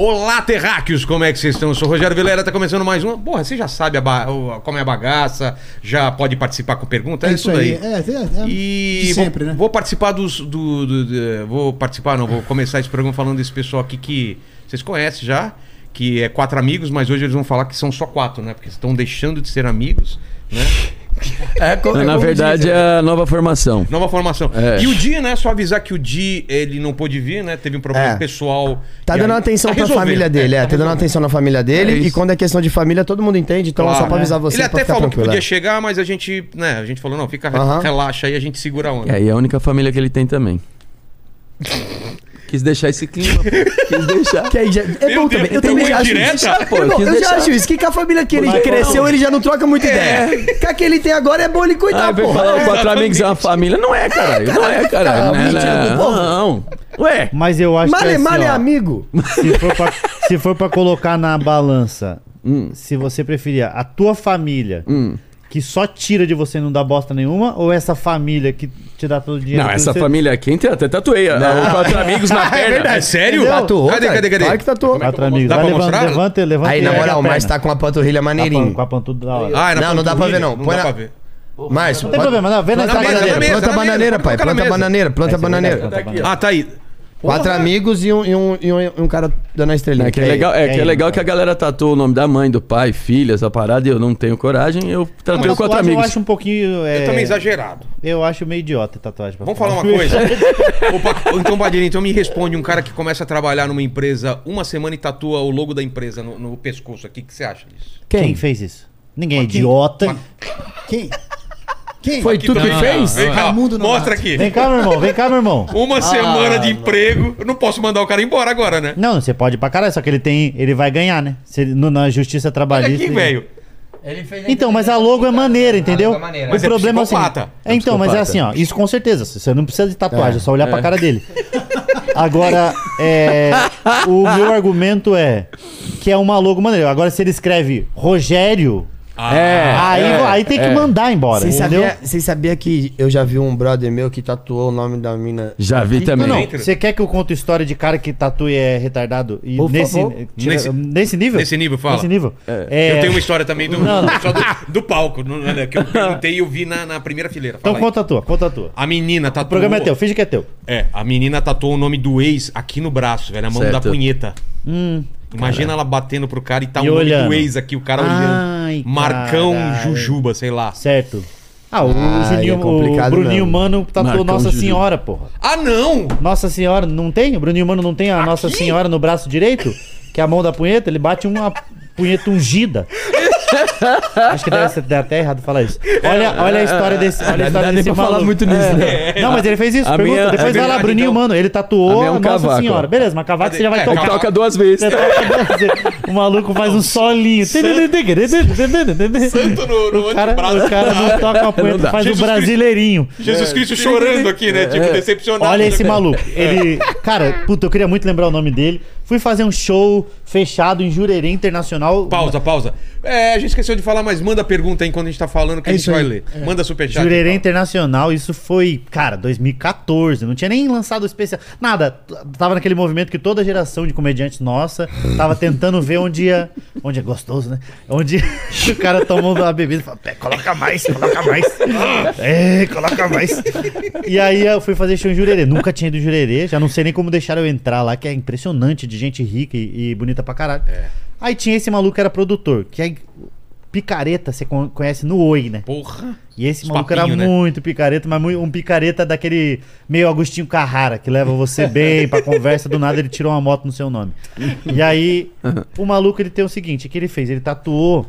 Olá, terráqueos, como é que vocês estão? Eu sou o Rogério Vilera, tá começando mais uma. Porra, você já sabe ba- como é a bagaça, já pode participar com pergunta, é, É isso aí. É, é, é E sempre, vou, né? vou participar dos. Do, do- do- vou participar, não, vou começar esse programa falando desse pessoal aqui que vocês conhecem já, que é quatro amigos, mas hoje eles vão falar que são só quatro, né? Porque estão deixando de ser amigos, né? É, co- é Na como verdade, é a nova formação. Nova formação. É. E o Di, né? Só avisar que o Di, ele não pôde vir, né? Teve um problema É. pessoal. Tá E dando aí- atenção tá pra família dele, é, tá dando resolvendo. atenção na família dele. É e quando é questão de família, todo mundo entende. Então, Claro, só pra né? avisar você Ele até falou que tranquilo. podia é. chegar, mas a gente, né, a gente falou, não, fica, Aham. relaxa aí, a gente segura a onda. E é a única família que ele tem também. Quis deixar esse clima. Quis deixar. Que aí já- é Meu bom Deus, também. Eu tem também já acho indireta? isso. Pô, Irmão, quis eu já acho isso. Que, que a família que ele Mas, cresceu, não. ele já não troca muita ideia. Que a que ele tem agora é bom ele Ah, cuidar, vem pô. falar É. quatro amigos é uma família. Não é, caralho. Não é, caralho. Não, é, mentira do não, não. Ué. Mas eu acho que Male, é assim, male é amigo. se, for pra, se for pra colocar na balança, Hum. se você preferia a tua família, Hum. Que só tira de você e não dá bosta nenhuma, ou essa família que te dá todo o dinheiro? Não, essa você- família aqui, tem- até tatuei. ó, Quatro amigos na perna. É sério? Entendeu? Tatuou, Cadê, cadê, cadê? Claro que tatuou. É Quatro amigos. Dá pra levanta, mostrar? levanta, levanta Aí, na moral. Márcio tá com a panturrilha Com a pan- maneirinho. Com a pantuda da hora. Ah, é na Não, não dá pra ver, não. Não Põe dá na- pra ver. Márcio, Não tem problema, não. Vê na planta na na mesa. bananeira, planta na bananeira, mesa, pai. na Planta bananeira, planta Essa é bananeira. verdade, planta Ah, tá aí. Quatro amigos e um, e um, e um, e um cara dando a estrelinha. É que é legal, é que que é legal que a galera tatua o nome da mãe, do pai, filha, essa parada, e eu não tenho coragem, eu tatuei quatro amigos. Eu acho um pouquinho. é, Eu também exagerado. Eu acho meio idiota a tatuagem. pra Vamos falar uma coisa? Opa, então, Badini, então me responde um cara que começa a trabalhar numa empresa uma semana e tatua o logo da empresa no, no pescoço aqui. O que você acha disso? Quem fez isso? Ninguém é idiota. Quem? Quem? Foi tu que fez? Vem cá, Raimundo mostra aqui. Vem cá, meu irmão. Vem cá, meu irmão. Uma semana Ah, de emprego. Eu não posso mandar o cara embora agora, né? Não, você pode ir pra caralho, só que ele tem. Ele vai ganhar, né? Se ele- no- na justiça Olha trabalhista. aqui, ele- velho. Então, mas a logo é maneira, entendeu? logo é maneira. Mas o é problema é assim. psicopata. É, então, mas é assim, ó. Isso com certeza. Você não precisa de tatuagem, é, só olhar É. pra cara dele. Agora, é, o meu argumento é que é uma logo maneira. Agora, se ele escreve Rogério, É, aí, é, aí tem que é. mandar embora, Vocês sabiam sabia, sabia que eu já vi um brother meu que tatuou o nome da mina? Já vi também. Não? Você quer que eu conte história de cara que tatua e é retardado? E Por nesse, favor. tira- Nesse- nesse, nível? Nesse nível, fala. Nesse nível. É, Eu tenho uma história também do, Não, não. só do, do palco, não- que eu perguntei e eu vi na, na primeira fileira. Então Fala aí. conta a tua, conta a tua. A menina tatuou... O programa é teu, finge que é teu. É, a menina tatuou o nome do ex aqui no braço, velho, a mão da Certo. punheta. Hum. Imagina ela batendo pro cara e tá E o nome olhando. do ex aqui, o cara Ai, olhando. Marcão caralho. Jujuba, sei lá. Certo. Ah, o Ah, Juninho, é o Bruninho mesmo. Mano tatuou Marcão Nossa Juju. Senhora, porra. Ah, não! Nossa Senhora, não tem? O Bruninho Mano não tem a Nossa Aqui? Senhora no braço direito? Que é a mão da punheta, ele bate uma punheta ungida. Acho que deve ser deve até errado falar isso. Olha, olha a história desse, olha a história desse falar muito nisso, né? Não, mas ele fez isso. A pergunta. minha- Depois é vai lá, Bruninho então. Mano. Ele A tatuou minha é a um Nossa cavaco. Senhora. Beleza, mas cavaco você já vai É, tocar. Toca duas vezes. Você toca- o maluco faz um solinho. Santo no, no O cara, antebraço. o cara não toca Não punheta, faz um Jesus Cristo. brasileirinho. Jesus Cristo chorando aqui, né? Tipo, decepcionado. Olha esse maluco. Ele. Cara, puta, eu queria muito lembrar o nome dele. Fui fazer um show fechado em Jurerê Internacional. Pausa, pausa. É, a gente esqueceu de falar, mas manda pergunta aí enquanto a gente tá falando que a É gente isso vai ler. Manda superchat. Jurerê então. Internacional, isso foi, cara, 2014. Não tinha nem lançado o especial. Nada. Tava naquele movimento que toda geração de comediantes nossa tava tentando ver onde ia. Onde é gostoso, né? Onde o cara tomou a bebida e fala: "Pé, coloca mais, coloca mais. É, coloca mais. E aí eu fui fazer show em Jurerê. Nunca tinha ido em Jurerê, já não sei nem como deixaram eu entrar lá, que é impressionante de gente rica e, e bonita pra caralho. Aí tinha esse maluco que era produtor, que é. Picareta, você con- conhece no Oi, né? Porra. E esse Os maluco papinho, era né? muito picareta, mas muito- um picareta daquele meio Agostinho Carrara, que leva você bem pra conversa, do nada ele tirou uma moto no seu nome. E aí, o maluco ele tem o seguinte, o que ele fez? Ele tatuou,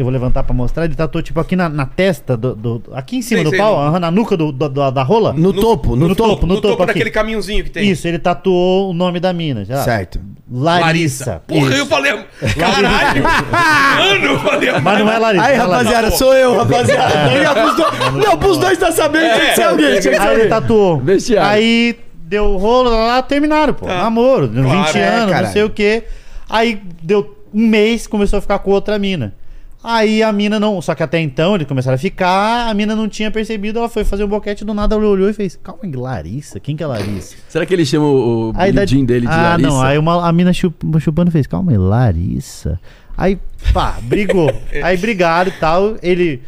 eu vou levantar pra mostrar, ele tatuou tipo aqui na, na testa, do, do- aqui em cima Sei, do sei. pau, aham, na nuca do, do- do- da rola. No, topo, no, no topo. topo, No, no topo, topo aqui. daquele caminhozinho que tem. Isso, ele tatuou o nome da mina. Já. Certo. Larissa. Porra, Isso. eu falei. Caralho! Mano, eu falei. Mas não é Larissa. Aí, não é Larissa. rapaziada, sou eu, rapaziada. Tá ligado? Pros dois- Não, pros dois tá sabendo, tinha que ser alguém, tinha que ser Aí ele tatuou. Vestiário. Aí deu rolo lá, terminaram, pô. Tá. Namoro, 20 Claro, é, anos, não sei o quê. Aí deu um mês, começou a ficar com outra mina. Aí a mina não. Só que até então eles começaram a ficar, a mina não tinha percebido, ela foi fazer um boquete do nada, ela olhou e fez: Calma aí, Larissa? Quem que é Larissa? Será que ele chama o, o Aí da- bildinho dele de ah, Larissa? não. Aí uma, a mina chup- chupando fez, calma aí, Larissa. Aí, pá, brigou. aí brigaram e tal. Ele.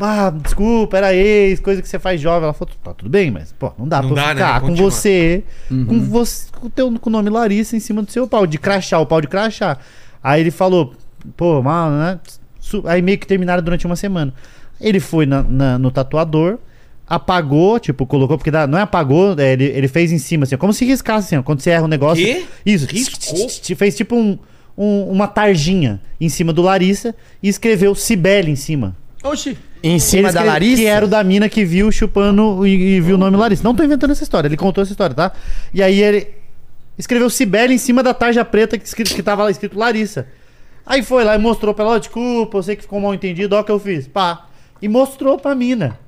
Ah, desculpa, era ex, coisa que você faz jovem. Ela falou, tá tudo bem, mas, pô, não dá Não pra eu dá, né? ficar com Continua. você, Uhum. com você, com o teu com o nome Larissa em cima do seu pau, de crachá, o pau de crachá. Aí ele falou, pô, mal, né? Aí meio que terminaram durante uma semana. Ele foi na- na- no tatuador, apagou, tipo, colocou, porque dá- não é apagou, é, ele, ele fez em cima, assim, como se riscasse, assim, ó, quando você erra um negócio. Quê? Isso, Riscou? Fez tipo um, um- uma tarjinha em cima do Larissa e escreveu Cibele em cima. Oxi. Em cima Ele da Larissa? Que era o da mina que viu chupando e, e viu o nome Larissa. Não tô inventando essa história, ele contou essa história, tá? E aí ele escreveu Cibele em cima da tarja preta que, que tava lá escrito Larissa. Aí foi lá e mostrou pra ela, ó, desculpa, eu sei que ficou mal entendido, ó o que eu fiz. Pá. E mostrou pra mina.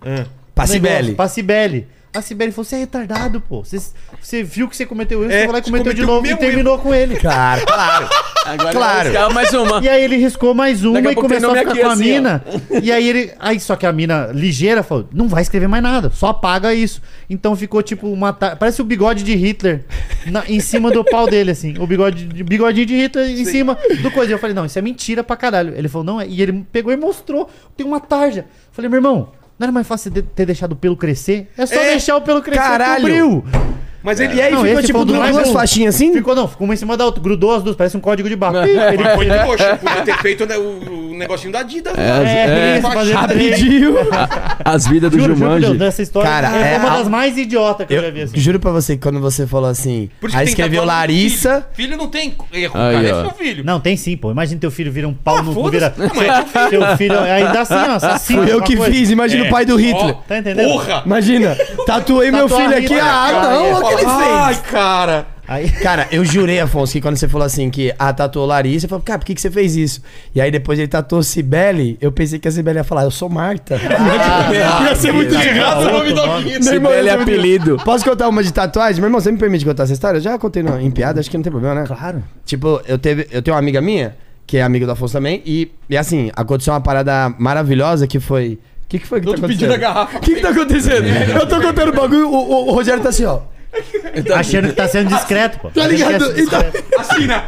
Pra O Cibele. negócio, Pra Cibele. A Cibele falou: você é retardado, pô. Você, você viu que você cometeu isso, É, você foi lá e cometeu de novo e terminou com ele. Claro, claro. Agora Claro. mais uma. E aí ele riscou mais uma Daqui e começou a ficar com a assim, ó. mina. E aí ele. Aí só que a mina ligeira falou: não vai escrever mais nada, só apaga isso. Então ficou tipo uma. ta- Parece o bigode de Hitler na- em cima do pau dele, assim. O bigode de, bigodinho de Hitler em cima do coisa. E eu falei: não, isso é mentira pra caralho. Ele falou: não é. E ele pegou e mostrou: tem uma tarja. Eu falei: meu irmão. Não era mais fácil ter deixado o pelo crescer? É só É, deixar o pelo crescer, caralho. cobriu. Mas ele. E aí Não, ficou esse tipo foi o do duas, mais um. faixinhas assim? Ficou, não, ficou uma em cima da outra, grudou as duas, parece um código de barra. Ele, Foi de coxa, podia ter feito né, o, o negocinho da Adidas. É, É, é, isso, fazer Rapidinho. as vidas do Juro, juro por Jumanji. História Cara, é, é uma a- das mais idiotas que eu, já vi assim. juro pra você que quando você falou assim, Por isso aí tem escreveu tatuagem Larissa, Filho. filho não tem erro, Aí, cara. É seu filho. Não, tem sim, pô. Imagina teu filho vira um pau Ah, no cu, foda-se. vira. Não, mas é teu Seu filho ainda assim, ó, assassino. fui eu que coisa. fiz, imagina o pai do Hitler. Ó, Tá entendendo? Porra! Imagina, tatuei meu Tatuar filho aqui, Hitler, ah, não, é. Que ele Ai, fez. cara. Aí, Cara, eu jurei, Afonso, que quando você falou assim que ah, tatuou Larissa, eu falei, cara, por que, que você fez isso? E aí depois ele tatuou Cibele, eu pensei que a Cibele ia falar, eu sou Marta. ia ser muito de graça o nome da mina. Meu irmão, Cibele é eu- apelido. Posso contar uma de tatuagem? Meu irmão, você me permite contar essa história? Eu já contei no- em piada, acho que não tem problema, né? claro. Tipo, eu, teve, eu tenho uma amiga minha, que é amiga do Afonso também, e, e assim, aconteceu uma parada maravilhosa que foi. O que, que foi que Tô tá te acontecendo? pedindo a garrafa. O que, que tá acontecendo? Eu tô contando o bagulho, o, o- o Rogério tá assim, ó. Achando que tá sendo discreto, pô. Tá que ligado? é Então-. Assina.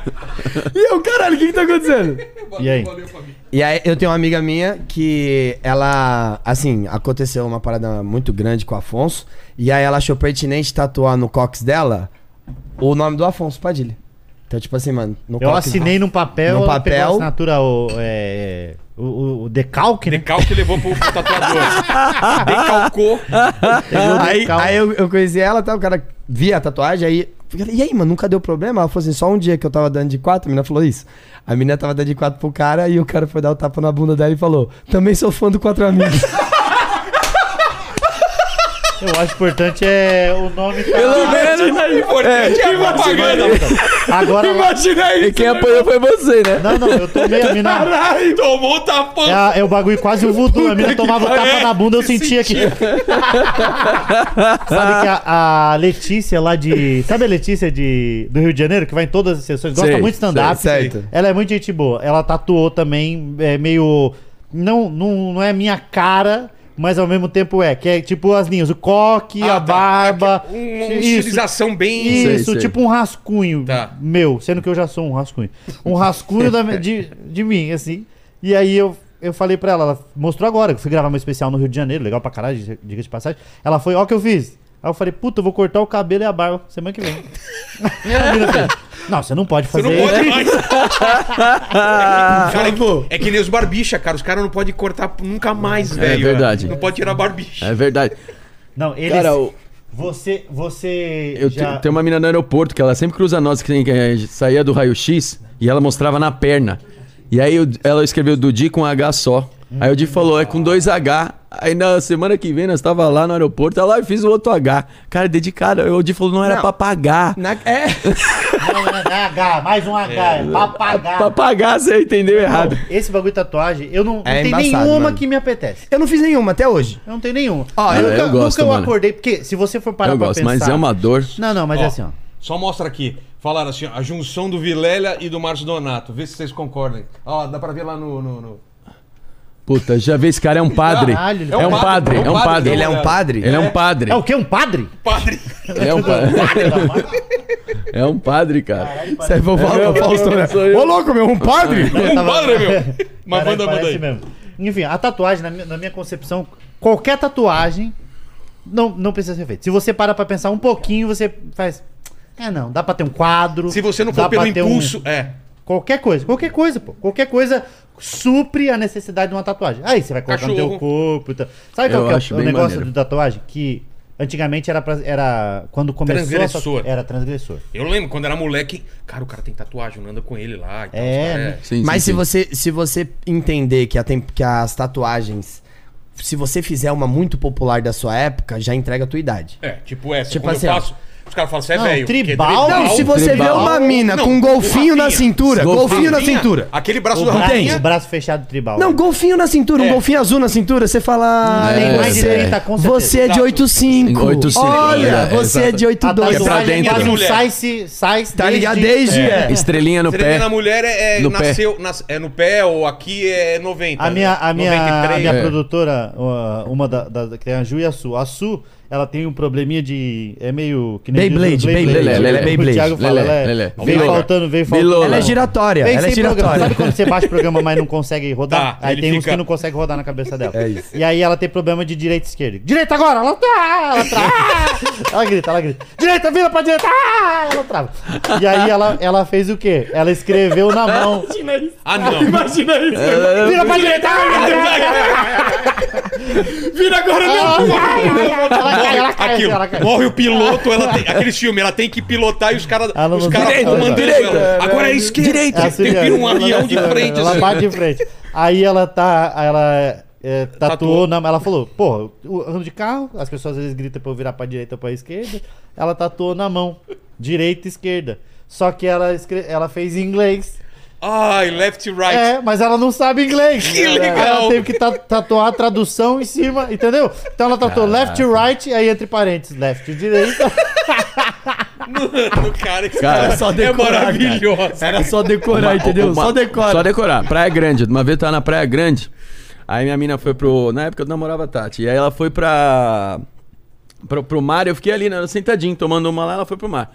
E eu, caralho, o que, que tá acontecendo? E aí? Valeu, família. E aí eu tenho uma amiga minha que ela, assim, aconteceu uma parada muito grande com o Afonso. E aí ela achou pertinente tatuar no cox dela o nome do Afonso Padilha. Então, tipo assim, mano, no Eu cox- assinei num papel, Num papel. assinatura, o, é, o, o- decalque, né? Decalque levou pro, pro tatuador. Decalcou. Aí, decalque. aí eu, eu conheci ela, tá, o cara via a tatuagem, aí. E aí, mano, nunca deu problema? Ela falou assim: só um dia que eu tava dando de quatro, a menina falou isso. A menina tava dando de quatro pro cara e o cara foi dar o tapa na bunda dela e falou: Também sou fã do Quatro Amigos. Eu acho importante é o nome. Tá... Pelo menos. O importante é, a propaganda. Agora, Imagina aí! E quem apoiou foi você, né? não, não, eu tomei a mina. Tomou o tapão. É, a- é o bagulho quase o voodoo. A mina tomava o tapa na bunda, eu sentia que. Sabe que a, a Letícia lá de. Sabe a Letícia de, do Rio de Janeiro, que vai em todas as sessões? Gosta Sei, muito de stand-up. certo. Ela é muito gente boa. Ela tatuou também, é meio. Não, não, não é minha cara. Mas ao mesmo tempo é, que é tipo as linhas, o coque, Ah, a tá. barba. Uma, uma isso, estilização bem. Sei, isso sei. tipo um rascunho Tá. meu, sendo que eu já sou um rascunho. Um rascunho da- de, de mim, assim. E aí eu, eu falei pra ela, ela mostrou agora, que eu fui gravar meu especial no Rio de Janeiro, legal pra caralho, diga de passagem. Ela foi, ó o que eu fiz. Aí eu falei, puta, eu vou cortar o cabelo e a barba semana que vem. Não, você não pode Você fazer não pode isso. mais. cara, é, que, é que nem os barbicha, cara. Os caras não podem cortar nunca mais, velho. verdade. Não pode tirar barbicha. É verdade. Não, eles. Cara, o- Você. Você. eu já... te- tenho uma menina no aeroporto que ela sempre cruza nós, que, tem- que eh, saía do raio-x e ela mostrava na perna. E aí o- ela escreveu Dudi com H só. Aí o Di falou, é com dois H. Aí na semana que vem nós tava lá no aeroporto, ela e fiz o outro H. Cara, dedicado. Aí o Di falou, não era Não. pra pagar. Na- é. Não, não, não é H, mais um H, é, papagar. Pra pagar, você entendeu errado. Esse bagulho de tatuagem, eu não, não É tem embaçado, nenhuma mano. que me apetece. Eu não fiz nenhuma até hoje. Eu não tenho nenhuma. Ó, eu, eu nunca, gosto, nunca eu mano. acordei, porque se você for parar Eu pra gosto, pensar... mas é uma dor. Não, não, mas Ó, é assim, ó. Só mostra aqui. Falaram assim, ó, a junção do Vilélia e do Márcio Donato. Vê se vocês concordam. Ó, dá pra ver lá no... no, no- Puta, já vi esse cara é um padre. Caralho, é, é um um padre, padre, é um padre. Ele é um padre? Ele é um padre. É o quê? Um padre? Padre. Ele é um padre. É um padre, cara. Você vai falar É, o Fausto, né? Ô, louco, meu, um padre? Um padre, meu. Mas manda, manda aí. mesmo. Enfim, a tatuagem, na minha, na minha concepção, qualquer tatuagem não, não precisa ser feita. Se você para pra pensar um pouquinho, você faz. É, não, dá pra ter um quadro. Se você não for pelo ter um- impulso, é. Qualquer coisa, qualquer coisa, pô. Qualquer coisa supre a necessidade de uma tatuagem. Aí você vai colocar no Cachorro. teu corpo e tal. Sabe qual que é o bem negócio maneiro. de tatuagem? Que antigamente era, pra, era quando começou Transgressor. Era transgressor. Eu lembro quando era moleque, cara, o cara tem tatuagem, anda com ele lá. e tal, É, né? Sim, Mas sim, se sim. você, se você entender que, a tem- que as tatuagens, se você fizer uma muito popular da sua época, já entrega a tua idade. É, tipo essa. Tipo assim, eu faço, os caras falam, você é Não, velho. tribal- Não, se você vê Tribal. uma mina Não, com um golfinho na cintura, Golfinho. golfinho na cintura. Aquele braço O, do braço, Rafinha. o braço fechado tribal. Não, golfinho na cintura, um É. golfinho azul na cintura, você fala. É, "Ai, mais de você, 30, com certeza. você é de 85. 85, Olha, é, você é de a 82. É pra dentro. um Mulher. sai, se, sai Tá ligado? Desde. É. é. Estrelinha no Você pé. na mulher é, é- No pé. nasceu, nas- é no pé ou aqui é 90. A minha, a minha, a 93. minha É. produtora, uma- da, da- que tem a Ju e a Su. A Su, ela tem um probleminha de. É meio. Que Beyblade, diz- Beyblade, Beyblade, Lelé, o Beyblade, Thiago fala, ela é-. Veio faltando, veio faltando. Ela é giratória. Ela é giratória. Sabe quando você baixa o programa, mas não consegue rodar? Tá, Aí tem uns que não consegue rodar na cabeça dela. É isso. E aí ela tem problema de direita e esquerda. Direita agora! Ela tá! Ela trava! ela grita, ela grita. Direita, vira pra direita! Ah! Ela trava. E aí ela, ela fez o quê? Ela escreveu na mão. Ah, não. Vira pra direita! Vira agora, Ela cai, ela cai, ela cai, Aquilo. ela cai. Morre o piloto, ela tem, aquele filme, ela tem que pilotar e os caras os não- cara Direita, comandando direita, ela. Agora é esquerda. direita. É Tem assim, que vir um ela- avião de ela- frente. Ela assim. bate de frente. Aí ela tá. Ela é, tatuou, Tatuou. na. Ela falou, pô, eu ando de carro, as pessoas às vezes gritam pra eu virar pra direita ou pra esquerda. Ela tatuou na mão, direita e esquerda. Só que ela, escre... ela fez em inglês. Ai, left right. É, mas ela não sabe inglês. Que legal. Ela teve que ta- tatuar a tradução em cima, entendeu? Então ela tatuou left e right, aí entre parênteses, left e direita. Mano, cara, esse Cara, cara só é decorar, maravilhoso. Era só decorar, entendeu? Uma- Só decora. Só decorar. Praia Grande. Uma vez eu tava na Praia Grande. Aí minha mina foi pro. Na época eu namorava a Tati. E aí ela foi pra. Pro, pro mar. Eu fiquei ali, né, sentadinho, tomando uma lá. Ela foi pro mar.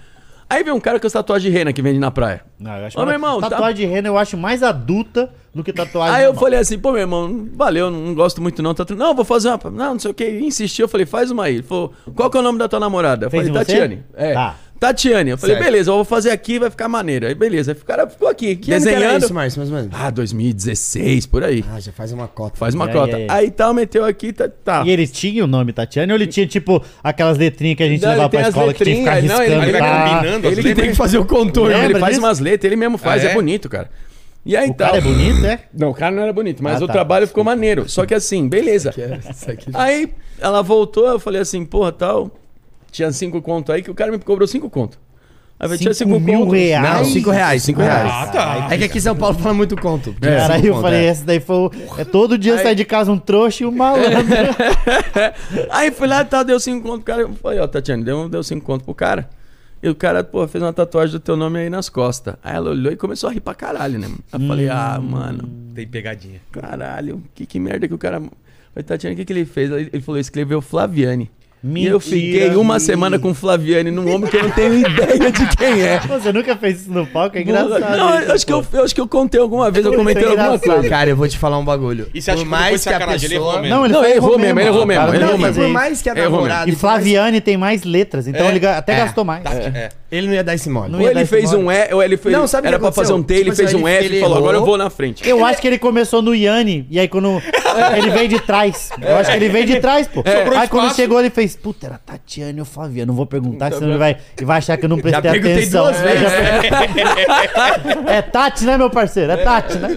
Aí veio um cara com as tatuagens de rena que vende na praia. Não, eu acho Ô, meu irmão, tá- tatuagem de rena eu acho mais adulta do que tatuagem Aí eu falei assim, pô, meu irmão, valeu, não gosto muito não. Tatu... Não, vou fazer uma. Não, não sei o que. Insistiu, eu falei, faz uma aí. Ele falou, qual que é o nome da tua namorada? Eu Fez falei? Tatiane. É. Tá. Tatiane. Eu falei, Certo. beleza, eu vou fazer aqui, vai ficar maneiro. Aí beleza. Aí o cara ficou aqui, Que ano que desenhando. isso, Márcio, mais ou menos? Ah, 2016, por aí. Ah, já faz uma cota. Faz uma aí, cota. aí? Aí tal, meteu aqui, tá. tá. E ele tinha o nome Tatiane ou ele tinha, tipo, aquelas letrinhas que a gente Não, levava ele pra escola que tinha que ficar não, ele- riscando? Ele vai tá? combinando Ele que tem que fazer o contorno, Lembra ele faz disso? umas letras, ele mesmo faz, Ah, é? é? bonito, cara. E aí O tal. cara é bonito, é? Não, o cara não era bonito, mas Ah, o tá. trabalho ficou maneiro. Só que assim, beleza. Isso aqui. Aí ela voltou, eu falei assim, porra, tal. Tinha cinco conto aí que o cara me cobrou cinco conto. Aí eu tinha Cinco cinco mil conto. reais? Não, 5 reais, 5 reais. Ah, tá. É que aqui em São Paulo fala muito conto. É, Cara, aí Cinco eu conto, falei, é. esse daí foi. o- É todo dia sai de casa um trouxa e um malandro. aí fui lá e tal, deu cinco conto pro cara. Eu falei, ó, Tatiana, deu, deu cinco conto pro cara. E o cara, pô, fez uma tatuagem do teu nome aí nas costas. Aí ela olhou e começou a rir pra caralho, né? Aí eu falei, ah, mano, Tem pegadinha. caralho, que, que merda que o cara. Falei, Tatiana, o que, que ele fez? Ele ele falou, escreveu Flaviane. E eu fiquei uma Mentira. semana com Flaviane num homem que eu não tenho ideia de quem é. Você nunca fez isso no palco? É engraçado. Não, isso, eu acho, que eu, eu acho que eu contei alguma vez, eu é comentei alguma coisa. Cara, eu vou te falar um bagulho. E você acha Por que mais que a? Ele errou pessoa... mesmo. Não, ele, Não, ele errou mesmo, ele errou O mesmo, ele errou e mesmo. por mais que a namorada... E Flaviane tem mais letras, então É, ele até é, gastou mais. Tati, é. Ele não ia dar esse mole. Não Ou ia ele dar esse fez mole. um E, ou ele fez. Não, sabe o que era pra fazer um T, ele Tipo fez assim, um ele- F e ele falou, agora eu vou na frente. Eu acho que ele começou no Yanni, e aí quando. ele veio de trás. Eu acho que ele veio de trás, pô. Sobrou Aí quando espaço. chegou, ele fez, puta, era Tatiane ou Flaviano. Não vou perguntar, senão ele vai, ele vai achar que eu não prestei perguntei atenção. duas É, já- É Tati, né, meu parceiro? É Tati, né?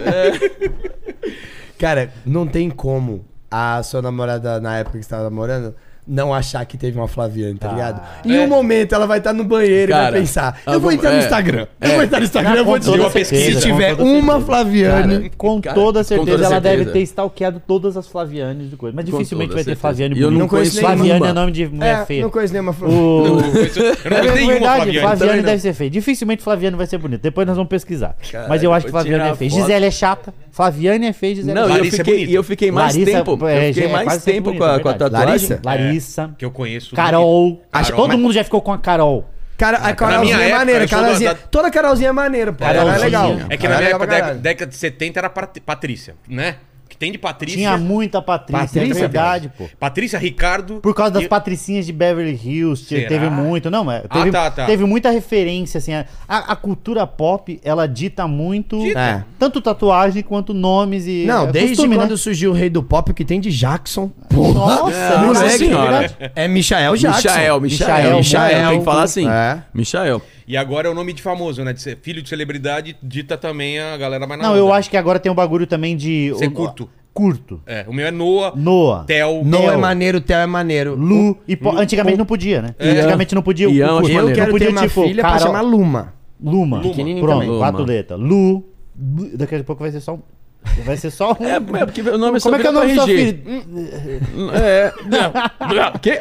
Cara, não tem como a sua namorada, na época que você tava namorando, não achar que teve uma Flaviane, tá Tá. ligado? Em um momento ela vai estar no banheiro e Cara, vai pensar: ah, eu vou vamos- entrar no é, Instagram. é. Eu vou entrar no Instagram, eu vou dizer certeza, Se tiver uma. Flaviane. Com Cara, toda com certeza ela deve ter stalkeado todas as Flavianes do coisa. Mas dificilmente vai ter. Flaviane E eu bonita. não conheço Flaviane é nome de mulher É, feia. não conheço nenhuma Flaviane. O... Eu não conheço É verdade, Flaviane. Não. deve ser feia. Dificilmente Flaviane vai ser bonita. Depois nós vamos pesquisar. Mas eu acho que Flaviane é feia. Gisele é chata. Flaviane é feia, Gisele Não, é e é fiquei, bonita. e eu fiquei mais tempo. é- eu fiquei é mais tempo bonita, com a, é tatuagem. Larissa? Larissa. Que eu conheço. Carol. Acho- Todo mas- mundo já ficou com a Carol. Cara, a Carolzinha minha é época, maneira. eu sou Carolzinha, da- da- Toda Carolzinha é maneira, pô. Ela é Carolzinha. legal. É que Ela na minha legal época, pra década, caralho. década de 70 era Pat- Patrícia, né? Tem de Patrícia. Tinha muita Patrícia, Patrícia, é verdade, pô. Patrícia, Ricardo. Por causa das e- patricinhas de Beverly Hills, Será? teve muito. Não, mas teve, tá, tá. teve muita referência, assim. A, a cultura pop, ela dita muito. Dita. É. Tanto tatuagem quanto nomes e. Não, é desde costume, quando né? surgiu o rei do pop, que tem de Jackson. Nossa, É, moleque, nossa é. É Michael Jackson. Michael, Michael, Michael, Michael. Tem que falar assim. É. Michael. E agora é o nome de famoso, né? De ser filho de celebridade, dita também a galera mais na Não, onda. eu acho que agora tem um bagulho também de. Ser o- curto. Curto. É, o meu é Noah, Noah. Não Theo. é maneiro, Theo é maneiro. Lu. E po- antigamente não podia, né? Ian. Antigamente não podia. o- Ian, maneiro. Eu quero não podia, ter uma tipo, filha pra Carol- chamar Luma. Luma. Pequenininho Pronto, também. quatro Luma. letras. Lu. Lu- Daqui a pouco vai ser só um. Vai ser só um. É, é porque o nome Como é que é o nome do seu filho? É. Que?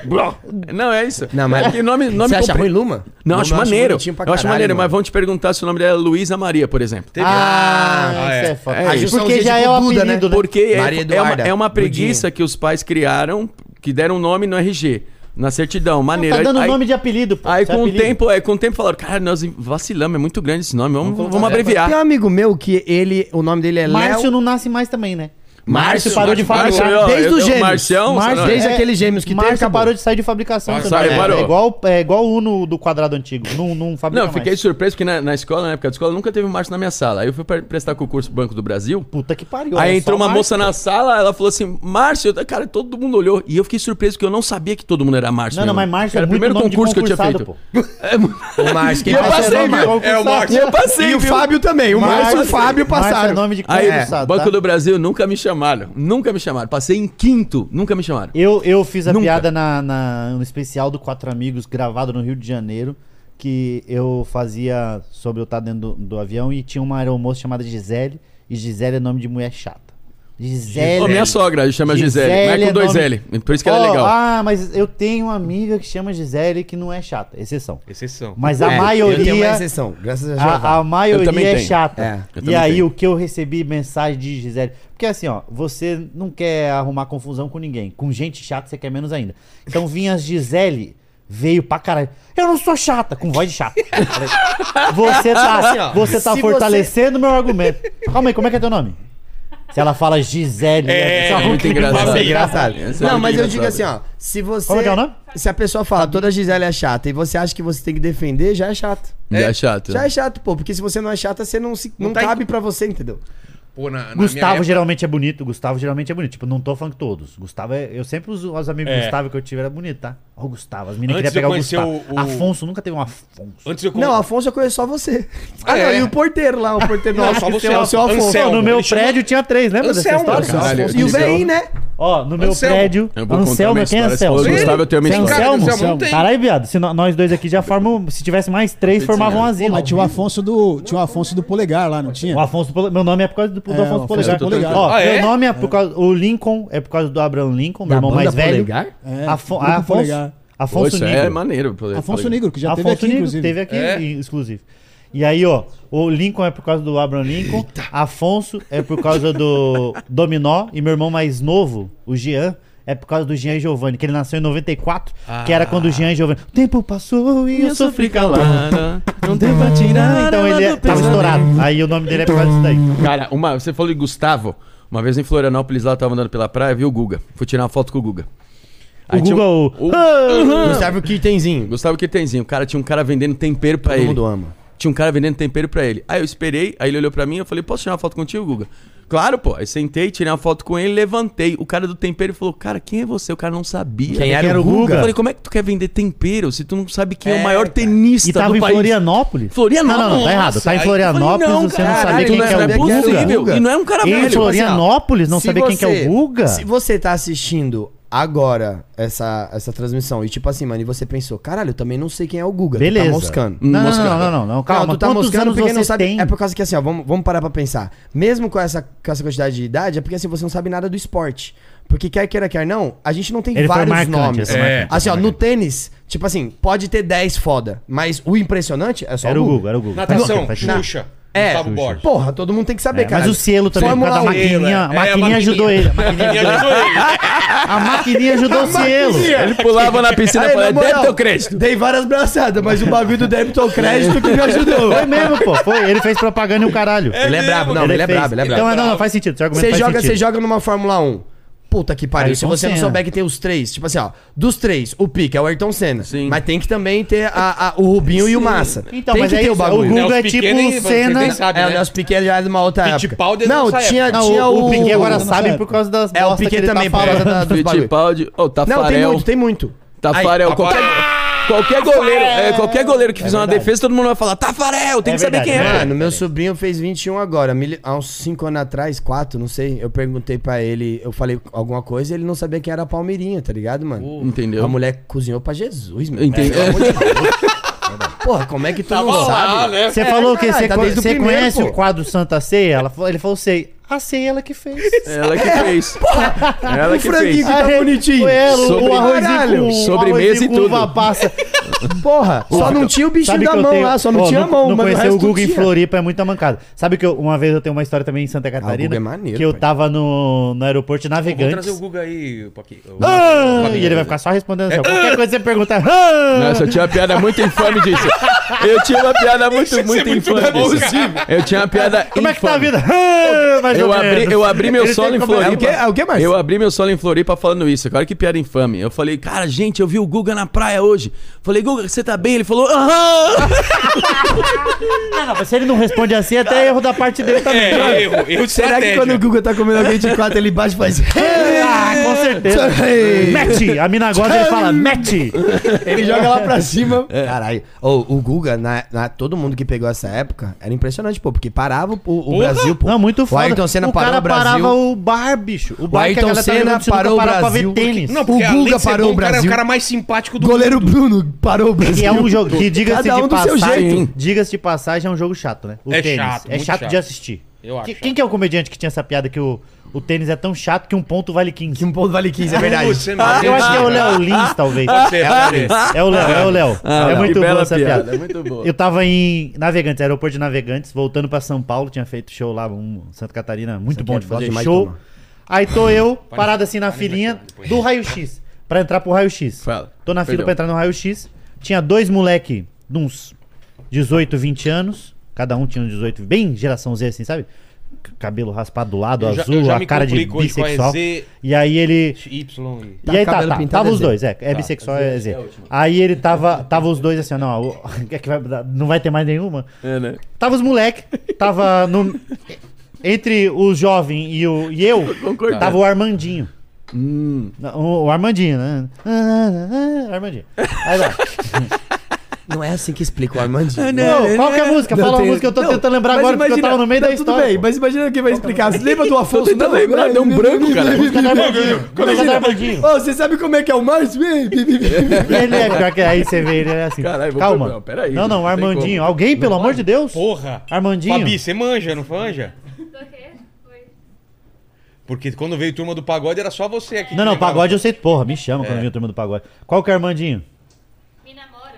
Não, é isso. Não, mas- É que nome, nome Você acha compre- ruim Luma? Não, Luma acho eu maneiro. pra eu acho maneiro, mano. mas vão te perguntar se o nome dela é Luísa Maria, por exemplo. Ah, Ah, isso é. é foda. É. Porque já é o né? apelido, né? Porque é, Maria é, uma, Eduarda, é uma preguiça que os pais criaram, que deram um nome no RG, na certidão, maneiro. Tá dando aí, nome de apelido, pô. Aí é com o apelido. tempo, é, com o tempo falaram, cara, nós vacilamos, é muito grande esse nome, vamos, vamos, Tem um abreviar. amigo meu que ele, o nome dele é Márcio Léo. não nasce mais também, né? Márcio parou de Márcio, fabricar. Desde eu- os eu- gêmeos. Marcião, Márcio, desde É, aqueles gêmeos que tem, Márcio acabou. parou de sair de fabricação também. parou. É igual, é igual o Uno do quadrado antigo. Não, não fabrica Não, fiquei mais. surpreso porque na, na escola, na época da escola, nunca teve um Márcio na minha sala. Aí eu fui pre- prestar concurso Banco do Brasil. Puta que pariu. Aí entrou uma Márcio. moça na sala, ela falou assim, Márcio, cara, todo mundo olhou. E eu fiquei surpreso porque eu não sabia que todo mundo era Márcio. Não, não, mesmo. mas Márcio Era é o primeiro concurso que eu tinha feito. É, O Márcio, quem passei, é o viu? Márcio. É o Márcio. E eu passei, E o? Fábio também. O Márcio e o Fábio passaram. nome de Aí, concursado, Banco tá? do Brasil, nunca me chamaram. Nunca me chamaram. Passei em quinto, nunca me chamaram. Eu, eu fiz a Nunca. piada na, na- no especial do Quatro Amigos, gravado no Rio de Janeiro, que eu fazia sobre eu estar dentro do, do avião e tinha uma aeromoça chamada Gisele, e Gisele é nome de mulher chata. Gisele. Ô, minha sogra chama Gisele, mas é com dois nome- L. Por isso que ela é legal. Ah, mas eu tenho uma amiga que chama Gisele que não é chata, exceção. Exceção. Mas a É, maioria. Eu tenho uma exceção, graças a Deus. A, a maioria é tenho. chata. É, eu e aí tenho. o que eu recebi mensagem de Gisele. Porque assim, ó, você não quer arrumar confusão com ninguém. Com gente chata você quer menos ainda. Então vinha as Gisele, veio pra caralho. Eu não sou chata, com voz de chata. Você tá, Assim, ó, você tá se fortalecendo meu argumento. Calma aí, como é que é teu nome? Se ela fala Gisele, É, né? é muito engraçado. É engraçado. É Não, muito mas eu engraçado. digo assim, ó. Se você. Como é que é o nome? Se a pessoa fala toda Gisele é chata e você acha que você tem que defender, já é chato. Já é chato. Já é chato, pô. Porque se você não é chata, você não, se, não, Não tá cabe em- pra você, entendeu? Pô, na, na minha Gustavo época- geralmente é bonito, Gustavo geralmente é bonito. Tipo, não tô falando que todos. Gustavo é. Eu sempre uso os amigos É. Gustavo que eu tive era bonito, tá? Ó, o Gustavo. As meninas queriam pegar o Gustavo. o- o- Afonso nunca teve um Afonso. Antes eu Não, Afonso eu conheço só você. Ah, É. não, e o porteiro lá, o porteiro Não, nosso. só você, é o seu Afonso. Anselmo. No meu prédio tinha três, lembra dessa Anselmo, história? cara. Caralho, E o veinho, né? Ó, no meu Anselmo. prédio. Eu Anselmo, uma quem é história. Se Anselmo? Gustavo, eu tenho é história. Anselmo? Anselmo. Caralho, viado, se nó- nós dois aqui já formam. Se tivesse mais três, formavam um Pô, asilo. Mas tinha o Afonso do, tinha o Afonso do Polegar lá, não tinha? O Afonso do Pole- Meu nome é por causa do, do É, Afonso o Afonso Polegar. Polegar. Ó, Ah, é? meu nome é por causa. O Lincoln é por causa do Abraham Lincoln, meu Da irmão mais velho. Polegar? É, Afo- Afonso, Polegar. Afonso isso Negro. é maneiro. poder Afonso falar. Negro, que já Afonso teve aqui, Negro inclusive. teve aqui, É. exclusivo. E aí, ó, o Lincoln é por causa do Abraham Lincoln, Afonso é por causa do Dominó, e meu irmão mais novo, o Jean, é por causa do Jean e Giovanni, que ele nasceu em 94, que era quando o Jean e Giovanni. O tempo passou e eu sofri calado. Não tem pra tirar. Então ele é, tava estourado. Aí o nome dele é por causa disso daí. Cara, uma, você falou de Gustavo. Uma vez em Florianópolis, lá eu tava andando pela praia, vi o Guga. Fui tirar uma foto com o Guga. Aí O tinha Google. um- o- Gustavo Kittenzinho. Gustavo Quetenzinho. Cara, tinha um cara vendendo tempero pra Todo ele. mundo ama. Tinha um cara vendendo tempero pra ele. Aí eu esperei, aí ele olhou pra mim eu falei, posso tirar uma foto contigo, Guga? Claro, pô. Aí sentei, tirei uma foto com ele, levantei. O cara do tempero falou, cara, quem é você? O cara não sabia. Quem era era o o Guga? Eu falei, como é que tu quer vender tempero se tu não sabe quem é, o É, maior cara. tenista E tava do em país? Florianópolis? Florianópolis. Não, não, não, tá errado. Tá em Florianópolis, falei, você não não, caralho, quem não que é é o Guga. possível. E não é um cara Em velho. Florianópolis, não Se saber quem que é você- o Guga? Se você tá assistindo agora essa, essa transmissão. E tipo assim, mano, e você pensou, caralho, eu também não sei quem é o Guga. tu Beleza. tá moscando. Não, não, Moscando. não, não, não, não, calma. não, tu tá Quantos moscando anos porque não sabe. tem? É por causa que assim, ó, vamos, vamos parar pra pensar. Mesmo com essa, com essa quantidade de idade, é porque assim, você não sabe nada do esporte. Porque quer queira, quer não, a gente não tem Ele vários marcante, nomes. É. Assim, ó, no tênis, tipo assim, pode ter 10 foda, mas o impressionante é só Era o Guga. Google, era o Google. Natação. Xuxa. É, Gustavo. Borges. Porra, todo mundo tem que saber, É, cara. mas o selo também, por Fórmula causa da 1, maquininha. é, A maquininha maquininha. ajudou ele. A maquininha ajudou ele. A maquininha ajudou o selo. Ele pulava na piscina e Aí, falava, moral, débito ou crédito? Dei várias braçadas, mas o bagulho do débito ao crédito que me ajudou. Foi mesmo, pô. Foi. Ele fez propaganda e o caralho. Ele é brabo, não, Ele ele é fez. brabo, ele é Então, brabo. não, não, faz sentido. Argumento Você faz joga, sentido. você joga numa Fórmula 1. Puta que pariu. Se Ayrton você não Senna. souber que tem os três, tipo assim, ó, dos três, o pique é o Ayrton Senna. Sim. Mas tem que também ter a- a- o Rubinho e o Massa. Então, tem mas que é ter isso, o bagulho. o Guga é tipo vocês Senna. nem sabem, É, o né? Nelson Piquet já é de uma outra época. Fittipaldi é Não, tinha, época. Não, tinha o, o... o Piquet agora Não sabe. por causa das É, o Piquet ele também, tá por causa falando. Fittipaldi, ô, Não, tem muito, tem muito. Tafarel, Aí, qualquer, qualquer goleiro, é, qualquer goleiro que fizer uma verdade. defesa, todo mundo vai falar, Tafarel, tem É que saber verdade, quem é. Mano, meu sobrinho fez 21 agora. mil- Há uns 5 anos atrás, 4, não sei. Eu perguntei pra ele, eu falei alguma coisa e ele não sabia quem era a Palmeirinha, tá ligado, mano? Entendeu? A mulher cozinhou pra Jesus, meu. Entendi. Pelo amor de Deus. Porra, como é que tu Tava não lá, sabe? né? Você É, falou o quê? caralho, Você tá co- desde o você primeiro, conhece pô. o quadro Santa Ceia? Ela falou- ele falou, sei. A ceia ela que fez. Ela que fez. Ela o que franguinho fez. que tá bonitinho. Foi ela, o- Sobre- o arrozinho com, sobremesa o e com tudo. uva passa. Porra, só não tinha o bichinho da mão tenho- lá, só não tinha a mão. Não mas o conhecer resto o Google em. Floripa é muita mancada. Sabe que eu- uma vez eu tenho uma história também em Santa Catarina. Guga é maneiro, que eu tava no, no aeroporto de Vou trazer o. Guga aí, Paquinho. Ah, e ele vai ficar só respondendo assim. ó, Qualquer coisa você pergunta. Ah, Nossa, eu tinha uma piada muito infame disso. Eu tinha uma piada muito, muito infame disso. Eu tinha uma piada como é que tá a vida? Ah, Eu abri, eu abri meu Ele solo em que É o? Floripa. É o quê, Marcio? Eu abri meu solo em Floripa falando isso. Cara, que piada infame. Eu falei, cara, gente, eu vi o Guga na praia hoje. Falei, Guga, você tá bem? Ele falou, aham. Ah, não, mas se ele não responde assim, é até erro da parte dele também. É, erro, erro de Será que quando o Guga tá comendo alguém de quatro, ele bate e faz... Ah, com certeza. Mete! A mina gosta, ele fala, mete! Ele joga lá pra cima. Caralho. Ô, o Guga, na, na- todo mundo que pegou essa época, era impressionante, pô, porque parava o, o! Brasil, pô. Não, muito O foda. Ayrton Senna o parou cara o Brasil. parava o bar, bicho. O O bar que a Ayrton galera tá Senna parou o parava pra ver Brasil. tênis. Não, porque O Guga parou bom, o cara é Brasil. o cara mais simpático do Goleiro mundo. Bruno parou o Brasil. Que é um jogo que, diga-se Cada um de do seu passagem, jeito. diga-se de passagem, é um jogo chato, né? O É tênis. chato, é chato, chato. de assistir. Eu acho Que- quem que é o comediante que tinha essa piada que o, o tênis é tão chato que um ponto vale 15? Que um ponto vale 15, é verdade. Putz, não Eu acho que é o. Léo Lins, talvez. Pode ser, pode ser. É o Léo, é o Léo. Ah, é que muito boa essa piada, piada. é muito boa. Eu tava em Navegantes, aeroporto de Navegantes, voltando pra São Paulo, tinha feito show lá, um Santa Catarina, muito Isso bom é de fazer demais, show. Aí tô eu, parado assim na filinha do raio-x, pra entrar pro raio-x. Tô na fila Perdão. pra entrar no raio-x. Tinha dois moleque de uns 18, 20 anos. Cada um tinha uns 18, bem geração Z, assim, sabe? Cabelo raspado do lado, Eu já- azul, eu já a cara de bissexual. Z. E aí ele. Y e... Tá e aí tá, tá. pintado, Tava é os dois, é. É Tá, bissexual, é Z, é é. Aí ele tava. Tava os dois assim, ó, não, o- é que vai, não vai ter mais nenhuma. É, né? Tava os moleque, tava no. Entre o jovem e, o, e eu, tava o Armandinho. Hum. O, o Armandinho, né? Armandinho. Aí lá. Não é assim que explica o Armandinho. Ô, qual que é a música? Não Fala a tem- música, eu tô Não, tentando lembrar agora porque eu imagina- tava no meio da não, história. Tudo bem, pô. mas imagina quem vai explicar. Você lembra do Afonso? Não, lembrar, não, deu um não, branco, não, cara. não, Música do não, não, Armandinho. não, Música do imagina- Armandinho. Ô, você sabe como é que é o Márcio? Ele é pior que aí você vê, ele é assim. Caralho, vou Calma. não, peraí, não, não, não Armandinho. Alguém, pelo amor de Deus? Porra. Armandinho. Fabi, você manja, não manja? Porque quando veio Turma do Pagode era só você aqui. Não, não, pagode eu sei. Porra, me chama É. quando vem o turma do pagode. Qual que é Armandinho?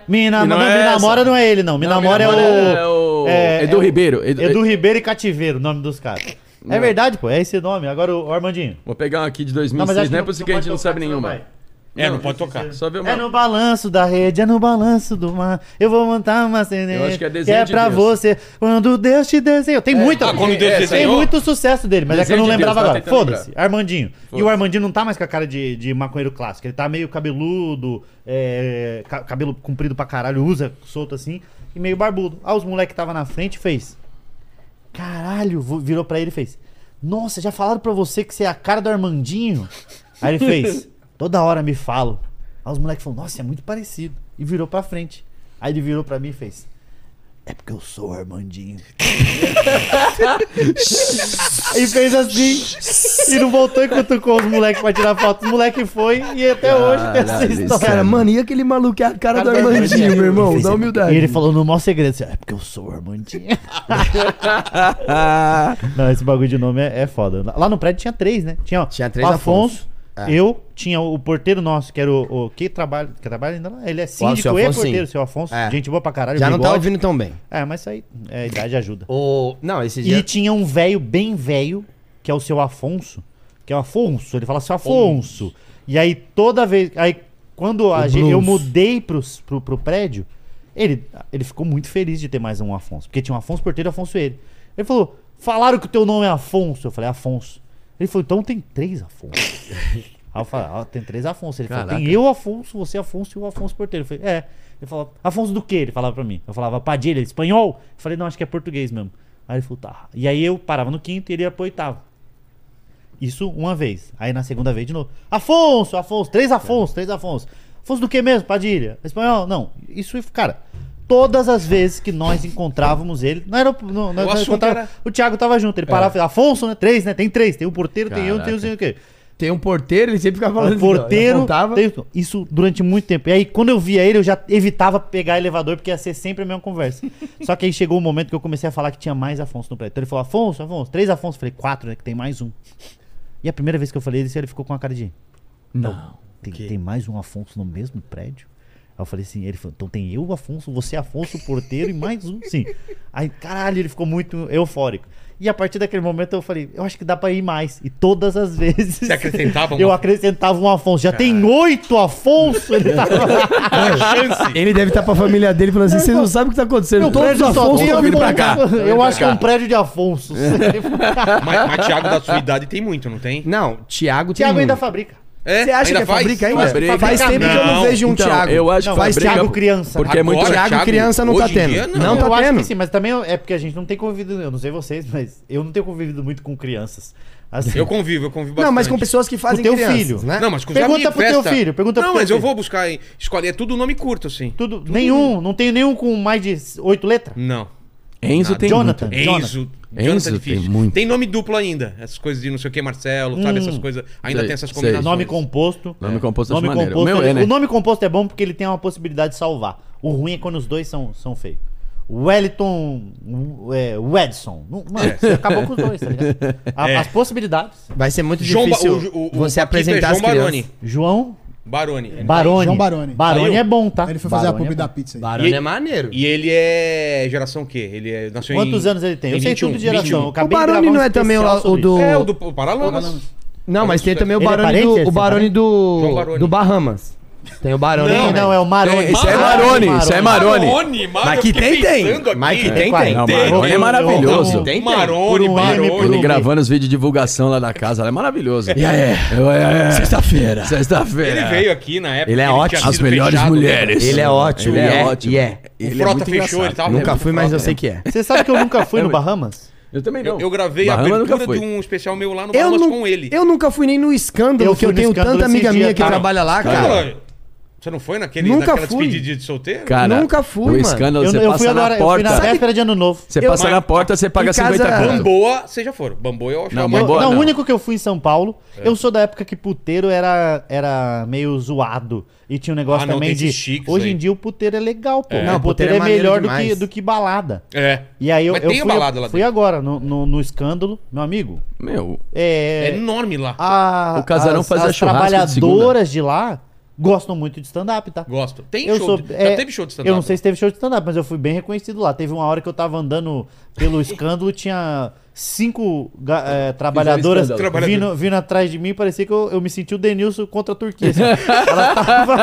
Me namora. Me, na, não não, é me namora não é ele, não. Me Não, namora é o. é o é- Edu é o- Ribeiro. Edu, Edu Ribeiro e Cativeiro, o nome dos caras. É verdade, pô, é esse nome. Agora o Armandinho. Vou pegar um aqui de Não, 2006, acho não, é não- possível não que a gente não sabe nenhuma. É, não pode tocar. Só ver uma... É no balanço da rede, é no balanço do mar. Eu vou montar uma cena. Eu acho que é desenho é de pra Deus. você. Quando Deus te desenhou. Tem muita. Ah, quando Deus é, Tem desenhou? muito sucesso dele, mas é que eu Desenho não lembrava Deus, agora. tentando Foda-se. Armandinho. E Foda-se. o Armandinho não tá mais com a cara de, de maconheiro clássico. Ele tá meio cabeludo, é, ca- cabelo comprido pra caralho, usa solto assim, e meio barbudo. Ah, os moleque que tava na frente fez. Caralho, virou pra ele e fez. Nossa, já falaram pra você que você é a cara do Armandinho? Aí ele fez. Toda hora me falam. Aí os moleques falaram, nossa, é muito parecido. E virou pra frente. Aí ele virou pra mim e fez. É porque eu sou o Armandinho. e fez assim. E não voltou e cutucou os moleques pra tirar foto. Os moleques foi e até hoje tem essa Caralho, história. Cara, mano, e aquele maluco que é a cara do Armandinho, meu irmão? Dá humildade. E ele falou no maior segredo assim, é porque eu sou o Armandinho. Não, esse bagulho de nome é, é foda. Lá no prédio tinha três, né? Tinha, Tinha três Afonso, Afonso. É. eu, tinha o porteiro nosso, que era o, o que trabalha, que trabalha ainda lá. Ele é síndico e porteiro, sim. seu Afonso. É. Gente boa pra caralho. Já não tá ouvindo tão bem. É, mas isso aí, é, a idade ajuda. O... Não, esse E dia... tinha um velho bem velho, que é o seu Afonso, que é o Afonso, ele fala seu Afonso. E aí toda vez, aí quando a gente, eu mudei pros, pro, pro prédio, ele, ele ficou muito feliz de ter mais um Afonso, porque tinha um Afonso Porteiro e Afonso ele. Ele falou, falaram que o teu nome é Afonso. Eu falei, Afonso. Ele falou, então tem três Afonso. Aí eu falei, ah, tem três Afonso. Ele falou, Caraca. tem eu, Afonso, você, Afonso e o Afonso Porteiro. Eu falei, é. Ele falou, Afonso do quê? Ele falava pra mim. Eu falava, Padilha, espanhol? Eu falei, não, acho que é português mesmo. Aí ele falou, tá. E aí eu parava no quinto e ele ia pro oitavo. Isso uma vez. Aí na segunda vez de novo. Afonso, Afonso, três Afonso, três Afonso. Afonso do que mesmo, Padilha? Espanhol? Não. Isso, cara, todas as vezes que nós encontrávamos ele, não era. Não, não, O era- O Thiago tava junto. Ele parava e falava, Afonso, né? Três, né? Tem três. Tem o porteiro, tem eu, tem o sei o quê. Tem um porteiro, ele sempre ficava falando O assim, porteiro. apontava. tem- Isso durante muito tempo. E aí, quando eu via ele, eu já evitava pegar elevador, porque ia ser sempre a mesma conversa. Só que aí chegou um momento que eu comecei a falar que tinha mais Afonso no prédio. Então ele falou: Afonso, Afonso, três Afonso. Eu falei, quatro, né? Que tem mais um. E a primeira vez que eu falei isso, ele ficou com a cara de. Não. Tem, tem mais um Afonso no mesmo prédio? Aí eu falei assim, ele falou, então tem eu, Afonso, você, Afonso, o porteiro e mais um, sim. Aí, caralho, ele ficou muito eufórico. E a partir daquele momento eu falei, eu acho que dá pra ir mais. E todas as vezes. Você acrescentava um Eu acrescentava um Afonso. Já tem oito Afonso. Ele tá... Ele deve estar pra família dele falando assim, vocês não sabem o que tá acontecendo. Todos os prédio só Afonso tem estão vindo pra cá. Afonso. Eu acho que é um prédio de Afonso. Mas, mas Thiago da sua idade tem muito, não tem? Não, Thiago tem Thiago ainda muito. é fabrica. É? Você acha que é faz? fabrica ainda? Fabrica. Faz tempo que eu não vejo um Então, Thiago. eu acho Não, que faz fabrica Thiago criança. Porque é muito Agora, Thiago Thiago, criança não tá tendo. dia, não. Não eu tá acho tendo. que sim, mas também é porque a gente não tem convivido, eu não sei vocês, mas eu não tenho convivido muito com crianças. Assim, Eu convivo, eu convivo bastante. Não, mas com pessoas que fazem teu crianças, filho. né? Não, mas com Pergunta pro teu festa. filho, pergunta Não, pro teu mas eu filho. vou buscar, em- escolher é tudo nome curto, assim. Tudo, nenhum, não tenho nenhum com mais de oito letras? Não. Enzo tem Jonathan. muito. Enzo. Enzo Jonathan é difícil. tem muito. Tem nome duplo ainda. Essas coisas de não sei o que, Marcelo, sabe? Essas coisas. Ainda Sei, tem essas sei. combinações. Nome composto. Nome composto Nome composto. O meu é, né? O nome composto é bom porque ele tem uma possibilidade de salvar. O ruim é quando os dois são, são feios. Wellington. É, o Edson. Não- Mano, você acabou com os dois, tá ligado? A- É. As possibilidades. Vai ser muito João difícil o- o- o você é apresentar as João Baroni. crianças. João Baroni. Baroni. João Baroni. Baroni Saiu? é bom, tá? Ele foi fazer a Baroni pub é da pizza aí. Baroni E- é maneiro. E ele é geração o quê? Ele é, nasceu Quantos em... anos ele tem? Eu sei tudo de geração. 21. Eu O um não é também o, do... É, o do Paralamas. Não, mas tem também o é parente? do, o é parente? do, João Baroni. do Bahamas. Tem o Baroni Não, também. não, é o Maroni. Esse é Maroni, isso é Maroni. Maroni, mano, Mas eu que fiquei tem, tem. aqui. Mas que É, tem, quase. tem. Não, Tem. Maroni é Eu- maravilhoso. eu- Tem, tem. Maroni, Por um M, Baroni. por Ele gravando os vídeos de divulgação lá da casa, ela é maravilhoso. E aí? Sexta-feira. Sexta-feira. Ele veio aqui na época. Ele é ótimo. As melhores fechado, mulheres. Ele é ótimo. Ele é é, ótimo. e é. O Ele é Frota fechou, engraçado. ele tava Nunca fui, mas eu sei que é. Você sabe que eu nunca fui no Bahamas? Eu também não. Eu, eu gravei a Bahamas nunca abertura de um especial meu lá no Eu, Bahamas nu- com ele. eu nunca fui nem no escândalo, Eu que eu tenho tanta amiga minha que cara. trabalha lá, Cara, cara. Você não foi naquele, Nunca naquela fui. despedida de solteiro? Cara, Nunca fui, o mano. escândalo, Eu, você eu passa fui agora, na eu fui na porta. véspera de ano novo. Você Eu- passa mas- na porta, você paga em casa- 50 conto. Bamboa, você já foram. Bamboa eu acho Não, que é Bamboa- não, não. o único que eu fui em São Paulo, eu sou da época que puteiro era, era meio zoado. E tinha um negócio Ah, não, também tem de. esses chiques Hoje aí. em dia o puteiro é legal, pô. É. Não, o puteiro puteiro é é, maneiro melhor do que, demais. do que balada. É. E aí eu, Mas eu tem fui, balada lá fui dentro. agora no, no, no escândalo, meu amigo. Meu, É, É enorme lá. a- O casarão as, fazia as churrasco de trabalhadoras de, lá gostam muito de stand-up, tá? Gosto. Tem Eu show. sou, de- é, teve show de stand-up. Eu não sei se teve show de stand-up, mas eu fui bem reconhecido lá. Teve uma hora que eu tava andando pelo escândalo, tinha cinco é, trabalhadoras vindo, vindo atrás de mim, parecia que eu, eu me senti o Denilson contra a Turquia. assim. Ela tava,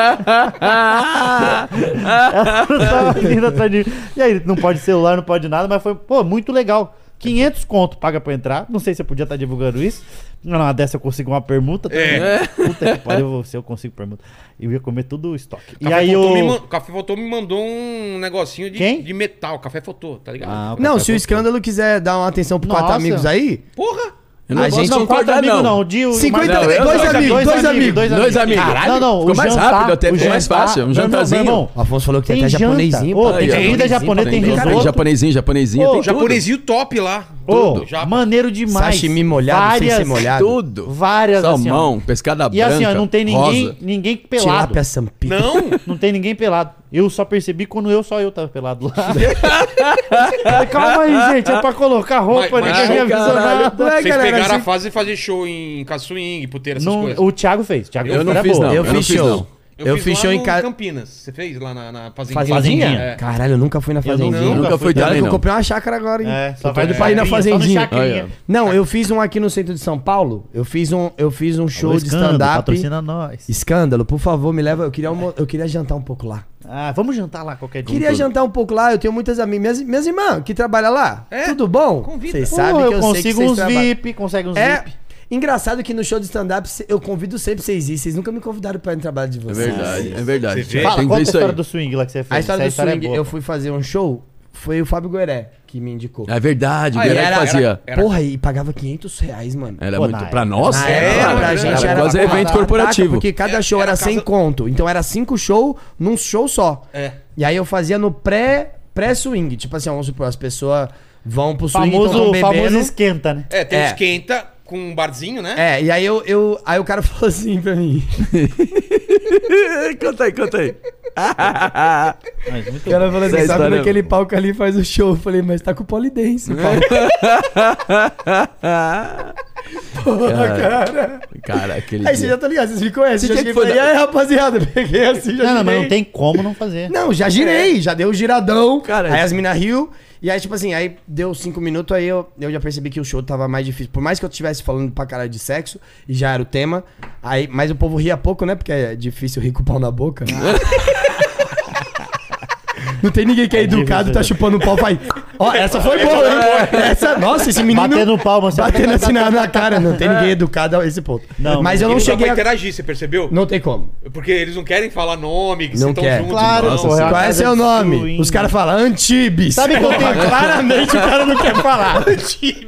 ela tava vindo atrás de mim. E aí, não pode celular, não pode nada, mas foi, pô, muito legal. 500 conto paga pra entrar. Não sei se eu podia estar divulgando isso. Não, dessa eu consigo uma permuta. também. É. Puta que pariu, se eu consigo permuta. Eu ia comer tudo o estoque. E Café aí Fotô eu... me man- Café Fotô me mandou um negocinho de, Quem? de metal. Café Fotô, tá ligado? Ah, o Não, se o Fotô. escândalo quiser dar uma atenção pro quatro Nossa. amigos aí, Porra! Eu não A gente- Não, quatro amigos não. não. De, o- 50 Não, eu- dois, dois amigos, dois amigos. Dois amigos. Não, não, Ficou o mais jantar, rápido, até o ficou mais fácil. Um irmão, jantarzinho. irmão, O Afonso falou que tem, Tem até japonesinho. Pô. tem comida japonesa, tem Tem Tem risoto. japonesinho, japonesinho, Ô, tem tudo. Japonesinho top lá. Tudo. Maneiro demais. Sashimi molhado, sem ser molhado. Tudo. Várias Salmão, assim, pescada E branca, assim, ó, não tem ninguém, ninguém pelado. Tilápia Sampita. Não? Não tem ninguém pelado. Eu só percebi quando eu só eu tava pelado lá. Calma aí, gente, é pra colocar roupa, Mas- mas- ninguém me avisou nada. Vocês galera, pegaram a assim- fase de fazer show em caçuing, puteira, essas Não, coisas. o Thiago fez. Thiago Eu não era fiz, boa. não. Eu, eu não fiz fiz, show. não. Eu, fiz lá show em casa. Campinas. Você fez lá na, na fazendinha? Fazendinha? Fazendinha? É. Caralho, eu nunca fui na Eu fazendinha. vi, Nunca Nunca fui também, eu não. comprei uma chácara agora, hein? É, só vai pra ir na chacrinha, só no fazendinha. Olha. Não, eu fiz um aqui no centro de São Paulo. Eu fiz um, eu fiz um show Alô, de Escândalo, stand-up. Patrocina nós. Escândalo, por favor, me leva. Eu queria, almo- eu queria jantar um pouco lá. Ah, vamos jantar lá qualquer dia. Queria jantar um pouco lá. Eu tenho muitas amigas. Minhas, minhas irmãs que trabalham lá. É? Tudo bom? Convida. Vocês sabem que eu eu, sei que consigo uns. VIP, consegue uns É. VIP. Engraçado que no show de stand-up eu convido sempre vocês ir. Vocês nunca me convidaram pra ir no trabalho de É vocês. verdade, é verdade. Você? Fala, Tem que conta ver a isso aí. história do swing lá que você fez. A história Essa do é swing, boa. eu fui fazer um show. Foi o Fábio Gueré que me indicou. É verdade, o Ah, Guilherme era- fazia. era- era- Porra, e pagava 500 reais, mano. Era Pô, muito. na Pra nós? Na É, época, era pra gente era era quase evento corporativo. Porque cada Era- show era, era 100 casa- conto. Então era cinco shows num show só. É. E aí eu fazia no pré, pré-swing. Tipo assim, vamos supor, as pessoas vão pro swing, Famoso, tão famoso esquenta, né? É, tem É. esquenta com um barzinho, né? É, e aí eu, eu. Aí o cara falou assim pra mim. conta aí, conta aí. Mas muito O cara falou Essa assim, sabe história- naquele palco ali faz o show. Eu falei, mas tá com polidense, Paulo. cara. Cara, aquele. Aí você dia. já tá ligado, vocês me conhecem. Você Já cheguei que e falei, foi aí, rapaziada, peguei assim, já Não, não, mas girei. não tem como não fazer. Não, já girei, já deu o giradão. Cara, aí as mina riu. E aí, tipo assim, aí deu cinco minutos, aí eu, eu já percebi que o show tava mais difícil. Por mais que eu estivesse falando pra caralho de sexo, e já era o tema. Aí, mas o povo ria pouco, né? Porque é difícil rir com o pau na boca. Não tem ninguém que é educado, tá chupando o pau, vai. Ó, essa foi boa, hein? Essa, nossa, esse menino. Batendo palma, você Batendo assim na, na cara. Não tem ninguém educado a esse ponto. Não, mas eu não cheguei pra a... interagir, você percebeu? Não tem como. Porque eles não querem falar nome, que Não vocês estão quer. juntos. Claro, não. Nossa porra, é uma Qual é seu nome? swing. Os caras falam Antibes. Sabe que eu tenho- Claramente o cara não quer falar.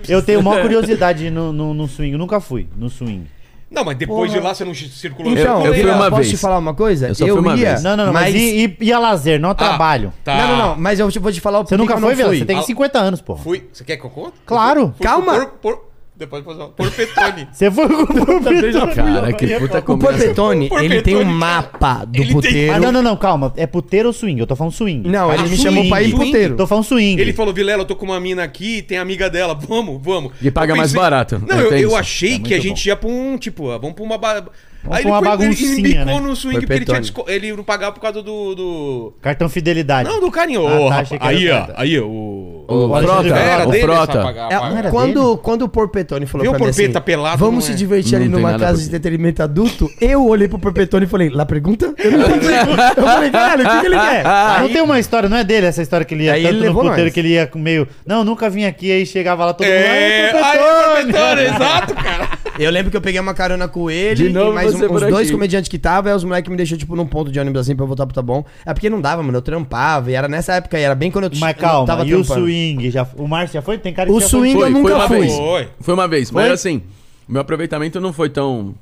Eu tenho maior curiosidade no, no, no swing. Eu nunca fui no swing. Não, mas depois Porra. de lá você não circulou Então, eu fui Vila, uma posso vez. te falar uma coisa? Eu só fui uma ia, vez. Não, não, não. Mas, e, e, e a lazer, não a trabalho. Tá. Não, não, não. Mas eu vou te falar o Você nunca que eu foi, Vila? fui. Você tem Ah, 50 anos, porra. Fui. Você quer que eu conte? Claro. Fui Calma. Por, por, depois pode falar. Por Petone. Você foi com o Porpetone. Cara, que puta O combinação. Porpetone, Porpetone, ele tem um mapa do Ele tem- puteiro. Ah, não, não, não, calma. É puteiro ou swing? Eu tô falando swing. Não, ele Ah, me swing, chamou pra ir puteiro. Tô falando swing. Ele falou, Vilela, eu tô com uma mina aqui, tem amiga dela, vamos, vamos. E paga Eu mais barato, Não, é, eu, tem eu isso. achei É que a gente ia pra um, tipo, ah, vamos pra uma... Ba... Vamos Aí pra uma ele, foi- ele baguncinha, embicou né? no swing Foi porque ele, tinha ele não pagava por causa do... do... Cartão fidelidade. Não, do carinho. Ah, Ô, tá, rapaz, aí, ó, aí, o... O Alexandre Frota, Era o dele Frota. pagar- É, pagar. era quando, quando o Porpetone falou Viu pra o mim assim, Porpeta pelado, vamos se é? divertir ali Não numa casa de entretenimento adulto, eu olhei pro Porpetone e falei, lá pergunta? Eu não entendi. Eu falei, caralho, o que, que ele quer? Ah, não tem uma história, não é dele essa história que ele ia Aí tanto ele no levou puteiro nós. que ele ia com meio. Não, nunca vim aqui, aí chegava lá todo mundo. É, "Ai, aí, Porpetone!" Petone, exato, cara. Eu lembro que eu peguei uma carona com ele De novo e mais um, uns dois comediantes que tava, aí os moleques me deixou, tipo, num ponto de ônibus assim pra eu voltar pro Tá Bom. É porque não dava, mano, eu trampava, e era nessa época, e era bem quando eu Mas eu calma, tava e o trampando. swing? Já, o Márcio já foi? Tem cara que O já swing foi. eu nunca foi uma fui. vez. Foi. Foi uma vez, Foi? mas assim, o meu aproveitamento não foi tão.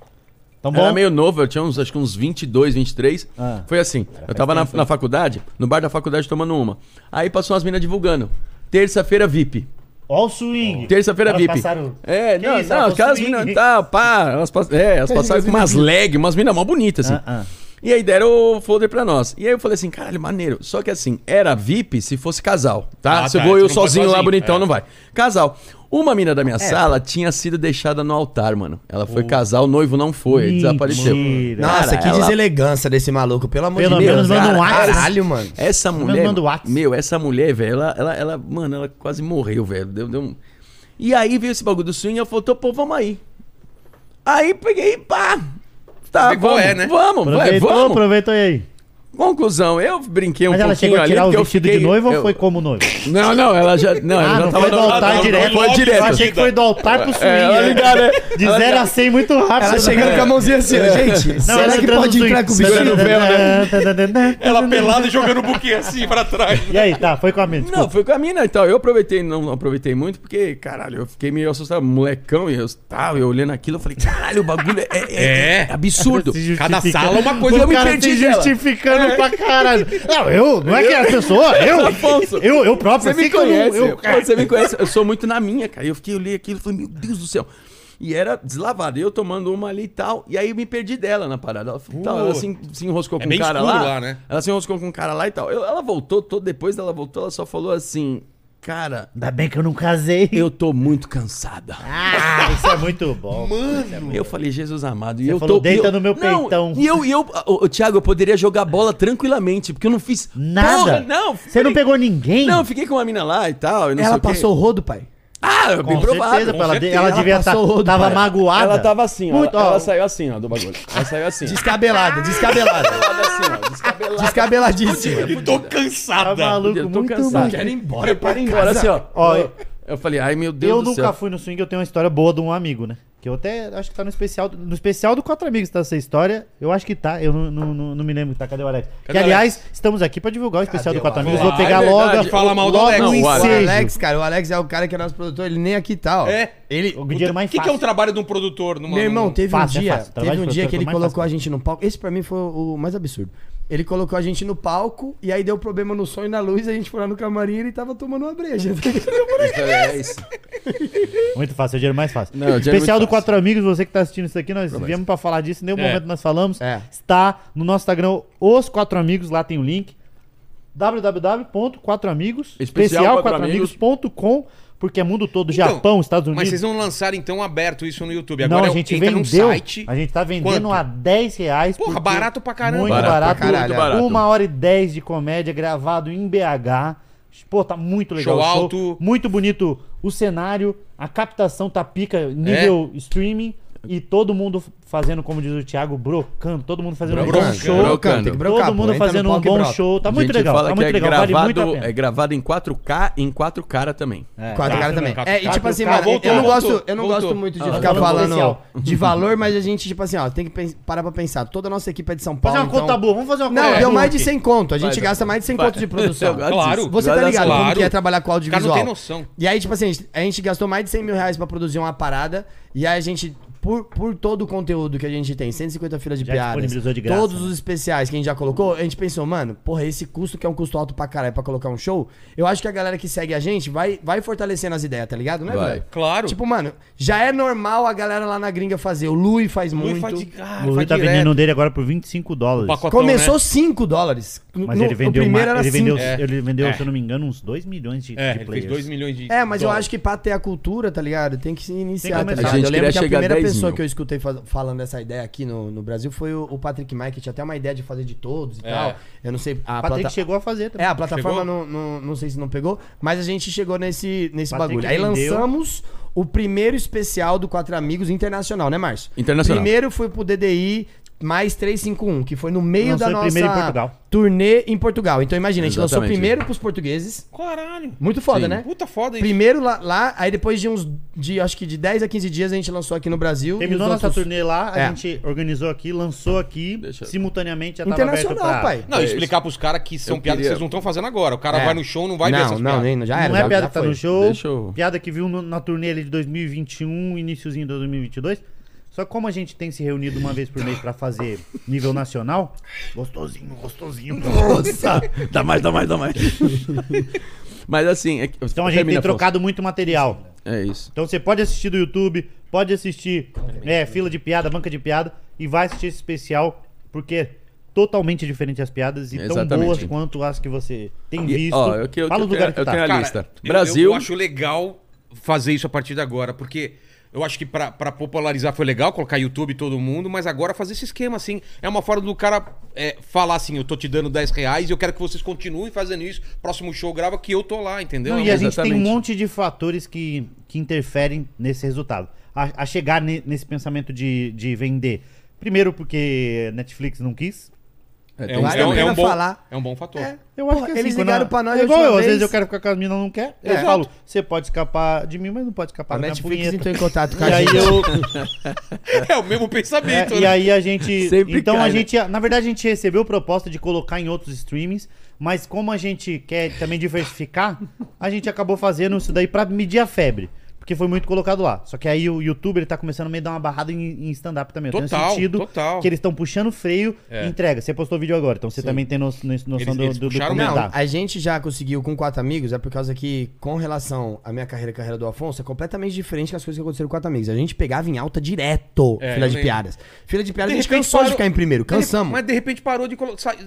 Tão bom? Era meio novo, eu tinha uns, acho que uns 22, 23. Ah. Foi assim, eu tava na, na faculdade, no bar da faculdade tomando uma. Aí passou umas minas divulgando. Terça-feira VIP. Ó o swing. Terça-feira VIP. passaram- É, Que não, isso, não, elas aquelas minas, tá, pá, elas, pass- é, elas passaram com umas leg, umas minas mó bonitas, assim. Ah, ah. E aí deram o folder pra nós. E aí eu falei assim, caralho, maneiro. Só que assim, era VIP se fosse casal, tá? Ah, se eu tá, vou eu sozinho, pode lá, sozinho, bonitão, é. não vai. Casal. Uma mina da minha sala tinha sido deixada no altar, mano. Ela foi casar, o noivo não foi, ele desapareceu. Mentira. Nossa, Cara, que ela- deselegância desse maluco, pelo amor Pelo de Deus. menos manda um WhatsApp. Caralho, mano. Essa menos mulher. manda o Whats. Meu, essa mulher, velho, ela, ela, ela, mano, ela quase morreu, velho. Deu, deu um... E aí veio esse bagulho do swing e eu falei, pô, vamos aí. Aí peguei, pá. Tá, Vê qual vamos, é, né? vamos, vai, Aproveitou, vamos. aproveitou e aí. Conclusão, eu brinquei um Mas ela pouquinho chegou a ali, tirar o porque eu vestido fiquei... de noivo eu- ou foi como noivo? Não, não, ela já... Não, ela Ah, já não tava foi do no- altar não, direto. foi Eu direto. achei que foi do altar pro swing. É, ela né? ligada, né? De Ela 0 a 100 muito rápido. Ela chegando com a mãozinha assim, ó, gente, Não, será ela que pode entrar com o vestido? Segurando o véu, né? Ela pelada e jogando o buquê assim pra trás. E aí, tá, foi com a mina. Não, desculpa. foi com a mina e tal. Eu aproveitei, não aproveitei muito, porque, caralho, eu fiquei meio assustado, molecão, e eu tava eu olhando aquilo, eu falei, caralho, o bagulho é, é- É. é absurdo. Se Cada sala uma coisa. Eu me cara perdi se dela. justificando zoando pra caralho. Não, eu, não é que é a pessoa, eu, Afonso, eu, eu próprio, Você me que eu conhece, eu- pô, você me conhece. Eu sou muito na minha, cara. Eu fiquei, eu li aquilo e falei, meu Deus do céu. E era deslavado, eu tomando uma ali e tal. E aí eu me perdi dela na parada. Ela, tal, ela se, se enroscou É com um cara lá. lá, né? Ela se enroscou com um cara lá e tal. Eu- ela voltou, todo depois dela voltou, ela só falou assim: Cara, Ainda bem que eu não casei. eu tô muito cansada. Ah, isso é muito bom. Eu falei, Jesus amado. E Você eu falou, tô, "Deita eu- no meu Não, peitão." E eu, e eu, ô, Thiago, eu poderia jogar bola tranquilamente, porque eu não fiz Nada. Porra, não. Você não pegou ninguém? Não, eu fiquei com uma mina lá e tal. e Ela o passou o rodo, pai. Ah, bem Com provável. certeza, ela, certeza. ela devia estar. rodo, tava pai. magoada. Ela tava assim, ó. Muito, ela, ó. ela saiu assim, ó, do bagulho. Ela saiu assim. Descabelada, descabelada. Ela assim, ó, descabelada. Descabeladíssima. Eu tô Tá cansada. maluco, Eu tô muito cansado. bom. Quero ir embora, quero ir embora. Assim, ó. Ó, eu, eu falei, ai meu Deus eu do nunca céu. fui no swing, eu tenho uma história boa de um amigo, né? Que eu até acho que tá no especial. No especial do Quatro Amigos tá essa história. Eu acho que tá. Eu não, não, não, não me lembro que tá. Cadê o Alex? Cadê que o aliás, estamos aqui pra divulgar o especial do Cadê o Quatro Alex? Amigos. Vou Ah, pegar é logo. Fala mal do logo Alex. o Não, o O. Alex, cara, o Alex é o cara que é nosso produtor, ele nem aqui tá, ó. É. Ele. O dinheiro mais O que, que é fácil. um trabalho de um produtor? Numa, Meu irmão, teve Fácil, um é dia, fácil. Trabalho teve um dia que ele é colocou fácil. a gente no palco. Esse pra mim foi o mais absurdo. Ele colocou a gente no palco e aí deu problema no som e na luz, a gente foi lá no camarim e ele tava tomando uma breja. É isso. Muito fácil, é o dinheiro mais fácil. Não, dinheiro é Especial do Quatro Amigos, você que tá assistindo isso aqui, nós viemos pra falar disso, em nenhum É. momento nós falamos. É. Está no nosso Instagram, Os Quatro Amigos, lá tem o link. www.quatroamigos, Especial especial4amigos.com, porque é mundo todo, Então, Japão, Estados Mas Unidos. vocês não lançaram então aberto isso no YouTube. Não, Agora a gente entra num vendeu. site. A gente tá vendendo Quanto? a 10 reais. Porra, barato pra caramba. Muito Barato barato. Muito barato. Uma hora e 10 de comédia gravado em BH. Pô, tá muito legal. Show o alto. Muito bonito o cenário, a captação tá pica, nível streaming. E todo mundo fazendo, como diz o Thiago, brocando. Todo mundo fazendo um bom Brocando. show. Brocando. tem que brocar, Todo pô. mundo no fazendo um bom broca. show. Tá A muito gente legal. fala Tá que muito é legal. Vale muito a gravado, pena. é gravado em 4K e em 4 cara também. É, Quatro tá. caras também. Quatro É, e tipo assim, mano, caras. eu não Voltou, gosto, eu não voltou. gosto muito de Ah, ficar voltou. falando de valor, mas a gente, tipo assim, ó, tem que parar pra pensar. Toda a nossa equipe é de São Paulo. Fazer uma então... conta boa. Vamos fazer uma conta Não, deu mais de aqui. 100 conto. A gente Vai, gasta mais de 100 Vai. conto de produção. Claro. Você tá ligado como que é trabalhar com O cara não audiovisual. tem noção. E aí, tipo assim, a gente, a gente gastou mais de 100 mil reais pra produzir uma parada. E aí a gente, por, por todo o conteúdo que a gente tem, 150 filas de Já piadas, disponibilizou de graça, todos né? os especiais que a gente já colocou, a gente pensou, mano, porra, esse custo que é um custo alto pra caralho pra colocar um show, eu acho que a galera que segue a gente vai, vai fortalecendo as ideias, tá ligado? Não é, Vai. velho? Claro. Tipo, mano, já é normal a galera lá na gringa fazer. O Lui faz Lui muito. faz de- ah, O Luiz faz tá direto. vendendo um dele agora por 25 dólares. Pacotão, Começou né? 5 dólares. Mas No- ele o vendeu, primeiro uma, era ele vendeu, 5. É. ele vendeu É. se eu não me engano, uns 2 milhões de, É, de ele fez players. 2 milhões de. É, mas eu dólares. acho que pra ter a cultura, tá ligado? Tem que se iniciar, Tem que tá ligado? Eu lembro que a primeira 10 pessoa mil. que eu escutei falando dessa ideia aqui no, no Brasil foi o, o Patrick Mike, que tinha até uma ideia de fazer de todos e É. tal. Eu não sei. A O Patrick plata- chegou a fazer também. É, a plataforma não, não, não sei se não pegou, mas a gente chegou nesse, nesse Patrick bagulho. Aí vendeu. lançamos o primeiro especial do Quatro Amigos internacional, né, Márcio? Internacional. Primeiro foi pro DDI mais 351, que foi no meio Lançou da nossa primeiro em Portugal. turnê em Portugal. Então imagina, a gente lançou Exatamente. primeiro pros portugueses. Caralho. Muito foda, Sim. né? Puta foda isso. Primeiro lá, lá, aí depois de uns, de, acho que de 10 a 15 dias a gente lançou aqui no Brasil. Terminou os nossa outros- turnê lá, a É. gente organizou aqui, lançou aqui, Deixa eu- simultaneamente já tava aberto Internacional, pra... pai. Não, É explicar pros caras que são Eu piadas que queria- vocês não estão fazendo agora. O cara É. vai no show, não vai ver não, essas não, piadas. nem, já era. não é já- piada já que tá foi. no show, Deixa eu- piada que viu no- na turnê ali de 2021, iníciozinho de 2022. Só que como a gente tem se reunido uma vez por mês pra fazer nível nacional, gostosinho, gostosinho. Nossa! dá mais, dá mais, dá mais. Mas assim. É, que- Então a gente termina, tem trocado muito material. É isso. Então você pode assistir do YouTube, pode assistir é, fila de piada, banca de piada e vai assistir esse especial porque é totalmente diferente as piadas e tão Exatamente. boas quanto as que você tem E, visto. ó, eu que- eu Fala que- os lugares eu que tá. tenho a Cara, lista. eu- Brasil. Eu, acho legal fazer isso a partir de agora, porque eu acho que pra, pra popularizar foi legal, colocar YouTube e todo mundo, mas agora fazer esse esquema assim. É uma forma do cara é, falar assim: eu tô te dando 10 reais e eu quero que vocês continuem fazendo isso. Próximo show grava que eu tô lá, entendeu? Não, e a gente tem um Exatamente. monte de fatores que, que interferem nesse resultado. A, a chegar ne- nesse pensamento de, de vender. Primeiro porque Netflix não quis. É, É um, Vale a é um- é um bom, falar. é um bom fator. É. Eu Porra, acho que assim, eles quando ligaram a- pra nós é a igual eu, às vez. vezes eu quero ficar com as minas não quer. Eu Exato. falo, você pode escapar de mim, mas não pode escapar A da minha Netflix punheta. entrou em contato com E a aí gente. eu, É o mesmo pensamento, É, né? e aí a gente. Sempre então cai, a né? gente. Na verdade, a gente recebeu proposta de colocar em outros streamings, mas como a gente quer também diversificar, a gente acabou fazendo isso daí pra medir a febre. Porque foi muito colocado lá. Só que aí o YouTube ele tá começando a meio dar uma barrada em, em stand-up também. Eu tenho Total, sentido total. que eles estão puxando freio É. e entrega. Você postou vídeo agora, então você também tem no- no- noção Eles- do, eles do, do. Não, a gente já conseguiu com quatro amigos, é por causa que, com relação à minha carreira e carreira do Afonso, é completamente diferente das coisas que aconteceram com quatro amigos. A gente pegava em alta direto É, fila de lembro. piadas. Fila de piadas, De a gente cansou de parou- ficar em primeiro, De cansamos. Mas de repente parou de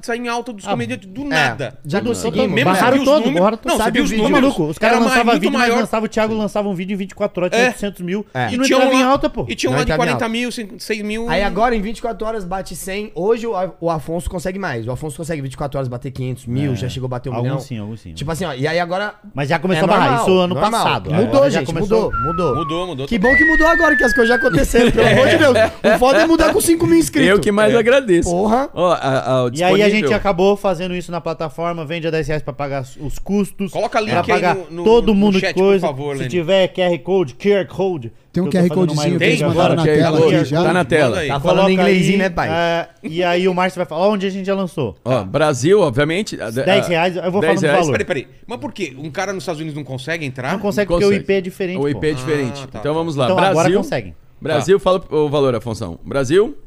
sair em alta dos comediantes do É, nada. já Tudo- conseguimos. Mesmo Barraram todo, números-. Não, você Sabe viu os números. maluco, os caras lançavam vídeo, mas o Thiago lançava um vídeo em 24 horas, É. tinha 800 mil. É. E não tinha um entrava em alta, pô. E tinha um lá de entrava em 40 alta. mil, 6 mil. Aí agora, em 24 horas, bate 100. Hoje o, o Afonso consegue mais. O Afonso consegue em 24 horas bater 500 mil, já chegou a bater um Alguns milhão. sim, alguns sim. Tipo assim, ó. E aí agora... Mas já começou é a barrar, normal, isso ano normal. passado. Mudou, Agora já gente, começou- mudou, mudou. Mudou, mudou. Que bom que mudou agora, que as coisas já aconteceram, pelo amor de Deus. O foda é mudar com 5 mil inscritos. Eu que mais agradeço. Porra. Ó, a- a- o E aí a gente acabou fazendo isso na plataforma, vende a 10 reais pra pagar os custos. Coloca link aí pagar no- no- todo no mundo chat, de coisa. por favor, Se tiver QR Code, QR Code. Tem um QR Codezinho que Tem, eles agora. mandaram na QR tela Code. aqui já. Tá na tela. Manda aí. Tá falando Coloca inglesinho, aí, né, pai? é, e aí o Márcio vai falar onde a gente já lançou. Ó, Brasil, obviamente. a- 10 a- reais, eu vou 10 falando do reais. valor. Peraí, peraí. Mas por quê? Um cara nos Estados Unidos não consegue entrar? Não consegue porque o. IP é diferente. O IP é pô. diferente. Ah, tá. Então vamos lá. Então agora Brasil. conseguem. Brasil, fala o valor, Afonso. Brasil,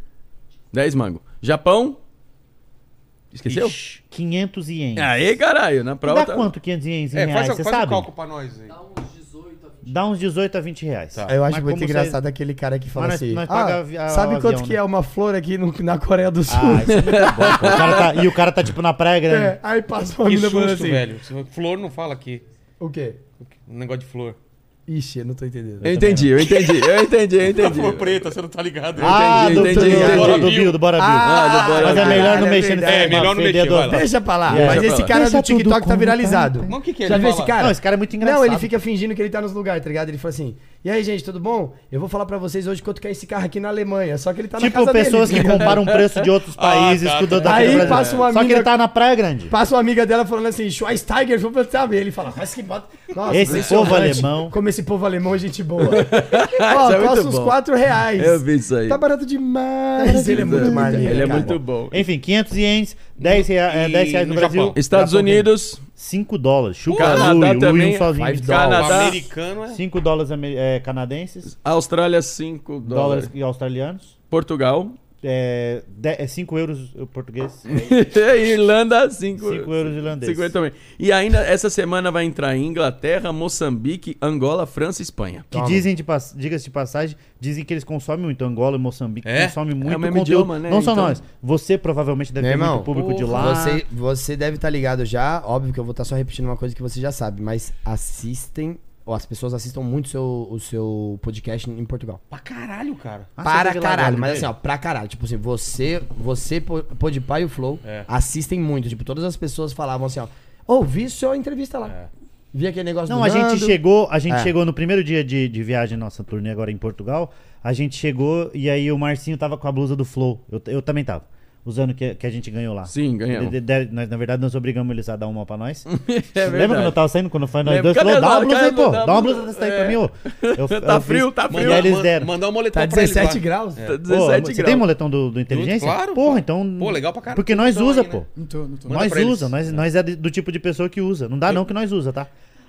10 mango. Japão. Esqueceu? Ixi. 500 ienes. Aí, caralho, na prova. dá tá- quanto 500 ienes em É, reais? faz, Você faz o sabe? cálculo pra nós aí. Dá uns 18 a 20 reais. Tá. Eu acho Mas muito engraçado aquele cara que fala Mas assim. nós "Ah, a- sabe o quanto avião, que né?" é uma flor aqui no- na Coreia do Sul? Ah, isso é muito bom. O cara tá- e o cara tá tipo na praia grande. É, aí passa uma Que mina susto, assim. velho. Flor não fala aqui. O quê? Um negócio de flor. Ixi, eu não tô entendendo. Eu entendi, eu entendi, eu entendi, eu entendi. Flor preta, você não tá ligado. Ah, entendi, do, entendi, do, entendi. Bora do Bill, do Bora Bill. Ah, do Bora Mas é melhor não É mexer nesse É, melhor não mexer, fededor. vai lá. Deixa pra lá. Mas esse cara Deixa do TikTok tá viralizado. Mas o que que é? Já viu esse cara? Não, esse cara é muito engraçado. Não, ele fica fingindo que ele tá nos lugares, tá ligado? Ele fala assim: E aí, gente, tudo bom? Eu vou falar pra vocês hoje quanto que é esse carro aqui naAlemanha. Só que ele tá na Tipo, casa pessoas dele. que tá comparam o preço de outros Ah, países tá, do tá. daqui do Aí passa uma Só que ele tá na praia grande. Passa uma amiga dela falando assim, Schweinsteiger, sabe? Ele fala, mas que bota. Nossa, Esse povo alemão. Como esse povo alemão é gente boa. Ó, é uns bom. 4 reais. Eu vi isso aí. Tá barato demais. ele é muito maneiro. Ele é cara. muito bom. Enfim, 500 ienes, 10, rea é, E 10 reais no, no Brasil. Japão? Estados Japão Unidos, 5 dólares. Chupa Canadá Lui, Lui, também, um sozinho. five O Canadá, americano é. 5 dólares ame- é, canadenses, Austrália 5 dólares dólares, australianos. Portugal, É, 5 euros o português. Irlanda 5 5 euros irlandês. 50 também. E ainda essa semana vai entrar Inglaterra, Moçambique, Angola, França e Espanha. Que dizem, de diga-se de passagem, dizem que eles consomem muito. Angola e Moçambique É? consomem muito o mesmo conteúdo. idioma, né? Não só Então- nós. Você provavelmente deve ter muito público de porra, lá. Você, você deve estar ligado já, óbvio que eu vou estar só repetindo uma coisa que você já sabe, mas assistem, as pessoas assistam muito o seu, o seu podcast em Portugal. Pra caralho, cara. Ah, para lá caralho, mas assim, ó, pra caralho. Tipo assim, você, você, Po- Podpah e o Flow É. assistem muito. Tipo, todas as pessoas falavam assim, ó, ô, vi sua entrevista lá. É. Vi aquele negócio Não, do a gente Nando. chegou, a gente É. chegou no primeiro dia de, de viagem nossa turnê agora em Portugal. A gente chegou e aí o Marcinho tava com a blusa do Flow. Eu, eu também tava. Usando que, que a gente ganhou lá. Sim, ganhamos. De- de- de- nós, na verdade, nós obrigamos eles a dar uma pra nós. É Lembra quando eu tava saindo, quando foi nós Lembro. dois? Falou, dá uma blusa aí, pô. Dá uma blusa dessa aí pra mim, ô. Eu, Tá eu frio, fiz- tá frio. E aí eles man- deram. Mandar um moletom Tá pra eles 17 lá. graus? Tá Pô, 17 você graus. tem moletom do, do Inteligência? Claro, Porra, pô. então... Pô, legal pra caralho. Porque nós Então usa, aí, pô. né? Não tô, não tô. Manda Nós usa, nós, nós é do tipo de pessoa que usa. Não dá não que nós usa, tá?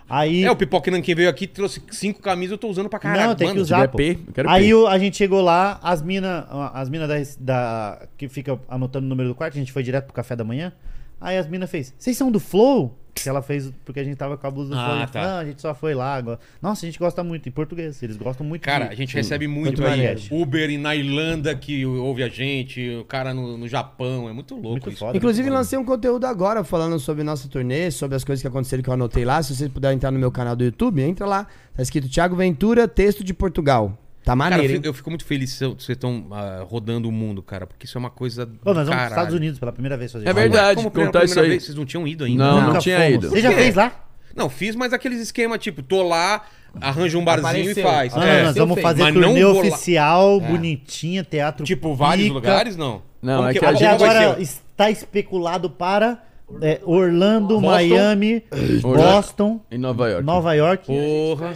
Aí... É, o Pipoca Nanquim veio aqui, trouxe cinco camisas, eu tô usando pra caralho. Não, tem que usar, pô. P, Aí a gente chegou lá, as minas as mina da, da- que fica anotando o número do quarto, a gente foi direto pro café da manhã. Aí as minas fez, vocês são do Flow? Que ela fez porque a gente tava com a blusa do Ah, Flow. A gente tá. falou, Não, a gente só foi lá. agora." Nossa, a gente gosta muito em português. Eles gostam muito. Cara, de- a gente recebe muito, muito aí. Uber e na Irlanda que ouve a gente, o cara no, no Japão, é muito louco Muito isso. foda. Inclusive, lancei um conteúdo agora falando sobre nossa turnê, sobre as coisas que aconteceram que eu anotei lá. Se vocês puderem entrar no meu canal do YouTube, entra lá. Tá escrito Thiago Ventura, texto de Portugal. Tá Cara, eu maneiro, fico, hein? eu fico muito feliz se vocês estão ah, rodando o mundo, cara, porque isso é uma coisa. do Pô, nós vamos pros caralho. Estados Unidos pela primeira vez fazer É verdade. Como pela contar isso primeira aí. vez, vocês não tinham ido ainda? Não, não Nunca tinha fomos. ido. Você já quê? fez lá? Não, fiz, mas aqueles esquema tipo, tô lá, arranja um barzinho Apareceu. e faz. Ah, É. nós vamos fazer Mas não turnê oficial, bonitinha, teatro Tipo, vários pica. lugares, não. Não, Como é que- que a gente agora ser? está especulado para é, Orlando, Boston. Miami, Boston, Em Nova York. Nova York Porra.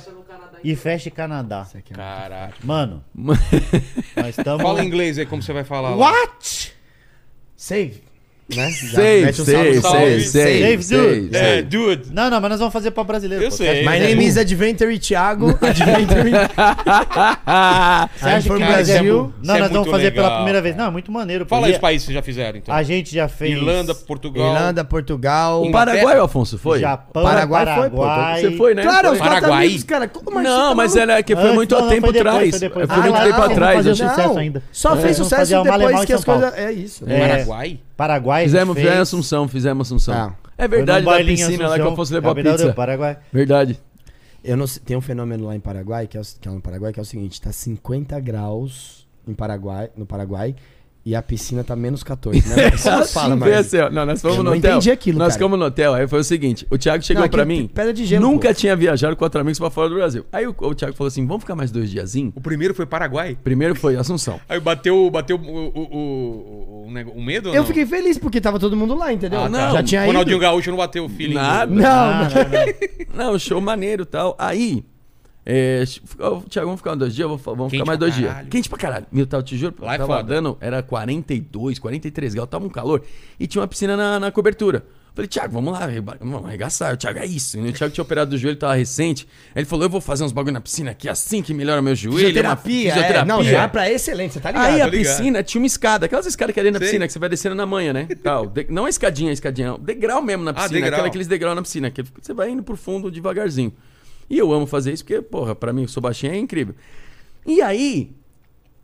E fecha Canadá. Caralho. Mano, nós estamos. Fala em inglês aí, como você vai falar lá. What? Save. Né? Já Sei, um sei, Save, sei, dude. sei. É, dude. Não, não, mas nós vamos fazer pra brasileiro. Eu pô. sei. My name é is Adventure Thiago. Adventure. Você acha que Brasil. é Não, é nós vamos fazer pela primeira vez. Não, é muito maneiro. pô. Fala aí os países que vocês já fizeram, então. A gente já fez. Irlanda, Portugal. Irlanda, Portugal. O Paraguai, o Afonso, foi? Japão, Paraguai Paraguai. foi, Você foi, né? Claro, os Paraguai. amigos, cara. Como assim, Não, tá mas era que foi Antes, muito não, não, tempo foi depois, atrás. foi Ah, muito lá, tempo atrás. Só É. fez sucesso depois que as coisas. É isso. É. Paraguai? Paraguai. Fizemos, fez. fizemos Assunção, fizemos Assunção. Ah. É verdade, da piscina lá que o Assunção, Afonso levou a capital do pizza. Paraguai. Verdade. Eu não sei, tem um fenômeno lá em Paraguai, que é, o, que é no Paraguai, que é o seguinte, tá 50 graus em Paraguai, no Paraguai e a piscina tá menos 14, né? Só fala, Foi mas... assim. Não, nós fomos Eu no não hotel. entendi aquilo, Nós cara. ficamos no hotel. Aí foi o seguinte: o Thiago chegou Não, pra mim. pedra de gelo, Nunca pô. tinha viajado com quatro amigos pra fora do Brasil. Aí o, o Thiago falou assim: vamos ficar mais dois diazinhos? O primeiro foi Paraguai. Primeiro foi Assunção. Aí bateu, bateu o, o, o, o, nego- o medo ou Eu não? fiquei feliz porque tava todo mundo lá, entendeu? Ah, não. Já tinha O Ronaldinho ido. Gaúcho não bateu o feeling. Nada. do- Não, Ah, não. Não, show maneiro e tal. Aí. É, vamos ficar dois dias, vamos Quente ficar mais dois dias. Quente pra caralho. Meu, tava, te juro, Lá é tava foda. dando, era 42, 43 graus, tava um calor. E tinha uma piscina na, na cobertura. Falei, Thiago, vamos lá, vamos arregaçar. O Thiago, é isso. O Thiago tinha operado do joelho, tava recente. Aí ele falou, eu vou fazer uns bagulho na piscina aqui, assim que melhora meu joelho. uma Fisioterapia, é. Não, já pra excelente, você tá ligado? Aí a piscina tinha uma escada, aquelas escadas que é dentro da Sei. piscina, que você vai descendo na manhã, né? Tal. De- não a escadinha, a escadinha, degrau mesmo na Ah, piscina, degrau. aquela, aqueles degrau na piscina, que você vai indo pro fundo devagarzinho. E eu amo fazer isso porque, porra, pra mim, eu sou baixinho, é incrível. E aí,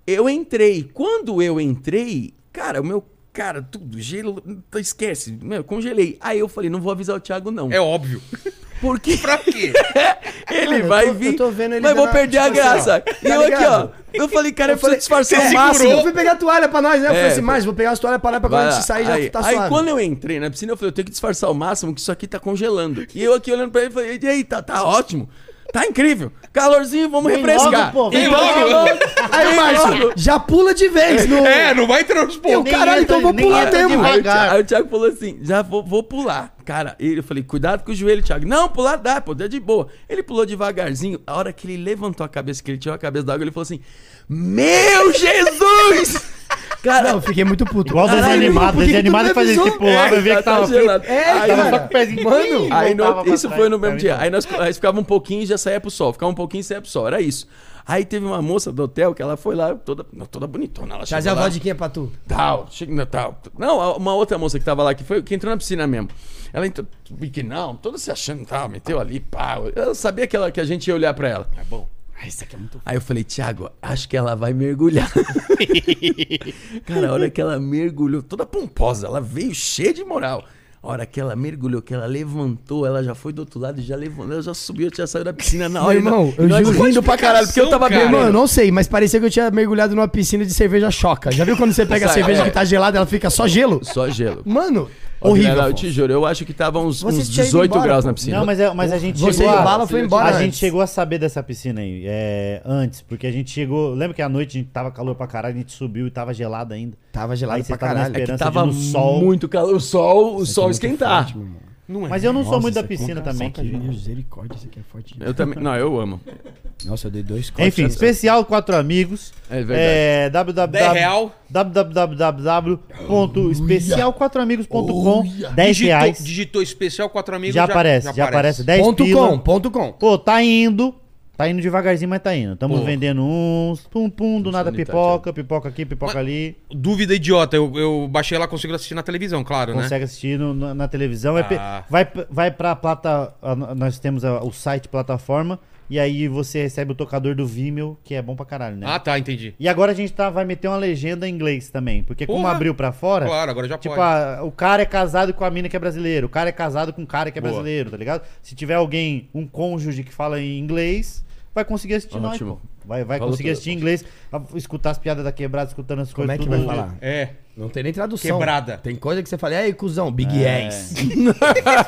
eu entrei. Quando eu entrei, cara, o meu. Cara, tudo, gelo. Esquece, meu, congelei. Aí eu falei, não vou avisar o Thiago, não. É óbvio. Porque pra quê? ele eu vai tô- vir. eu tô vendo ele mas vou perder a graça. tá e eu aqui, ó. Eu falei, cara, eu, Eu falei, preciso disfarçar o máximo. Eu fui pegar a toalha pra nós, né? Eu falei É, assim, mas vou pegar as toalhas pra lá pra quando a gente sair já aí, tá aí suave. quando eu entrei na piscina, eu falei, eu tenho que disfarçar ao máximo que isso aqui tá congelando. E eu aqui olhando pra ele, falei, e aí, tá, tá ótimo. Tá incrível. Calorzinho, vamos Vem refrescar. logo, pô, vem Então, logo. Aí, Márcio, já pula de vez no... É, não vai entrar Eu, pontos. caralho, então eu vou nem pular entra mesmo. Aí o, Thiago, aí o Thiago falou assim: já vou, vou pular. Cara, ele, eu falei, cuidado com o joelho, Thiago. Não, pular dá, pô, dá de boa. Ele pulou devagarzinho. A hora que ele levantou a cabeça, que ele tirou a cabeça da água, ele falou assim: Meu Jesus! Cara, Não, eu fiquei muito puto. Igual desenho animado. Desenho animado não faz isso, avisou? tipo, lá vai ver tá- que tava tá gelado. frio. É, Aí, Tava só com o pezinho. Mano, Aí no- pra isso foi no mesmo dia. Aí nós, nós ficava um pouquinho e já saía pro sol. Ficava um pouquinho e saía pro sol. Era isso. Aí teve uma moça do hotel que ela foi lá toda, toda bonitona. Ela Trazer chegou a lá, vodiquinha pra tu. Tal, chega, tal. Não, uma outra moça que tava lá, que foi que entrou na piscina mesmo. Ela entrou, não, toda se achando, tal, meteu ali, pá. Eu sabia que, ela, que a gente ia olhar pra ela. É bom. Aí eu falei, Thiago, acho que ela vai mergulhar. Cara, a hora que ela mergulhou, toda pomposa, ela veio cheia de moral. A hora que ela mergulhou, que ela levantou, ela já foi do outro lado e já levantou, ela já subiu, já saiu da piscina na Meu hora. irmão, E eu nós juro- rindo pra caralho, porque eu tava Cara, bem, Irmão, eu não sei, mas parecia que eu tinha mergulhado numa piscina de cerveja choca. Já viu quando você pega a cerveja é. que tá gelada, ela fica só gelo? Só gelo. Mano, horrível. Eu te juro, eu acho que tava uns, Você uns tinha ido 18 embora, graus pô. na piscina. Não, mas, é, mas a gente Você chegou e o a- Bala foi embora A gente antes. chegou a saber dessa piscina aí é, antes, porque a gente chegou. Lembra que à noite a gente tava calor pra caralho, a gente subiu e tava gelado ainda. Tava gelado Aí você pra tava na caralho. esperança Tava de no sol. muito calor, o sol, o sol esquentar. Forte, meu irmão. Não é. Mas eu não sou Nossa, muito da piscina também. que- de Misericórdia, isso aqui é forte. Eu também, não, eu amo. Nossa, eu dei dois cortes. Enfim, especial quatro amigos. É verdade. É, www, 10 real. www.especial4amigos.com 10 Digitou, reais. digitou especial quatro amigos. Já aparece, já aparece. 10 Ponto com, ponto com. Pô, tá indo. Tá indo devagarzinho, mas tá indo. Estamos vendendo uns, pum pum, do nada pipoca, pipoca aqui, pipoca Mas- ali. Dúvida idiota. Eu, eu baixei lá, consigo assistir na televisão, claro, né? Consegue assistir no- na, na televisão. É pe- Ah. vai, vai pra plata. a- Nós temos a- o site plataforma. E aí você recebe o tocador do Vimeo, que é bom pra caralho, né? Ah, tá, entendi. E agora a gente tá, vai meter uma legenda em inglês também. Porque como Porra. abriu pra fora. Claro, agora já Tipo, pode. a- o cara é casado com a mina que é brasileiro, o cara é casado com um cara que é Boa. brasileiro, tá ligado? Se tiver alguém, um cônjuge que fala em inglês, vai conseguir assistir nós, Ótimo. pô. Vai, vai Falou conseguir tudo, assistir em inglês, escutar as piadas da quebrada, escutando as Como coisas. é que tudo- vai falar? É. Não tem nem tradução. Quebrada. Tem coisa que você fala, e aí, cuzão, Big É. Ass.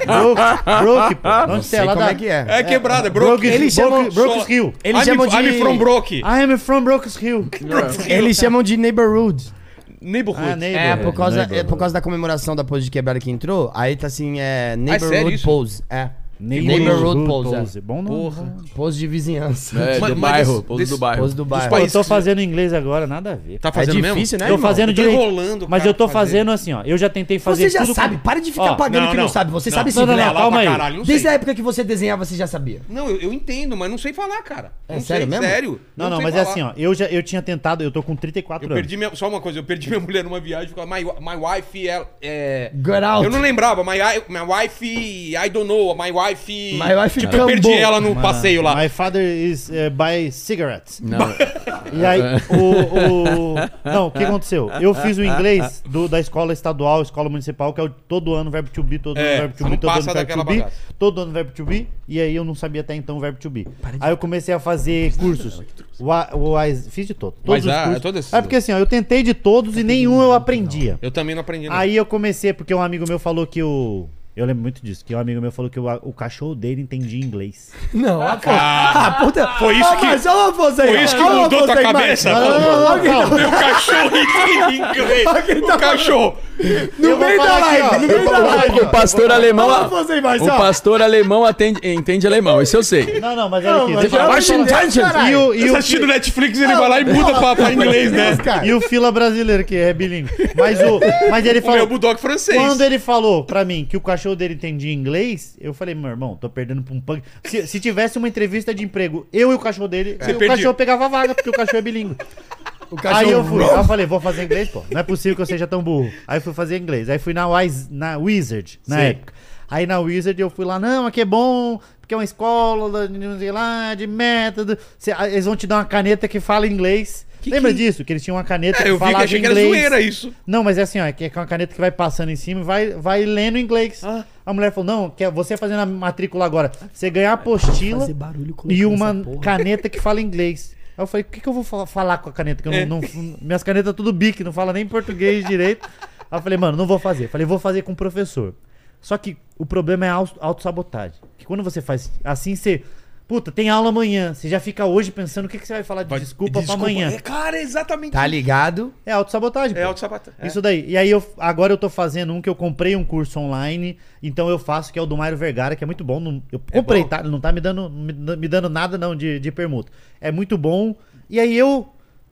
Broke, broke, pô. Não Não sei, sei lá como da... é que é. É quebrada, é Broke, broke. Eles chamam- broke, Brooks só- Hill. Eles I'm, chamam de... I'm from Broke. I am from Brooks Hill. Eles chamam de neighborhood. Neighborhood. Ah, neighbor. É, por causa, neighborhood. é por causa da comemoração da pose de quebrada que entrou, aí tá assim, é sério neighborhood isso? pose. É. Neighborhood pose, é. Bom nome. Porra. Pose de vizinhança. É, Mas- do mas bairro, pouso desse- do bairro. Pose do bairro. Pô, eu tô fazendo inglês agora, nada a ver. Tá fazendo é mesmo? difícil, né, Tô irmão? fazendo Eu tô direito. enrolando Mas cara eu tô fazendo assim, ó. Eu já tentei fazer Você já tudo sabe, com- para de ficar Ó, pagando não, que não, não. sabe. Você Não. sabe Não, sim, não, né? não, calma aí. Caralho, não Desde sei. a época que você desenhava, você já sabia. Não, eu, eu entendo, mas não sei falar, cara. É não sério sei, mesmo? Sério. Não, não, mas é assim, ó. Eu, já, eu tinha tentado, eu tô com 34 Eu anos. perdi minha, só uma coisa, eu perdi minha mulher numa viagem, my, my wife é, é Get out. Eu não lembrava, my wife, I don't know, my wife. My wife tipo, eu perdi ela no passeio lá. My father is uh, buy cigarettes. Não, E aí, o, o- Não, o que aconteceu? Eu fiz o inglês do- da escola estadual, escola municipal, que é o todo ano verbo to be, todo É, ano verbo to be, todo ano verbo to be, todo ano verbo to be, e aí eu não sabia até então o verbo to be. Aí eu comecei a fazer cursos. O, fiz de todo, todos Mas, os ah, cursos. todos esses- É porque assim, ó, eu tentei de todos e nenhum eu aprendia. Eu também não aprendi. Não. Aí eu comecei, porque um amigo meu falou que o. Eu lembro muito disso, que um amigo meu falou que o, o cachorro dele entendia inglês. Não, a Ah, puta. Foi isso que- Mas, Afonso aí, Foi isso que mudou tua cabeça? Não, não, não, não, calma. Meu cachorro entende inglês. O cachorro. No meio da live, no meio da live. o pastor alemão. O pastor alemão atende, entende alemão, isso eu sei. Não, não, mas olha aqui. vai. E o, e Você o, tá assistindo Netflix, ele vai lá e muda pra, inglês, né? e o fila brasileiro, que é bilíngue. Mas, o, mas ele O meu falou. bulldog francês. Quando ele falou pra mim que o cachorro dele entendia inglês, eu falei, meu irmão, tô perdendo pra um punk. Se, se tivesse uma entrevista de emprego, eu e o cachorro dele, Você o cachorro pegava a vaga, porque o cachorro é bilíngue. Aí eu fui, aí eu falei, vou fazer inglês, pô. Não é possível que eu seja tão burro. Aí fui fazer inglês. Aí fui na, Wise, na Wizard, na Sim. época. Aí na Wizard eu fui lá, não, aqui é bom, porque é uma escola, não sei lá, de método. Cê- eles vão te dar uma caneta que fala inglês. Que Lembra que- disso? Que eles tinham uma caneta É, que eu vi que falava achei que era inglês. zoeira isso. Não, mas é assim, ó, é que é uma caneta que vai passando em cima e vai, vai lendo inglês. Ah. A mulher falou, não, que é você fazendo a matrícula agora, você ganhar a apostila e uma caneta que fala inglês. Aí eu falei, o que, que eu vou fa- falar com a caneta? Que eu É. não, não- minhas canetas tudo bique, não fala nem português direito. Aí eu falei, mano, não vou fazer. Falei, vou fazer com o professor. Só que o problema é a auto- autossabotagem. Que quando você faz assim, você. Puta, tem aula amanhã. Você já fica hoje pensando o que, que você vai falar de desculpa, pra amanhã. É, cara, é exatamente Tá ligado? É autossabotagem. É pô. auto-sabota. É. Isso daí. E aí eu agora eu tô fazendo um que eu comprei um curso online, então eu faço que é o do Mário Vergara, que é muito bom. Não- eu comprei, bom? tá? Ele Não tá me dando, me, me dando nada não de, de permuta. É muito bom. E aí eu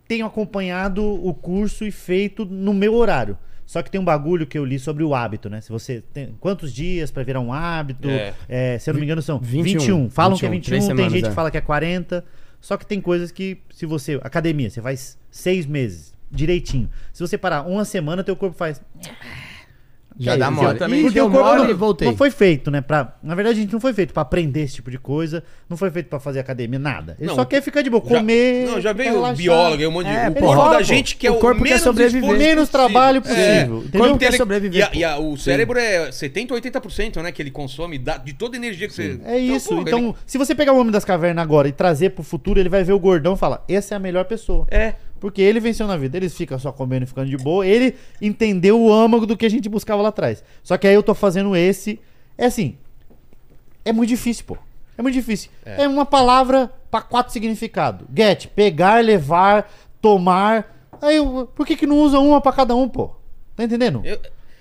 tenho acompanhado o curso e feito no meu horário. Só que tem um bagulho que eu li sobre o hábito, né? Se você tem quantos dias pra virar um hábito? É. É, se eu não me engano são 21. 21. Falam que é 21, 21, três tem semanas, gente é. que fala que é 40. Só que tem coisas que, se você. Academia, você faz seis meses, direitinho. Se você parar uma semana, teu corpo faz. Já É dá mole. Ih, Porque deu o corpo mole não, e voltei. não foi feito, né? Pra, na verdade, a gente não foi feito pra aprender esse tipo de coisa. Não foi feito pra fazer academia, nada. Ele Não, só quer ficar de boa, Já- comer. Não, já veio relaxado. biólogo, um monte de. É, o corpo da pô. gente que é O o, corpo quer menos sobreviver. exposto Menos possível. trabalho É. possível, entendeu? Quanto Quer ele- sobreviver, E, a- e a- o cérebro é 70, 80%, né? Que ele consome da- de toda a energia que você. É isso. porra, Então, ele- se você pegar o Homem das Cavernas agora e trazer pro futuro, ele vai ver o gordão e falar: essa é a melhor pessoa. É. Porque ele venceu na vida. Ele fica só comendo e ficando de boa. Ele entendeu o âmago do que a gente buscava lá atrás. Só que aí eu tô fazendo esse. É assim. É muito difícil, pô. É muito difícil. É, uma palavra pra quatro significados. Get, pegar, levar, tomar. Aí, eu- por que que não usa uma pra cada um, pô? Tá entendendo? Eu-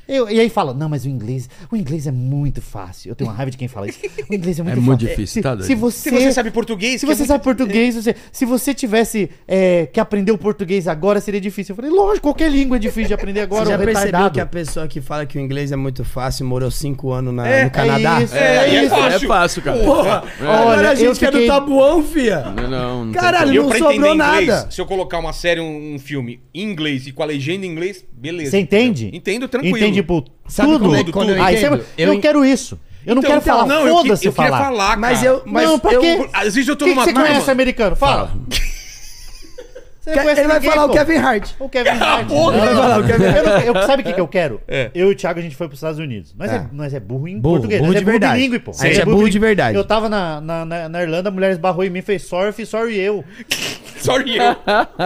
Eu- e aí fala, não, mas o inglês, o inglês é muito fácil. Eu tenho uma raiva de quem fala isso. O inglês é muito É fácil. muito difícil, se, tá doido? se você, Se você sabe português. se é você muito- sabe português, você- se você tivesse é, que aprender o português agora, seria difícil. Eu falei, lógico, qualquer língua é difícil de aprender agora, Você já percebeu retardado. que a pessoa que fala que o inglês é muito fácil morou cinco anos na- É, no Canadá? É isso, É, é, é isso. fácil. É fácil, cara. Porra! É. Agora Olha, a gente eu que é fiquei- do tabuão, fia! Não, não, não Caralho, eu não sobrou inglês, nada. se eu colocar uma série, um, um filme em inglês e com a legenda em inglês, beleza. Você entende? Entendo tranquilo. Entende, tipo, Sabe tudo. como é que quando eu Aí você- eu, Eu- quero isso. Eu não Então, quero falar, não, eu que- foda-se eu queria falar. falar, Mas eu. Mas não, pra eu? Às vezes eu tô que numa você turma- conhece americano? Fala. Você ele vai falar o pô. Kevin Hart. O Kevin Hart. porra. Não, Vai falar o. Kevin Eu eu- Sabe o que, que eu quero? É. Eu e o Thiago, a gente foi pros Estados Unidos. Nós é, É. nós é burro em Burro, português. burro nós de é verdade. bilíngue, pô. A gente é burro bilíngue. de verdade. Eu tava na, na, na, na Irlanda, a mulher esbarrou em mim, fez sorry, sorry eu. Sorry, eu.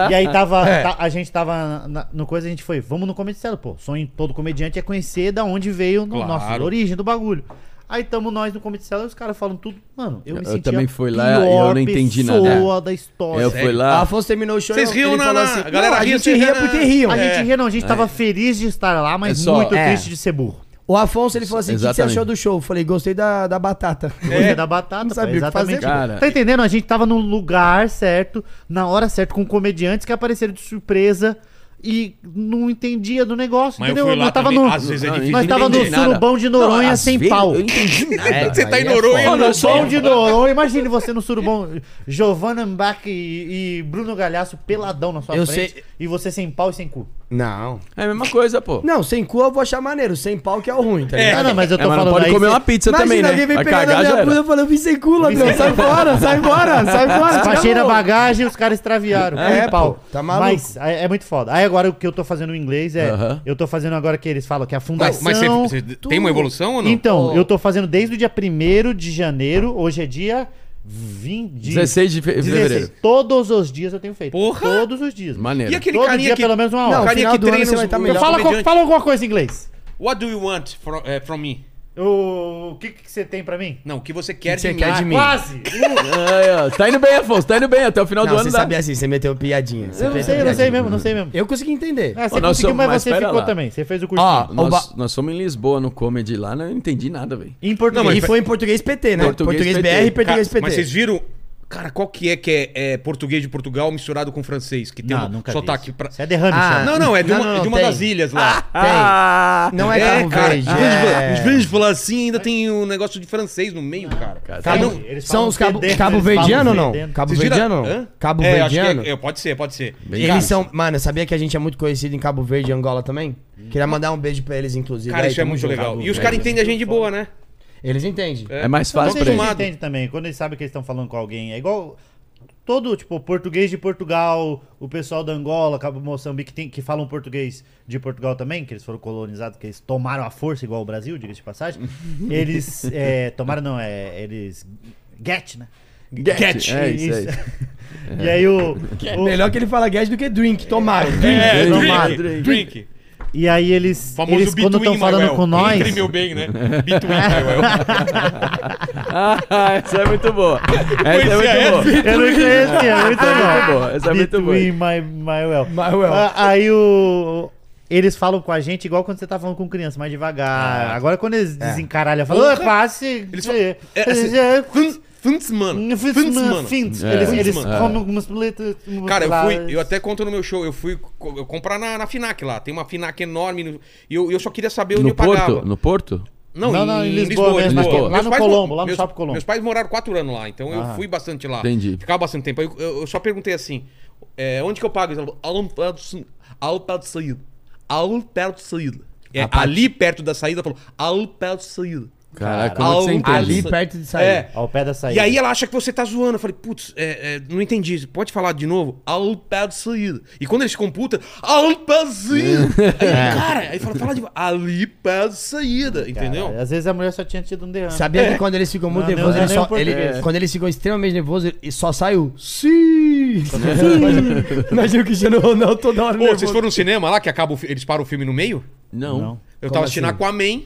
E aí tava. É. tá- a gente tava na- no coisa, a gente foi, vamos no Comedy Cellar, pô. Sonho de todo comediante é conhecer da onde veio no Claro. origem do bagulho. Aí tamo nós no Comedy Cellar e os caras falam tudo. Mano, eu me Eu senti também a fui lá e eu pior não entendi pessoa nada. da história. Eu fui O lá. Afonso terminou o show. Vocês riam ele na- falou na- assim, a galera "Não, a ria, gente vocês ria riam porque riam. A É. gente ria, não, a gente tava feliz de estar lá, mas É só- muito é. triste de ser burro. O Afonso, ele falou assim, o que você Exatamente. achou do show? Eu falei, gostei da, da batata. Gostei da batata, Não sabia o que exatamente. fazer, cara. Tá entendendo? A gente tava no lugar certo, na hora certa, com comediantes que apareceram de surpresa e não entendia do negócio, Mas eu entendeu? fui lá nós tava também, no, às vezes é difícil nós tava no nada. surubão de Noronha Não, às sem vezes pau. Eu não entendi nada. Você tá aí em é Noronha, foda. no No som som de Noronha, imagine você no surubão, Giovanna Mbach e, e Bruno Galhaço peladão na sua Eu frente sei- e você sem pau e sem cu. Não. É a mesma coisa, pô. Não, sem cu eu vou achar maneiro, sem pau que é o ruim, tá É. ligado? Ah, não, mas eu tô É, mas falando pode aí, comer uma pizza Imagina, também, né? alguém vem pegar na minha bunda e falou, eu vim sem cu, ladrão, sai fora, sai fora, sai fora. Baixei na bagagem e os caras extraviaram. É, É, pau. pô, tá maluco. Mas é, é muito foda. Aí agora o que eu tô fazendo em inglês é. Aham. Eu tô fazendo agora que eles falam que a Mas, fundação. mas você, você tem uma evolução ou não? Então, Oh. eu tô fazendo desde o dia 1 de janeiro. Hoje é dia 20. de- 16 de fe- 16. fevereiro. Todos os dias eu tenho feito. Porra! Todos os dias. Maneiro. E aquele Todo carinha dia, que... pelo menos uma Não, hora. o carinha que treina você os, vai tá fala, fala alguma coisa em inglês. What do you want from, eh, from me? O, o que, que você tem pra mim? Não, o que você quer que você de mim. quer de Ah, mim? quase! Aí, ó, tá indo bem, Afonso, tá indo bem. Até o final Não, do você ano dá. sabia assim, você meteu piadinha. Você eu não fez sei, eu não sei mesmo, não sei mesmo. Eu consegui entender. Ah, você Ô, nós conseguiu, somos- mas mas você pera ficou lá. também. Você fez o cursinho. Ó, Nós, ba- nós fomos em Lisboa no comedy lá, não entendi nada, velho. em português. Não, mas E foi em português PT, né? Português Português, PT. BR e português PT. mas vocês viram... Cara, qual que é que é, é português de Portugal misturado com francês? Que tem Não, um nunca vi sotaque isso. pra... Isso é derrame, Ah, Thiago. Não, não, é de Não, uma, não, não, de uma das ilhas lá. Tem. Não é, Cabo cara, Verde. às vezes, é- às vezes falar assim ainda tem um negócio de francês no meio, cara. Cara, Cabo- São os Cabo, Cabo Verdiano ou não? Cabo Verdiano ou não? Cabo é, que Verdiano? é, é, pode ser, pode ser. Bem Eles Cara, são. Mano, sabia que a gente é muito conhecido em Cabo Verde e Angola também? Queria mandar um beijo pra eles, inclusive. Cara, isso é muito legal. E os caras entendem a gente boa, né? Eles entendem. É mais Tô fácil Mas pra eles eles. entendem também, quando eles sabem que eles estão falando com alguém. É igual todo, tipo, português de Portugal, o pessoal da Angola, Cabo Moçambique, tem, que falam português de Portugal também, que eles foram colonizados, que eles tomaram a força igual o Brasil, diga-se de passagem. eles é, tomaram, não, é, eles... Get, né? Get, é isso aí. e aí o... o- Melhor que ele fala gas do que drink, tomaram. Drink. É, Drink, drink, drink. drink. E aí eles, Famoso eles quando estão falando well. com nós... Entre meu bem, né? Between my well. Ah, essa é muito boa. Essa é muito essa? boa. Eu não conhecia, é muito é boa. Essa é muito boa. Between my, my well. My well. Ah, Aí o. Eles falam com a gente igual quando você tá falando com criança, mais devagar. Agora quando eles desencaralham, falam, Porra. "Ô, passe. Eles falam- É, assim, Fins- Fins, mano. Fins, mano. Fins. É. Eles, Fins, eles mano. comem algumas letras. Cara, eu fui, eu até conto no meu show, eu fui co- eu comprar na, na Finac lá. Tem uma Finac enorme no- e eu, eu só queria saber onde No eu pagava. Porto? No Porto? Não, Não, em, não, em em Lisboa Lisboa, mesmo, Lisboa. Lisboa. Lá Meus no pais Colombo, lá no meus, Shopping Colombo. Meus pais moraram quatro anos lá, então eu Ah. fui bastante lá. Entendi. Ficava bastante tempo. Aí eu, eu- eu só perguntei assim, é, onde que eu pago? Ela falou, "Ao pé do- ao pé de saída. Ao pé de saída. É, ali perto da saída, falou, ao pé de saída. Caraca, Ao- você? Ali perto de sair. É. Ao pé da saída. E aí ela acha que você tá zoando. Eu falei, putz, é, é, não entendi. Pode falar de novo? Ao pé de saída. E quando eles computam, ao pé de saída. Aí, cara, aí fala, fala de ali pé de saída, entendeu? Cara, às vezes a mulher só tinha tido um derrame. Sabia que quando eles ficam muito Não, nervosos, não, é só, nem ele- quando eles ficam extremamente nervosos, ele só sai o sim. Imagina- o Cristiano Ronaldo toda hora Pô, nervoso. vocês foram no cinema lá que acaba o eles param o filme no meio? Não. Não. Eu Como tava assistindo assim? Aquaman.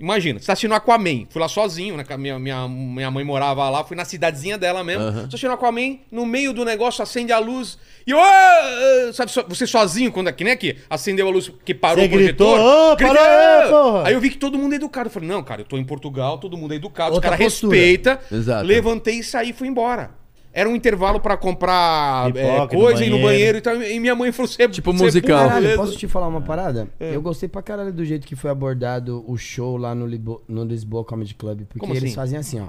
Imagina, você tá assistindo Aquaman. Fui lá sozinho, né? que Minha, minha, minha mãe morava lá, fui na cidadezinha dela mesmo. Aham. Tô assistindo Aquaman, no meio do negócio acende a luz. E eu. "Ah, ah", Sabe, você sozinho, quando é que nem aqui, acendeu a luz que parou Você o projetor. gritou, "Ô, gritei, parou aí, eu vi que todo mundo é educado. Eu falei, não, cara, eu tô em Portugal, todo mundo é educado. Outra os caras respeitam. Levantei e saí e fui embora. Era um intervalo pra comprar Pipoca, é, no coisa e no banheiro. e tal. E minha mãe falou: você Tipo você é musical. Caralho, beleza?" posso te falar uma parada? É. Eu gostei pra caralho do jeito que foi abordado o show lá no, Libo- no Lisboa Comedy Club. Porque Como eles assim? fazem assim, ó.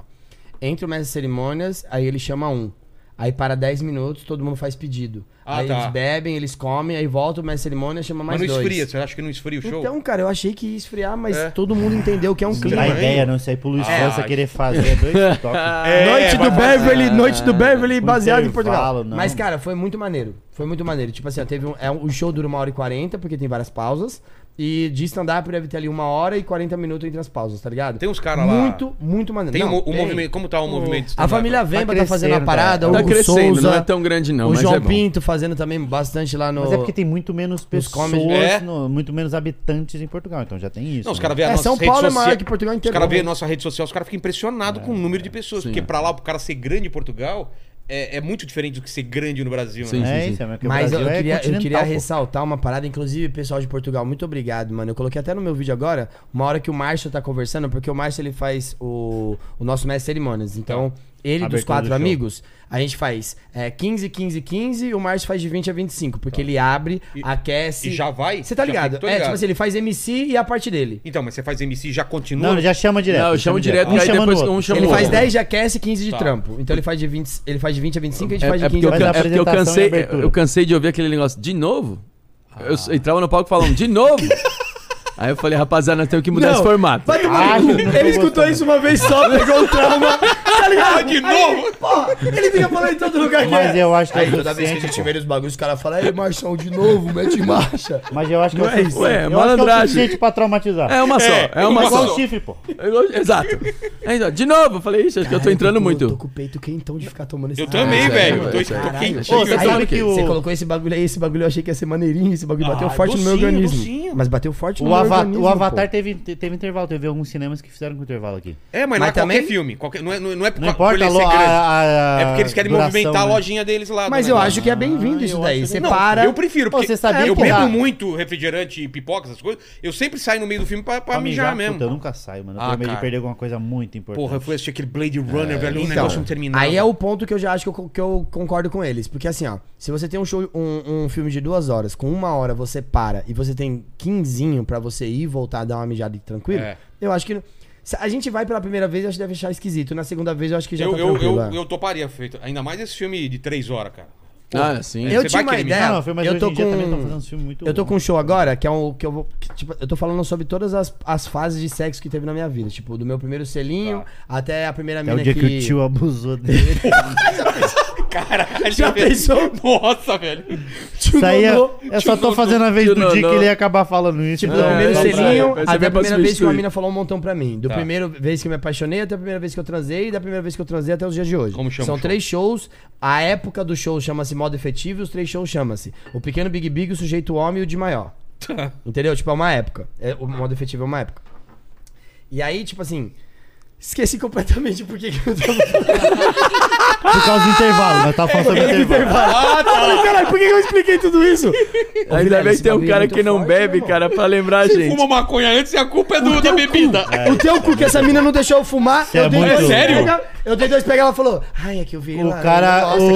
Entre o mestre de cerimônias, aí ele chama um. Aí para 10 minutos, todo mundo faz pedido. Ah, aí tá. eles bebem, eles comem, aí volta o mestre cerimônia, chama mais Mas não dois. esfria, você acha que não esfria o show? Então, cara, eu achei que ia esfriar, mas É. todo mundo entendeu que é um clima. A ideia não isso aí pro Luiz Ah, França querer fazer dois toques. É, noite do fazer- Beverly, noite do Beverly baseado em Portugal. não. Mas, cara, foi muito maneiro. Foi muito maneiro. Tipo assim, ó, teve um, é, um- o show dura uma hora e quarenta, porque tem várias pausas. E de stand-up deve ter ali uma hora e 40 minutos entre as pausas, tá ligado? Tem uns caras lá. Muito, muito maneiro. Tem Não, o, o tem. movimento. Como tá o movimento? de A família Vemba tá, fazendo a crescendo, parada, tá. o Tá crescendo, Souza, não é tão grande não, o mas João é bom. Pinto fazendo também bastante lá no... Mas é porque tem muito menos pessoas, É? no- muito menos habitantes em Portugal, então já tem isso. Não, os né? caras veem a É, nossa São rede Paulo é social- maior que Portugal Os inteiro. caras veem a nossa rede social, os caras ficam impressionados com o número de pessoas. Sim. Porque pra lá, o cara ser grande em Portugal, é, é muito diferente do que ser grande no Brasil, Sim, né? É sim. é, o Mas eu, Brasil é queria, eu queria ressaltar uma parada, inclusive, pessoal de Portugal, muito obrigado, mano. Eu coloquei até no meu vídeo agora, uma hora que o Márcio tá conversando, porque o Márcio ele faz o, o nosso mestre de cerimônias. Então, ele dos Abertura quatro do amigos, a gente faz é, 15, 15, 15 e o Márcio faz de 20 a 25, porque ele abre, E- aquece. E já vai? Você tá ligado? fica- tô É, ligado. tipo assim, ele faz MC e a parte dele. Então, mas você faz MC e já continua? Não, ele já chama direto. Não, eu chamo chama direto, Um aí depois o um chama Ele o faz outro. 10 de aquece e 15 de Tá. trampo. Então ele faz de 20, ele faz de 20 a 25 e a gente É, faz de é 15 porque, eu, a Mas a can- é porque eu cansei, eu cansei de ouvir aquele negócio de novo. Eu s- entrava no palco falando, de novo? Aí eu falei, rapaziada, nós temos que mudar Não, esse formato. Vai tomar Ah, Ele escutou gostando. isso uma vez só, pegou um trauma. Ligado? Ah, de novo? Porra, ele fica falando em todo lugar que Mas é. eu acho que é Aí toda vez que a gente vê os bagulhos, os caras falam, ei, Marchão, de novo, mete marcha. Mas eu acho que Não é, é isso. eu é malandragem. suficiente pra traumatizar. É uma só, É, é uma Igual só. o chifre, pô. É igual- Exato. É, então, de novo, eu falei, ixi, acho que eu tô entrando Eu muito. tô com o peito quentão de ficar tomando esse Eu também, é, velho. é, Eu tô, é, quentinho. Você colocou esse bagulho aí, esse bagulho eu achei que ia ser maneirinho, esse bagulho Ah, bateu forte no meu organismo. Mas bateu forte no O, meu organismo. o Avatar teve, teve intervalo, teve alguns cinemas que fizeram com intervalo aqui. É, mas, lá também- qualquer filme. Não, é, não, não é Não importa a, a, a É porque eles querem duração, movimentar né? a lojinha deles lá. Mas eu negócio. acho que é bem-vindo Ah, isso daí. Você que- para. Eu prefiro, Pô, porque você sabia eu bebo muito refrigerante e pipoca, essas coisas. Eu sempre saio no meio do filme pra, pra Pra mijar, mesmo. Puta, eu nunca saio, mano. Eu Ah, tenho medo de perder alguma coisa muito importante. Porra, eu fui assistir aquele Blade Runner, velho, um Então, negócio não terminava. Aí é o ponto que eu já acho que eu, que eu concordo com eles. Porque assim, ó, se você tem um show, um, um filme de duas horas, com uma hora você para e você tem quinzinho pra você ir e voltar, dar uma mijada tranquilo, É. eu acho que. A gente vai pela primeira vez, acho que deve achar esquisito. Na segunda vez, eu acho que já eu, tá eu, tranquilo. eu, é. eu toparia feito. Ainda mais esse filme de três horas, cara. Ah, sim. Eu tinha uma ideia. Não, foi, mas eu tô com- muito Eu tô com um show agora, que é um. Que eu vou. que, tipo, eu tô falando sobre todas as, as fases de sexo que teve na minha vida. Tipo, do meu primeiro selinho até a primeira É mina o dia que. que o tio abusou dele. Caralho, Já velho. pensou? Nossa, velho. Isso aí é, eu só tô fazendo a vez do dia que ele ia acabar falando isso. Tipo, então, do primeiro é, selinho ser até a primeira vez que uma mina falou um montão pra mim. Do Tá. primeira vez que eu me apaixonei até a primeira vez que eu transei e da primeira vez que eu transei até os dias de hoje. Como chama São o show? três shows. A época do show chama-se modo efetivo e os três shows chama-se O Pequeno Big Big, o Sujeito Homem e o de Maior. Entendeu? Tipo, é uma época. É, o modo efetivo é uma época. E aí, tipo assim... Esqueci completamente por que que eu tava Por causa do intervalo, nós tava falando sobre o intervalo. Ah, tá. Caralho, por que eu expliquei tudo isso? Ô, Ainda bem que tem um é cara que não forte, bebe, cara, pra lembrar a Você gente. fuma maconha antes e a culpa é do, da bebida. O teu cu, que essa mina não deixou eu fumar. Eu é dei muito- dois Sério? eu dei dois pega ela falou: Ai, é que o Vila. O cara- Não,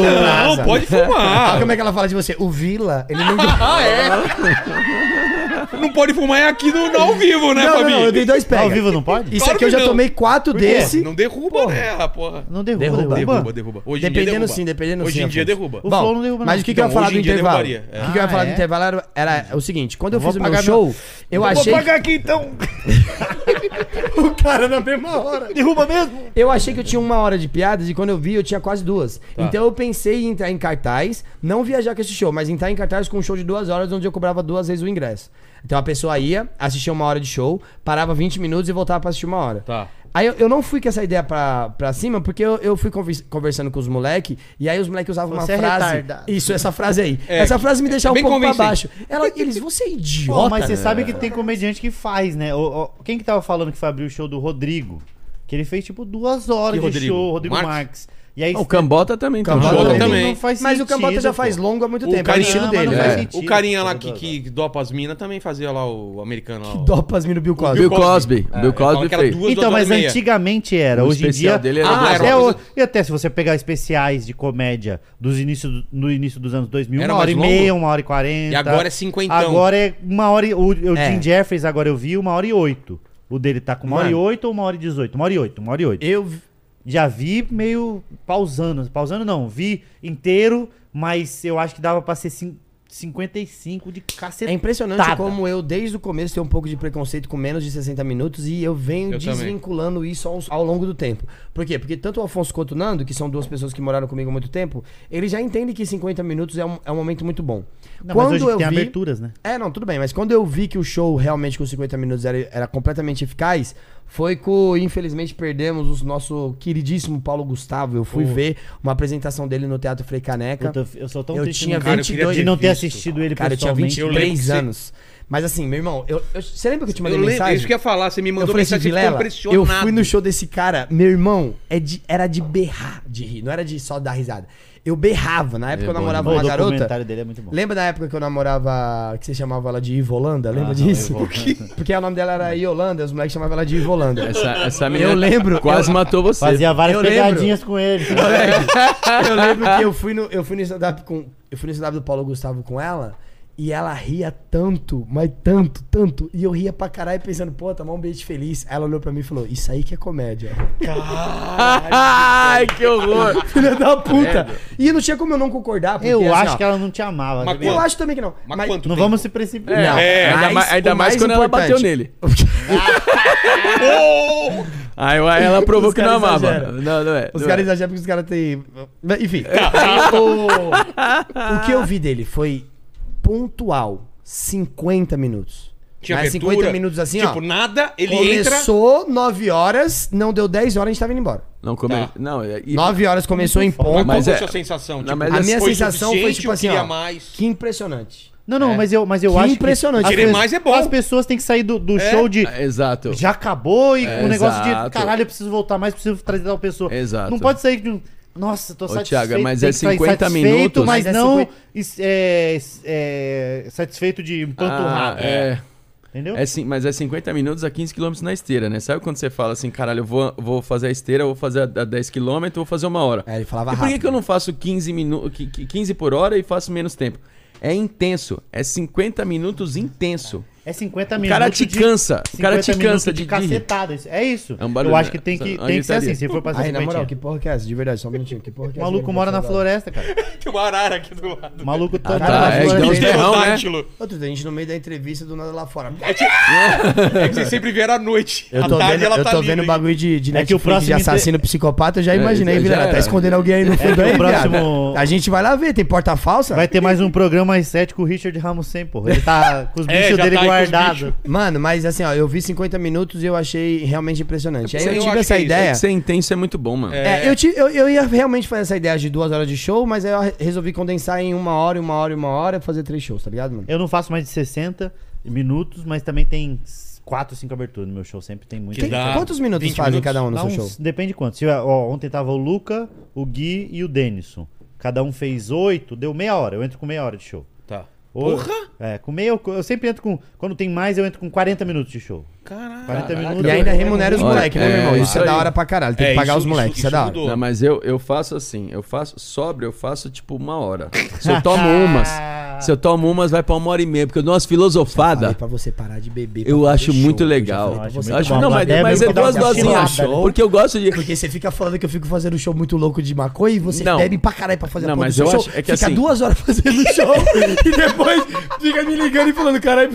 atrasa." pode fumar. como é que ela fala de você? O Vila, ele não. Ah, é? Não pode fumar é aqui no, no ao vivo, né, não, não, Fabi? não, eu dei dois Tá pega. ao vivo não pode? Isso Claro aqui eu já não. tomei quatro Por desse. Não derruba, né, porra. Não derruba, Derruba. derruba. Derruba, derruba. Hoje em dia Dependendo derruba. sim, dependendo Hoje sim. em dia derruba. O Bom, Flow não derruba, mas o que, que eu ia falar hoje do intervalo? O é. que, que eu ia Ah, falar do é? intervalo era, era o seguinte: quando eu, vou fiz o meu pagar show, eu achei. aqui então. o cara na mesma hora. Derruba mesmo? Eu achei que eu tinha uma hora de piadas e quando eu vi eu tinha quase duas. Então eu pensei em entrar em cartaz, não viajar com esse show, mas entrar em cartaz com um show de duas horas onde eu cobrava duas vezes o ingresso. Então a pessoa ia, assistia uma hora de show, parava 20 minutos e voltava pra assistir uma hora. Tá. Aí eu, eu não fui com essa ideia pra, pra cima, porque eu, eu fui convers- conversando com os moleques, e aí os moleques usavam Você é uma frase. retardado. Isso, essa frase aí. É, essa frase me deixava é um pouco pra baixo. Ela, eles, você é Pô, idiota. mas você sabe que tem comediante que faz, né? O- o- quem que tava falando que foi abrir o show do Rodrigo? Que ele fez tipo duas horas Que de Rodrigo? show, Rodrigo Marques? Marques. E aí O Cambota também tem um Cambota show. também. também. Não faz Mas o Cambota sentido, já pô. faz longo há muito O tempo, é o carinha- estilo dele. É, sentido. o carinha lá que, que dopa as minas também fazia lá o americano lá. o- Dopas no Bill Cosby. Bill Cosby. É, Bill Cosby que fez. duas, Então, duas mas antigamente era. O Hoje em dia. dele era Ah, até o- E até se você pegar especiais de comédia dos início, do- no início dos anos 2000, Era uma hora e longo? meia, uma hora e quarenta. E agora é cinquentão. Agora é uma hora e. O, o É. Jim Jeffries, agora eu vi, uma hora e oito. O dele tá com uma hora e oito ou uma hora e dezoito? Uma hora e oito, uma hora e oito. Eu, Já vi meio pausando. Pausando não, vi inteiro, mas eu acho que dava pra ser cin- 55 de cacete. É impressionante como eu, desde o começo, tenho um pouco de preconceito com menos de 60 minutos e eu venho Eu também. desvinculando isso ao, ao longo do tempo. Por quê? Porque tanto o Afonso quanto o Nando, que são duas pessoas que moraram comigo há muito tempo, eles já entendem que 50 minutos é um, é um momento muito bom. Não, mas hoje eu tem vi... aberturas, né? É, não, tudo bem, mas quando eu vi que o show realmente com 50 minutos era, era completamente eficaz, foi com, infelizmente, perdemos o nosso queridíssimo Paulo Gustavo. Eu fui Pô. ver uma apresentação dele no Teatro Frei Caneca. Eu, tô- eu sou tão Eu triste tinha de não- Cara, eu 22 de não ter assistido ele Cara, eu tinha pessoalmente. Eu lembro 23 que você- anos. Mas assim, meu irmão, eu, eu- você lembra que eu te mandei Eu lembro, mensagem? isso que eu ia falar, você me Eu mandou falei assim, mensagem, você Vilela, eu fui no show desse cara, meu irmão, é de, era de berrar de rir, não era de só dar risada. Eu berrava, na época É eu bom namorava O uma garota. documentário dele é muito bom. Lembra da época que eu namorava, que você chamava ela de Ivolanda? Lembra Ah, não, disso? Ivo- Porque o nome dela era Iolanda, os moleques chamavam ela de Ivolanda. Essa, essa menina Eu lembro, quase eu- matou você. Fazia várias Eu lembro. pegadinhas com ele. eu lembro que eu fui no, eu fui no stand-up com. Eu fui no stand-up do Paulo Gustavo com ela. E ela ria tanto, mas tanto, tanto. E eu ria pra caralho pensando, pô, tá um beijo feliz. Ela olhou pra mim e falou, isso aí que é comédia. Ai, que horror. Filha da puta. E não tinha como eu não concordar. porque, Eu assim, acho ó, que ela não te amava. Mas? Eu acho também que não. Mas, Mas- quanto Não tempo? vamos se precipitar. Não, É, ainda mais, ainda mais mais quando ela bateu importante- nele. Aí ela provou Os que não amava. exageram. Não, não é. Os caras é. exageram porque os caras têm. Enfim. o... o que eu vi dele foi pontual. 50 minutos. Tinha Mas abertura, 50 minutos assim, tipo, ó. nada, ele entra... Começou 9 horas, não deu 10 horas, a gente tava indo embora. Não, come... Tá. não, é- e- 9 horas começou em Mas ponto. qual Mas foi é- a sua sensação? Não, Tipo, A é- minha foi sensação foi tipo assim, ó. mais? Que impressionante. Não, não, É. mas eu, mas eu Que acho impressionante. que... as Querer pessoas- mais é bom. As pessoas têm que sair do, do É. show de... Exato. Já acabou e É, com o negócio exato. de caralho, eu preciso voltar mais, preciso trazer tal pessoa. Exato. Não pode sair de um. Nossa, tô Ô, satisfeito. Thiago, mas é que sair 50 satisfeito, minutos. Mas, Mas é não 50 is- é, é, satisfeito de Ah, empanturrar. é. Entendeu? É, sim, mas é 50 minutos a 15 km na esteira, né? Sabe quando você fala assim, caralho, eu vou, vou fazer a esteira, vou fazer a a 10 km, vou fazer uma hora. É, ele falava E por que, rápido. que eu não faço 15, minu 15 por hora e faço menos tempo? É intenso. É 50 minutos intenso. É 50 O minutos. cara te cansa. O cara 50 te cansa de, de rir. cacetada. isso- É isso. É um barulho, eu acho né? que tem que, tem que ser assim. Se for pra ser Aí, na moral, 50. que porra que é essa? De verdade, só um minutinho. Que porra que O é essa? maluco mora na floresta, cara. Tem uma arara aqui do lado. O maluco tá, Ah, tá tá, na é, floresta. os terrão, né? Outro a gente no meio da entrevista do nada lá fora. É que vocês sempre vieram à noite. Eu tô tarde vendo, ela eu tá tô vendo bagulho de, de É que o Netflix próximo de assassino psicopata, eu já É, imaginei, Vilela. Tá escondendo alguém aí no fundo que o aí, próximo-. A gente vai lá ver, tem porta falsa? Vai ter mais um programa às 7 com o Richard Ramos sem, porra. Ele tá com os É, bichos dele tá guardados. Bichos. Mano, mas assim, ó, eu vi 50 minutos e eu achei realmente impressionante. Aí Eu eu tive que essa é isso, ideia. Ser intenso é muito bom, mano. É, eu, ti- eu, eu ia realmente fazer essa ideia de duas horas de show, mas aí eu re- resolvi condensar em uma hora, uma hora e uma hora, fazer três shows, tá ligado, mano? Eu não faço mais de 60 minutos, mas também tem 4, 5 aberturas no meu show. Sempre tem muito. Dá Quantos minutos 20 fazem minutos? cada um no Dá seu uns- show? Depende de quanto. Se, ó, ontem tava o Luca, o Gui e o Denison. Cada um fez 8, deu meia hora. Eu entro com meia hora de show. Porra! É, com meia, eu sempre entro com. Quando tem mais, eu entro com 40 minutos de show. Caralho. 40 minutos. E ainda remunera os moleques, né, meu é, irmão? Isso é da hora pra caralho. Tem É, que pagar isso- os moleques, isso- é da hora. Não, mas eu, eu faço assim, eu faço sóbrio, eu faço tipo uma hora. Se eu tomo umas, se eu tomo umas, vai pra uma hora e meia, porque eu dou umas Falei pra você parar de beber. Eu acho show. muito legal. acho não, mas, Deve mas é duas dosinhas. cilada. Porque eu gosto de. Porque você fica falando que eu fico fazendo show muito louco de maconha e você Não. bebe pra caralho pra fazer Não, a porra mas do eu show. acho- é que fica assim- duas horas fazendo show e depois fica me ligando e falando, caralho,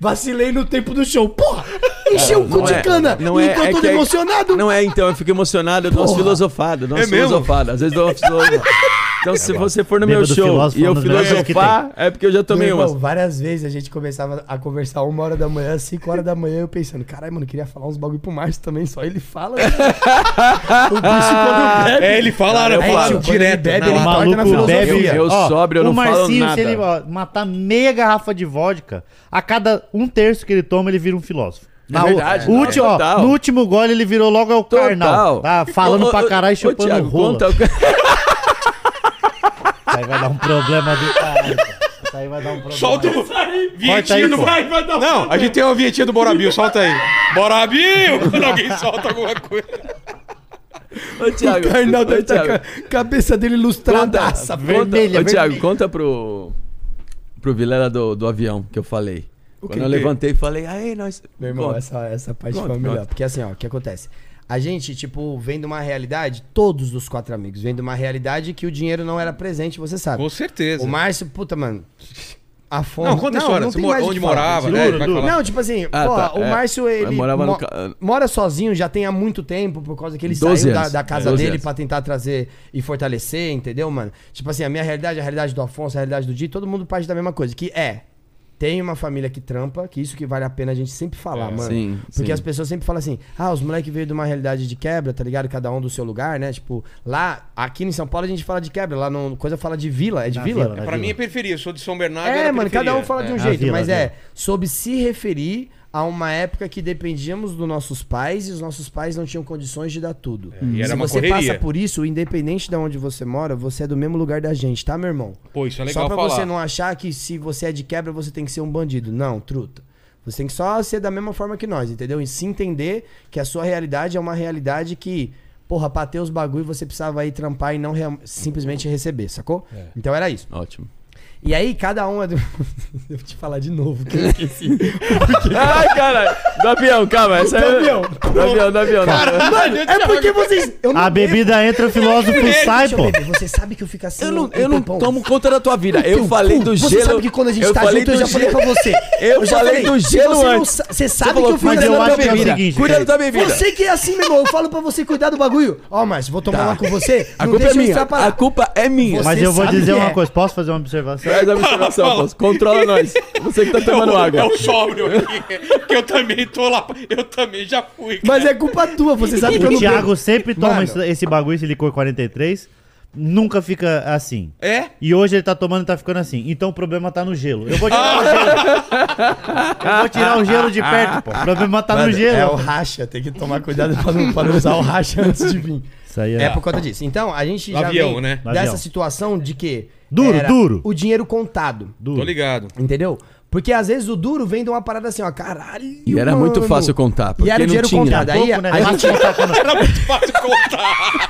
vacilei no tempo do show. Porra, encheu o cu Não de é- cana não e é- tô é todo que é- emocionado. Não é, então, eu fico emocionado, eu dou umas filosofadas, dou umas É filosofadas. Às vezes dou uma filosofada. Então, se você for no meu Bêbado show e eu filosofar, é porque eu já tomei umas. várias vezes a gente começava a conversar uma hora da manhã, cinco horas da manhã, eu pensando, caralho, mano, queria falar uns bagulho pro Márcio também, só ele fala. né? o bicho quando bebe. É, ele fala, eu Aí, falo ele direto. bebe, na ele O torta na maluco filosofia. Eu ó, sóbrio, eu o não falo Marcinho, nada. se ele matar meia garrafa de vodka, a cada um terço que ele toma, ele vira um filósofo. Na- verdade, o último, ó, no último gole ele virou logo ao carnal. Tá falando Ô, pra caralho e chupando Thiago, rola. conta Aí vai dar um problema do caralho. Isso aí vai dar um problema. Solta o vinhetinho do... pô. Não, a gente tem uma vinhetinha do Borabil, solta aí. Borabil! Quando alguém solta alguma coisa. Ô, Thiago, O deve estar com Thiago, a cabeça dele lustradaça. conta, vermelha, ô, Thiago, conta pro, pro Vilela do, do avião que eu falei. O Quando que eu que- levantei e falei, aí nós. Meu irmão, Conta. essa, essa parte Conta, foi a melhor. conta. Porque assim, ó, o que acontece? A gente, tipo, vem de uma realidade, todos os quatro amigos, vem de uma realidade que o dinheiro não era presente, você sabe. Com certeza. O Márcio, puta, mano. Afonso. Não, conta a história. Você tem mora- mais o onde morava, né? Não, tipo assim, Ah, pô, tá, o é. Márcio, ele morava no mo- mora sozinho já tem há muito tempo, por causa que ele 12 saiu da, da casa 12 dele anos. pra tentar trazer e fortalecer, entendeu, mano? Tipo assim, a minha realidade, a realidade do Afonso, a realidade do Di, todo mundo parte da mesma coisa, que é tem uma família que trampa, que isso que vale a pena a gente sempre falar, É. mano. Sim, Porque sim. as pessoas sempre falam assim, ah, os moleques veio de uma realidade de quebra, tá ligado? Cada um do seu lugar, né? Tipo, lá, aqui em São Paulo a gente fala de quebra, lá no coisa fala de vila, é de Na vila? vila, né? Pra mim é periferia, eu sou de São Bernardo. É, mano, cada um periferia. fala de um É. Jeito, vila, mas a é vila. sobre se referir a uma época que dependíamos dos nossos pais e os nossos pais não tinham condições de dar tudo. e era se uma você correria. passa por isso, independente de onde você mora, você é do mesmo lugar da gente, tá, meu irmão? Pô, isso é legal só pra falar. você não achar que se você é de quebra, você tem que ser um bandido. Não, truta. Você tem que só ser da mesma forma que nós, entendeu? E se entender que a sua realidade é uma realidade que, porra, pra ter os bagulho você precisava ir trampar e não simplesmente receber, sacou? É. Então era isso. Ótimo. E aí, cada um é do. Eu vou te falar de novo, que eu esqueci. Ai, caralho. Do avião, calma. Essa Do é... avião. Do avião, do avião. Mano, é porque vocês. Eu A bebida entra, o filósofo sai, eu pô. beber. Você sabe que eu fico assim. Eu não, eu não tomo conta da tua vida. Eu Teu falei do Você gelo. sabe que quando a gente eu tá junto, eu já falei pra você. Eu já falei do gelo você não antes. sa- Você sabe que eu fico mas eu cuida da acho tua que é o bebida. seguinte, Cuida da tua bebida. Você que é assim, meu irmão. Eu falo pra você cuidar do bagulho. Ó, Márcio, vou tomar Tá. uma com você. A não culpa é eu minha. A culpa é minha. Você Mas eu vou dizer que uma é. coisa. Posso fazer uma observação? Faz a observação. Afonso. Controla nós. Você que tá tomando é o, água. É o sóbrio aqui. que eu também tô lá. Eu também já fui. Mas é culpa tua. Você sabe que eu O não Thiago sempre toma Mano. esse, esse bagulho, esse licor 43. Nunca fica assim. É? E hoje ele tá tomando e tá ficando assim. Então o problema tá no gelo. Eu vou tirar o gelo. Eu vou tirar o gelo de perto, pô. O problema tá no Mano, gelo. É o racha. Tem que tomar cuidado pra não, pra não usar o racha antes de vir. Isso aí É por conta disso. Então, a gente No já avião, vem né? No dessa avião. situação de que... Duro, duro. O dinheiro contado. Duro. Tô ligado. Entendeu? Porque às vezes o duro vem de uma parada assim, ó, caralho. E era muito mano. fácil contar, porque e era o dinheiro tinha. contado. Aí Pouco, a, né? a gente. Era muito fácil contar.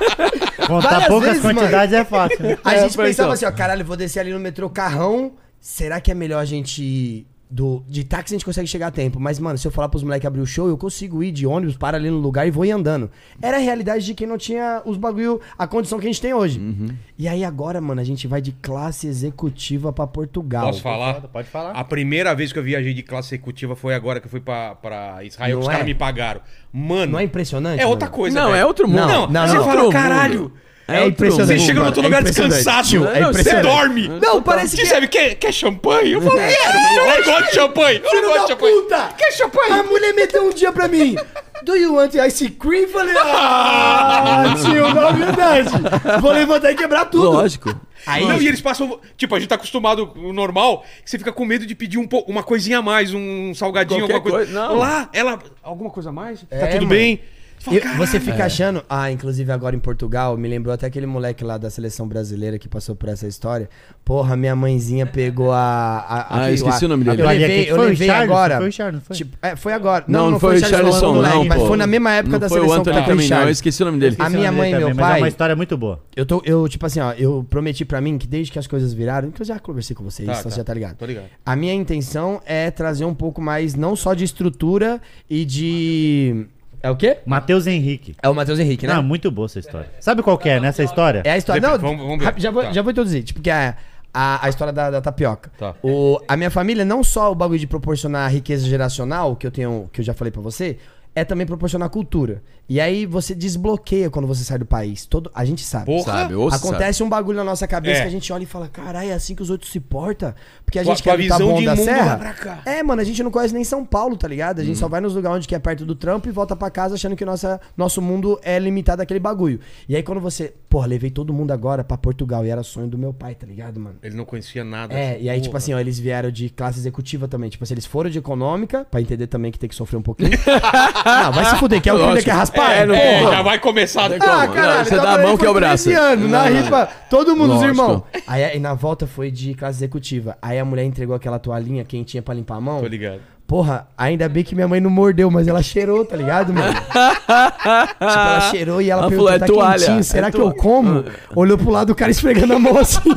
contar Várias poucas vezes, quantidades é fácil. né? A É, gente foi pensava então. assim, ó, caralho, vou descer ali no metrô carrão. Será que é melhor a gente ir do de táxi a gente consegue chegar a tempo? Mas mano, se eu falar pros moleques abrir o show, eu consigo ir de ônibus para ali no lugar e vou ir andando. Era a realidade de quem não tinha os bagulho, a condição que a gente tem hoje. Uhum. E aí agora, mano, a gente vai de classe executiva pra Portugal. Posso falar? Pode falar. A primeira vez que eu viajei de classe executiva foi agora que eu fui pra, pra Israel, Não os é? caras me pagaram. Mano, Não é impressionante? é outra mano? coisa. Não, velho. é outro mundo. Não, Não, você não. fala, Outro caralho. mundo. É outro impressionante. Você chega no outro mano, lugar é descansado, é Não, você dorme. Não, parece Você que sabe, quer, quer champanhe? Eu falo, quero. Eu gosto de champanhe. Eu gosto de champanhe. puta! Quer champanhe? A mulher meteu um dia pra mim. Do you want ice cream? Falei, ah, tio, na verdade. Vou levantar e quebrar tudo. Lógico. Aí, Não, e eles passam. Tipo, a gente tá acostumado o normal, que você fica com medo de pedir um uma coisinha a mais, um salgadinho, Qualquer alguma coisa. coisa, não. Lá, ela. Alguma coisa a mais? tá É, tudo mano. bem? Eu- você fica achando. Ah, inclusive agora em Portugal, me lembrou até aquele moleque lá da seleção brasileira que passou por essa história. Porra, minha mãezinha pegou a. a, a Ah, eu esqueci o nome dele. Eu levei, eu foi o levei Charles, agora. foi o Charles, não foi? Tipo, é, foi agora. Não, não foi o Charles, falando, não, Mas pô. foi na mesma época Não da foi o seleção Anthony que eu também, não. Eu esqueci o nome dele. A minha mãe e meu Mas é pai- uma história muito boa. Eu tô, eu, tipo assim, ó, eu prometi pra mim que desde que as coisas viraram, inclusive eu já conversei com vocês, Tá, então tá. você já tá ligado. Tô ligado. A minha intenção é trazer um pouco mais, não só de estrutura e de. É o quê? Matheus Henrique. É o Matheus Henrique, né? Não, muito boa essa história. Sabe qual que é nessa história? É a história. Não, Vamos- vamos ver. já, vou, Tá. já vou introduzir. Tipo, que é a, a história da, da tapioca. Tá. O, a minha família, não só o bagulho de proporcionar riqueza geracional, que eu tenho, que eu já falei pra você, é também proporcionar cultura. E aí você desbloqueia quando você sai do país. Todo, a gente sabe. Porra. Sabe, ou Acontece um bagulho na nossa cabeça É. que a gente olha e fala, caralho, é assim que os outros se portam. Porque a gente com a quer visão bom da serra. É, mano, a gente não conhece nem São Paulo, tá ligado? A gente Uhum. só vai nos lugares onde que é perto do trampo e volta pra casa achando que nossa, nosso mundo é limitado àquele bagulho. E aí quando você, porra, levei todo mundo agora pra Portugal e era sonho do meu pai, tá ligado, mano? Ele não conhecia nada. É, e aí, tipo Porra. assim, ó, eles vieram de classe executiva também. Tipo assim, eles foram de econômica, pra entender também que tem que sofrer um pouquinho. não, vai se fuder, quer o que Lógico. quer raspar? É, não- É, já vai começar. Tem Ah, caralho, você então dá a mão que é o braço. 13 anos, na Não, não, rifa, todo mundo, os irmãos. Aí, aí na volta foi de classe executiva. Aí a mulher entregou aquela toalhinha quentinha pra limpar a mão. Tô ligado. Porra, ainda bem que minha mãe não mordeu, mas ela cheirou, tá ligado, mano? tipo, ela cheirou e ela Ela perguntou, falou, é tá toalha, quentinho, será é que eu toalha." como? Olhou pro lado, o cara esfregando a mão assim.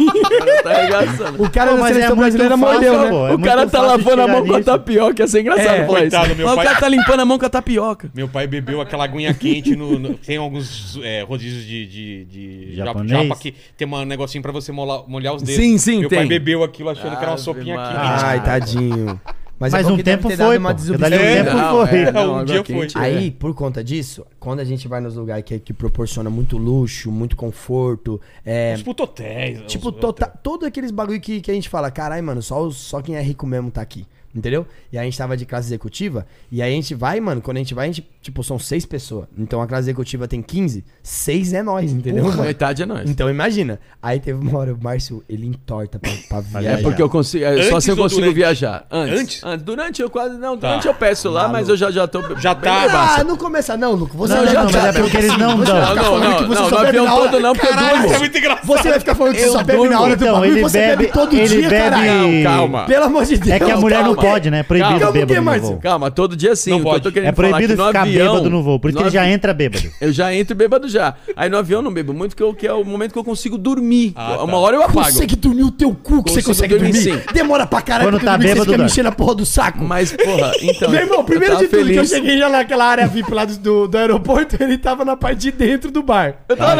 Tá arregaçando. o cara Pô, da é seleção muito brasileira fácil, mordeu, né? pô. É o cara tá lavando a mão com a tapioca, ia ser engraçado É, falar coitado, isso. meu Mas pai- O cara tá limpando a mão com a tapioca. Meu pai bebeu aquela aguinha quente no. no- tem alguns é, rodízios de, de, de japa, Japonês? japa que tem um negocinho pra você molar- molhar os dedos. Sim, sim, Meu pai tem. bebeu aquilo achando que era uma Ave sopinha quente. Ai, tadinho. Mas, Mas é um tempo foi, uma pô. Porque dali um desobediência. tempo Não, foi. é, não, Um dia quente, foi. é. Aí, por conta disso, quando a gente vai nos lugares que, que proporciona muito luxo, muito conforto, é, Os puto hotéis. tipo, tota, todo aqueles bagulho que, que a gente fala, carai, mano, só, só quem é rico mesmo tá aqui. Entendeu? E aí a gente tava de classe executiva, e aí a gente vai, mano, quando a gente vai, a gente, tipo, são seis pessoas. Então a classe executiva tem 15, seis é nós, entendeu? Porra, mano? metade é nós. Então imagina. Aí teve uma hora, o Márcio, ele entorta pra, pra viajar. É porque eu consigo. É só Antes se eu consigo durante? viajar. Antes. Antes? Durante eu quase. Não, Tá. durante eu peço lá, mas eu já, já tô. Já tá. Ah, não começa não, Luco. Você Não, vai não, ficar mas é porque eles não dão. Não, não, falando que não, você não, só no bebe na hora. todo não, porque eu Caralho, durmo. isso é muito engraçado. Você vai ficar falando que você Eu só bebe na hora do Então, bagulho e você bebe, todo ele dia, bebe- caralho. Não, calma. Pelo amor de Deus. É que a Não, mulher não pode, né? É proibido Calma, bêbado o quê, no Márcio? voo. Calma, todo dia sim. Não eu querendo É proibido ficar avião, bêbado no voo, por isso no que ele já entra bêbado. Eu já entro bêbado já. Aí no avião eu não bebo muito, que, eu, que é o momento que eu consigo dormir. Ah, tá. Uma hora eu apago. Você que dormiu o teu cu que você consegue dormir. dormir, sim. Demora pra caralho Quando tá dormir, bêbado, você fica dorme. mexendo a porra do saco. Mas, porra, então. Meu irmão, primeiro eu de tava tudo que eu feliz. cheguei já naquela área VIP lá do, do, aeroporto, ele tava na parte de dentro do bar. Eu tava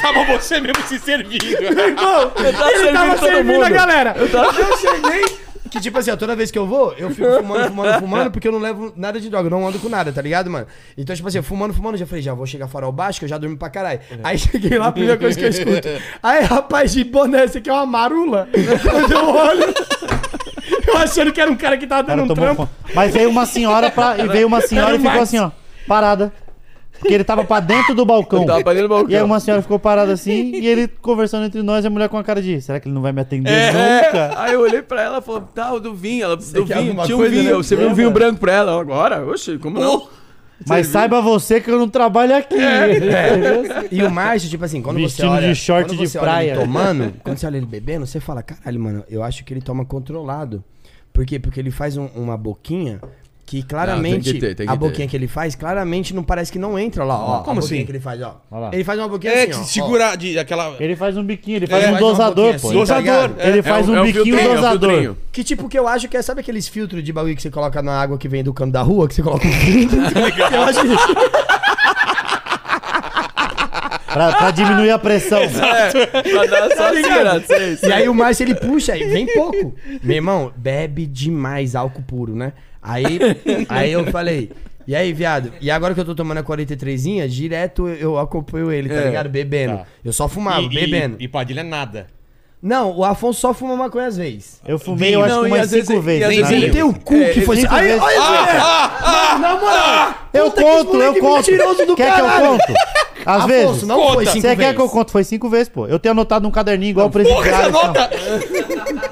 Tava você mesmo se servindo. Irmão, tava ele tava servindo todo servindo a galera. Eu, cheguei. Que tipo assim, ó, toda vez que eu vou, eu fico fumando, fumando, fumando, porque eu não levo nada de droga, eu não ando com nada, tá ligado, mano? Então, tipo assim, fumando, fumando, já falei, já vou chegar farol baixo, que eu já dormi pra caralho. Aí cheguei lá, a primeira coisa que eu escuto. Aí, rapaz, de boné, esse aqui é uma marula. Quando eu olho, eu achando que era um cara que tava O cara dando um trampo. Mas veio uma senhora pra, e veio uma senhora e ficou assim, ó, parada. Porque ele tava pra dentro do balcão. Eu tava pra dentro do balcão. E aí uma senhora ficou parada assim, e ele conversando entre nós, e a mulher com a cara de, será que ele não vai me atender É, nunca? aí eu olhei pra ela e falei, tá, o do vinho, ela, do vinho, tinha um coisa, vinho, né? você viu um vinho branco pra ela, agora? Oxe, como não? Mas saiba você que eu não trabalho aqui. E o Márcio, tipo assim, quando Vestido você olha... de short quando de você olha praia. ele tomando, quando você olha ele bebendo, você fala, caralho, mano, eu acho que ele toma controlado. Por quê? Porque ele faz um- uma boquinha que claramente... tem que ter, tem que a ter. boquinha que ele faz, claramente não parece que não entra lá, ó. Como a assim? que ele faz, ó. Ele faz uma boquinha É, assim, ó. segura de, aquela... Ele faz um biquinho, ele faz É, um faz dosador, pô. assim, Dosador, tá ligado? é. Ele faz É o- um é biquinho é dosador. Que tipo que eu acho que é, sabe aqueles filtros de bagulho que você coloca na água que vem do cano da rua, que você coloca um filtro? eu acho que... Pra, pra diminuir a pressão. É, pra dar só ligado? sei, sei. E aí o Márcio ele puxa, e vem pouco. Meu irmão, bebe demais álcool puro, né? Aí, aí eu falei, e aí, viado? E agora que eu tô tomando a 43zinha, direto eu acompanho ele, tá É, ligado? Bebendo. tá. Eu só fumava, E- e- bebendo. E, Padilha nada. Não, o Afonso só fuma maconha às vezes. Eu fumei, eu acho Não, que e umas vezes- cinco e vezes. às vezes ele Tem o cu É, que foi. cinco Aí, olha, ah, na moral. Eu que conto, eu conto. Quer que eu conto? Às Afonso, vezes. não Conta. foi cinco Você quer vezes. que eu conto? Foi cinco vezes, pô. Eu tenho anotado num caderninho igual o Porra, essa presidiário. nota!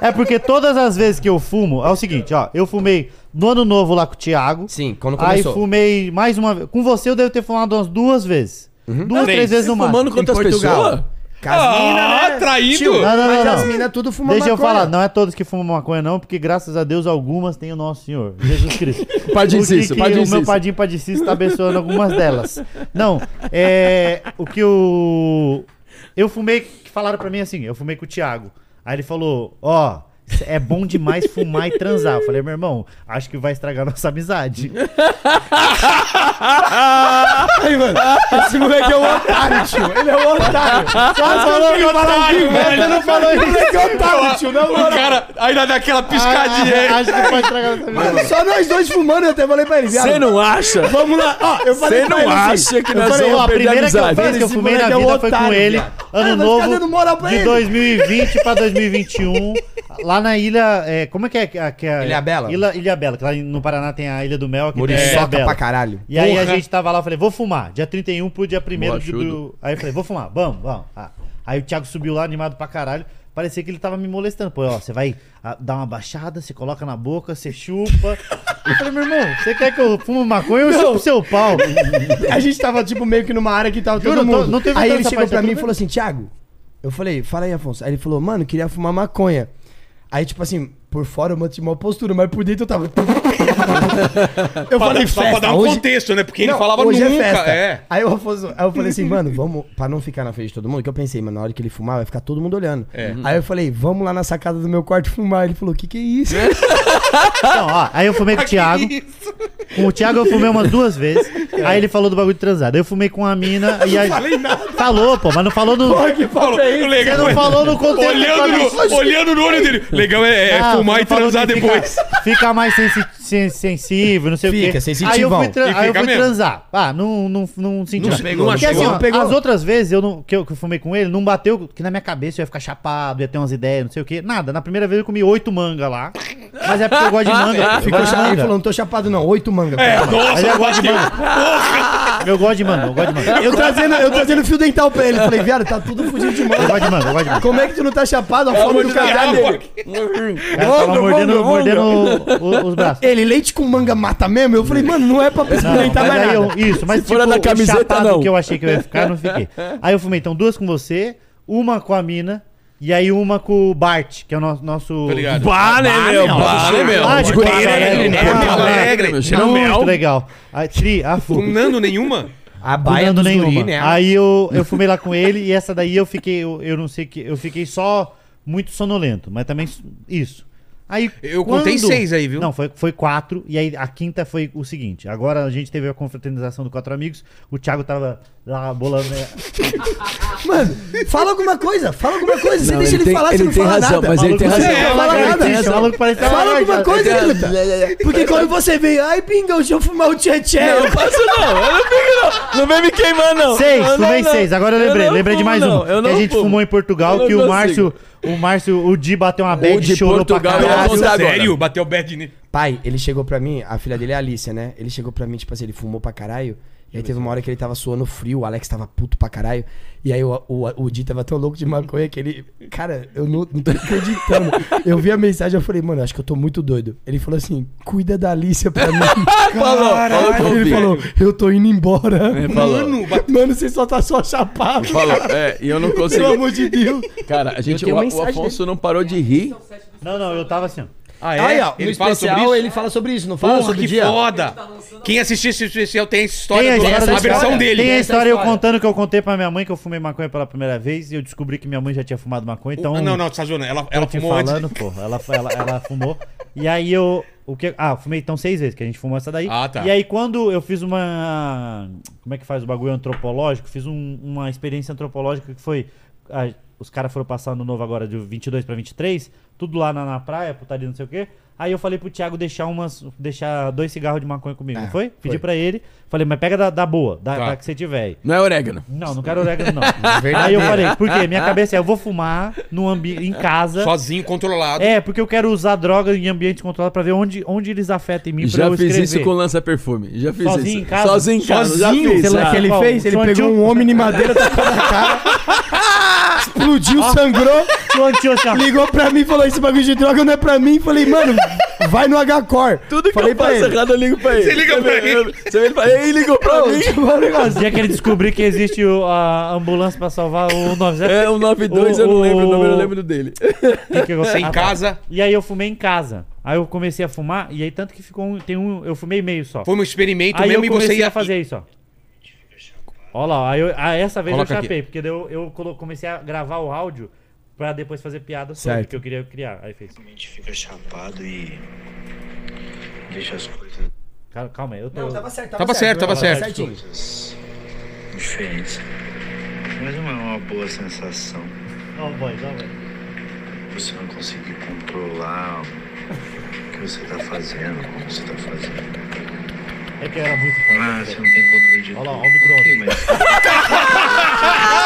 É porque todas as vezes que eu fumo, é o seguinte, ó. Eu fumei no ano novo lá com o Thiago. Sim, quando Aí começou. fumei mais uma vez. Com você eu devo ter fumado umas duas vezes. Duas, Três. três vezes no máximo. Fumando quantas Portugal. pessoas? Ah, né? traído! Tio, Não, não, mas não, as não. minas tudo fumam Deixa eu falar, não é todos que fumam maconha, não, porque graças a Deus algumas têm o nosso Senhor, Jesus Cristo. Padinho Cício, Padinho O meu Cício. padinho Padicício está abençoando algumas delas. Não, é. O que o. Eu fumei, que falaram pra mim assim, eu fumei com o Thiago. Aí ele falou, ó. É bom demais fumar e transar. Eu falei, meu irmão, acho que vai estragar nossa amizade. Aí, mano, esse moleque é um otário, tio. Ele é um otário. Só falou que otário, velho. Você não falou isso. moleque é otário, tio. Não, O cara ainda dá aquela piscadinha. Ah, acho que pode estragar nossa amizade. Só nós dois fumando, eu até falei pra ele, viado. Você não acha? Vamos lá. Ó, eu falei Você pra não ele assim, acha que nós falei, vamos Ó, a perder a primeira que eu, amizade? vez que eu Esse fumei na é um vida foi com ele, ano vai novo dando moral pra de ele. 2020 pra 2021, lá na ilha, é, como é que é? que é- que é Ilhabela? Ilha, Ilhabela, que lá no Paraná tem a Ilha do Mel, a Muriçoca Ilhabela. pra caralho. E aí a Porra. gente tava lá, eu falei, vou fumar, dia 31 pro dia 1 do, Borrachudo. do... Aí eu falei, vou fumar, vamos, vamos. Ah. Aí o Thiago subiu lá, animado pra caralho, parecia que ele tava me molestando. Pô, ó, você vai ah, dar uma baixada, você coloca na boca, você chupa. Eu falei, meu irmão, você quer que eu fume maconha ou eu chupo seu pau? A gente tava, tipo, meio que numa área que tava Juro, todo tô- mundo. não teve aí ele chegou pra mim e falou assim, Thiago, eu falei, fala aí, Afonso. Aí ele falou, mano, queria fumar maconha. Aí, tipo assim, por fora eu mantive uma postura, mas por dentro eu tava... eu Pra, falei, pra- festa, pra dar um hoje... contexto, né? Porque ele Não, falava hoje nunca. é festa. É. Aí, o Afonso, aí eu falei assim, mano, vamos, pra não ficar na frente de todo mundo, que eu pensei, mano, na hora que ele fumar, vai ficar todo mundo olhando. É. Aí eu falei, vamos lá na sacada do meu quarto fumar. Ele falou, que que é isso? Não, ó, aí eu fumei com o Thiago. Com o Thiago eu fumei umas duas vezes. Aí ele falou do bagulho de transar. Daí eu fumei com a mina e aí. falei nada. Falou, pô, mas não falou no. Falou, o legal Você não é- falou no contexto Olhando no, olhando no olho dele. Legal é, é Ah, fumar e transar que fica- depois. Fica mais sensi sen- sensível, não sei o Fica, quê. sensitivão. Aí eu fui, tra- aí eu fica fui transar. Ah, não, não, não senti Não nada. pegou, Porque assim, ó, Pegou. as outras vezes eu não, que, eu, que eu fumei com ele, não bateu que na minha cabeça eu ia ficar chapado, ia ter umas ideias, não sei o quê. Nada. Na primeira vez eu comi oito manga lá. Mas é porque eu gosto de manga. Eu Ficou de chapado. Ele manga. falou, não tô chapado não. Oito mangas. É, Mas nossa, eu gosto de manga. Eu gosto de manga, eu gosto de manga. Eu trazendo, eu trazendo fio dental pra ele. Falei, viado, tá tudo fugindo de Eu manga. gosto de manga, eu gosto de manga. Como é que tu não tá chapado? A fome do Deus, dele. O cara tava mordendo, mordendo o- os braços. Ele, leite com manga mata mesmo? Eu falei, mano, não é pra experimentar mais nada. eu, isso, mas Se for a da o camiseta, não. que eu achei que eu ia ficar, não fiquei. Aí eu fumei, então, duas com você, uma com a mina, e aí uma com o Bart, que é o nosso... nosso... Bah, né, meu? Bah, né, meu? Ah, de Alegre, né? Alegre, meu. Muito Cheirão mel. legal. Aí, tri, ah, fu. Com Nando nenhuma? A Fumando nenhuma. Aí eu, eu fumei lá com ele e essa daí eu fiquei, eu, eu não sei que, eu fiquei só muito sonolento, mas também isso. Aí Eu contei seis aí, viu? Não, foi, foi quatro e aí a quinta foi o seguinte. Agora a gente teve a confraternização do quatro amigos, o Thiago tava lá bolando. né? Mano, fala alguma coisa, fala alguma coisa. Você Não, deixa ele ele, tem- falar, ele você não tem fala razão, nada. mas ele tem razão. Você não fala nada. ele Fala alguma coisa, Ele- Truta. Porque quando você vem, ai, pingão, deixa eu fumar o tchê tchê. Não faço não, eu não fico não. Não vem me queimar, não. Seis, Eu fumei seis. Agora eu Eu lembrei, lembrei de mais um. Eu Que a gente fumo. fumou em Portugal, Eu que o. Márcio, o Márcio, o Di bateu uma bad, de chorou pra Portugal, vou caralho. Sério? Bateu bad nele. Pai, ele chegou pra mim, a filha dele é a Alicia, né? Ele chegou pra mim, tipo assim, ele fumou pra caralho. E aí teve uma hora que ele tava suando frio, o Alex tava puto pra caralho. E aí o, o, o Di tava tão louco de maconha que ele. Cara, eu não, não tô acreditando. Eu vi a mensagem eu falei, mano, acho que eu tô muito doido. Ele falou assim: cuida da Alicia pra mim. Falou, falou ele falou, eu tô indo embora. É, falou. Mano, bate- Mano, você só tá só chapado. Falou, é, e eu não Pelo consigo. amor de Deus. Cara, a gente, o, o Afonso não parou de rir. Não, não, eu tava assim, ó. Ah, é? Aí, ó, ele no fala especial sobre isso? ele fala sobre isso, não fala Porra, sobre que dia. foda! Quem assistiu esse especial tem essa história, Tem a do- história a, da versão história. dele. Tem a história eu contando que eu contei pra minha mãe que eu fumei maconha pela primeira vez e eu descobri que minha mãe já tinha fumado maconha, então... Não, não, tá zoando. Ela, ela te fumou antes. falando, pô. Ela, ela, ela fumou. E aí eu. O que, ah, fumei então seis vezes, que a gente fumou essa daí. Ah, tá. E aí quando eu fiz uma. Como é que faz o bagulho antropológico? Fiz um- uma experiência antropológica que foi. ah, os caras foram passar no novo agora de 22 pra 23, tudo lá na, na praia, putaria, não sei o quê. Aí eu falei pro Thiago deixar umas. deixar dois cigarros de maconha comigo, não foi? Pedi pra ele. Falei, mas pega da, da boa, da, Tá. da que você tiver aí. Não é orégano. Não, não quero orégano, não. aí eu falei, por quê? Minha cabeça é, eu vou fumar no ambi em casa. Sozinho, controlado. É, porque eu quero usar droga em ambiente controlado pra ver onde, onde eles afetam em mim pra Já eu fiz escrever. isso com lança-perfume. Já fiz Sozinho isso. em casa? Sozinho em casa. Sozinho? Já fiz. Sei lá já. que ele Qual? fez, ele Só pegou antigo- um homem de madeira, tacou na cara, explodiu, sangrou, Assim, ó. ligou pra mim e falou: Esse bagulho de droga não é pra mim. Falei, mano, vai no H-Core. Tudo que Falei eu faço pra ele. errado, eu ligo pra ele. Você liga pra ele. Você vê, ele fala, ele ligou pra mim. O dia que ele descobrir que existe o- a ambulância pra salvar o 90. É, o 92, eu não lembro o nome, eu lembro dele. Tem que- Você em Ah, tá. casa. E aí eu fumei em casa. Aí eu comecei a fumar, e aí tanto que ficou um. Tem um. Eu fumei meio só. Foi um experimento aí eu mesmo e comecei você ia a fazer isso, ó. Olha lá, aí eu, ah, essa vez Coloca eu aqui. chapei, porque daí eu, eu colo- comecei a gravar o áudio pra depois fazer piada sobre Certo. que eu queria criar. Aí fez. realmente fica chapado e deixa as coisas, Cal- Calma aí, eu tô. certo, Tava certo, tava certo. certinho. coisas diferentes. Mas não é uma boa sensação Ó, o voz, ó, você não conseguir controlar o que você tá fazendo, como você tá fazendo. É que era muito forte. Ah, você não tem controle de Olha lá, ó o micro-ondas.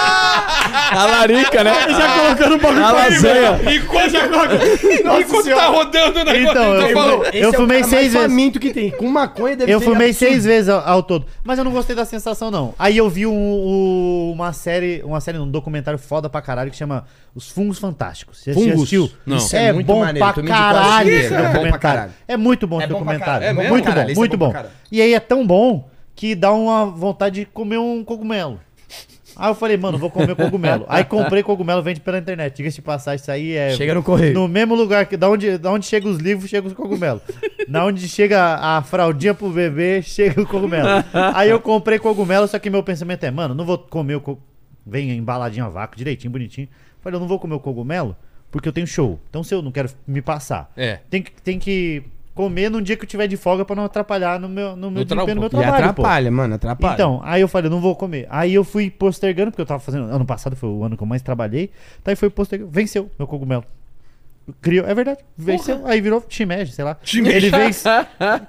A larica, né? Já colocando o bagulho A pra lasanha. Enquanto, enquanto tá rodando o negócio, Então, eu-. Esse Eu é o fumei cara seis vezes. faminto que tem. Com maconha deve Eu fumei absurdo. seis vezes ao, ao todo. Mas eu não gostei da sensação, não. Aí eu vi um- um- uma série, uma série, um documentário foda pra caralho que chama Os Fungos Fantásticos. Você Fungos? assistiu? Não. Isso Isso é, é muito bom maneiro, pra caralho esse dia, é bom pra caralho. É muito bom É esse documentário. é mesmo? muito bom, é muito bom. E aí é tão bom que dá uma vontade de comer um cogumelo. Aí eu falei, mano, vou comer cogumelo. Aí comprei cogumelo, vende pela internet. Diga-se de passagem, isso aí é. Chega no correio. No mesmo lugar que da onde, da onde chega os livros, chega os cogumelos. da onde chega a, a fraldinha pro bebê, chega o cogumelo. Aí eu comprei cogumelo, só que meu pensamento é, mano, não vou comer o cogumelo. Vem embaladinho a vácuo, direitinho, bonitinho. Falei, eu não vou comer o cogumelo porque eu tenho show. Então se eu não quero me passar, É. tem que, tem que comer num dia que eu tiver de folga pra não atrapalhar no meu, no meu desempenho no meu E trabalho, pô. atrapalha, mano, atrapalha. Então, aí eu falei, não vou comer. Aí eu fui postergando, porque eu tava fazendo. Ano passado foi o ano que eu mais trabalhei. Daí foi postergando. Venceu meu cogumelo. Criou, é verdade. Venceu. Aí virou shimeji, sei lá. Shimeji. Ele vence.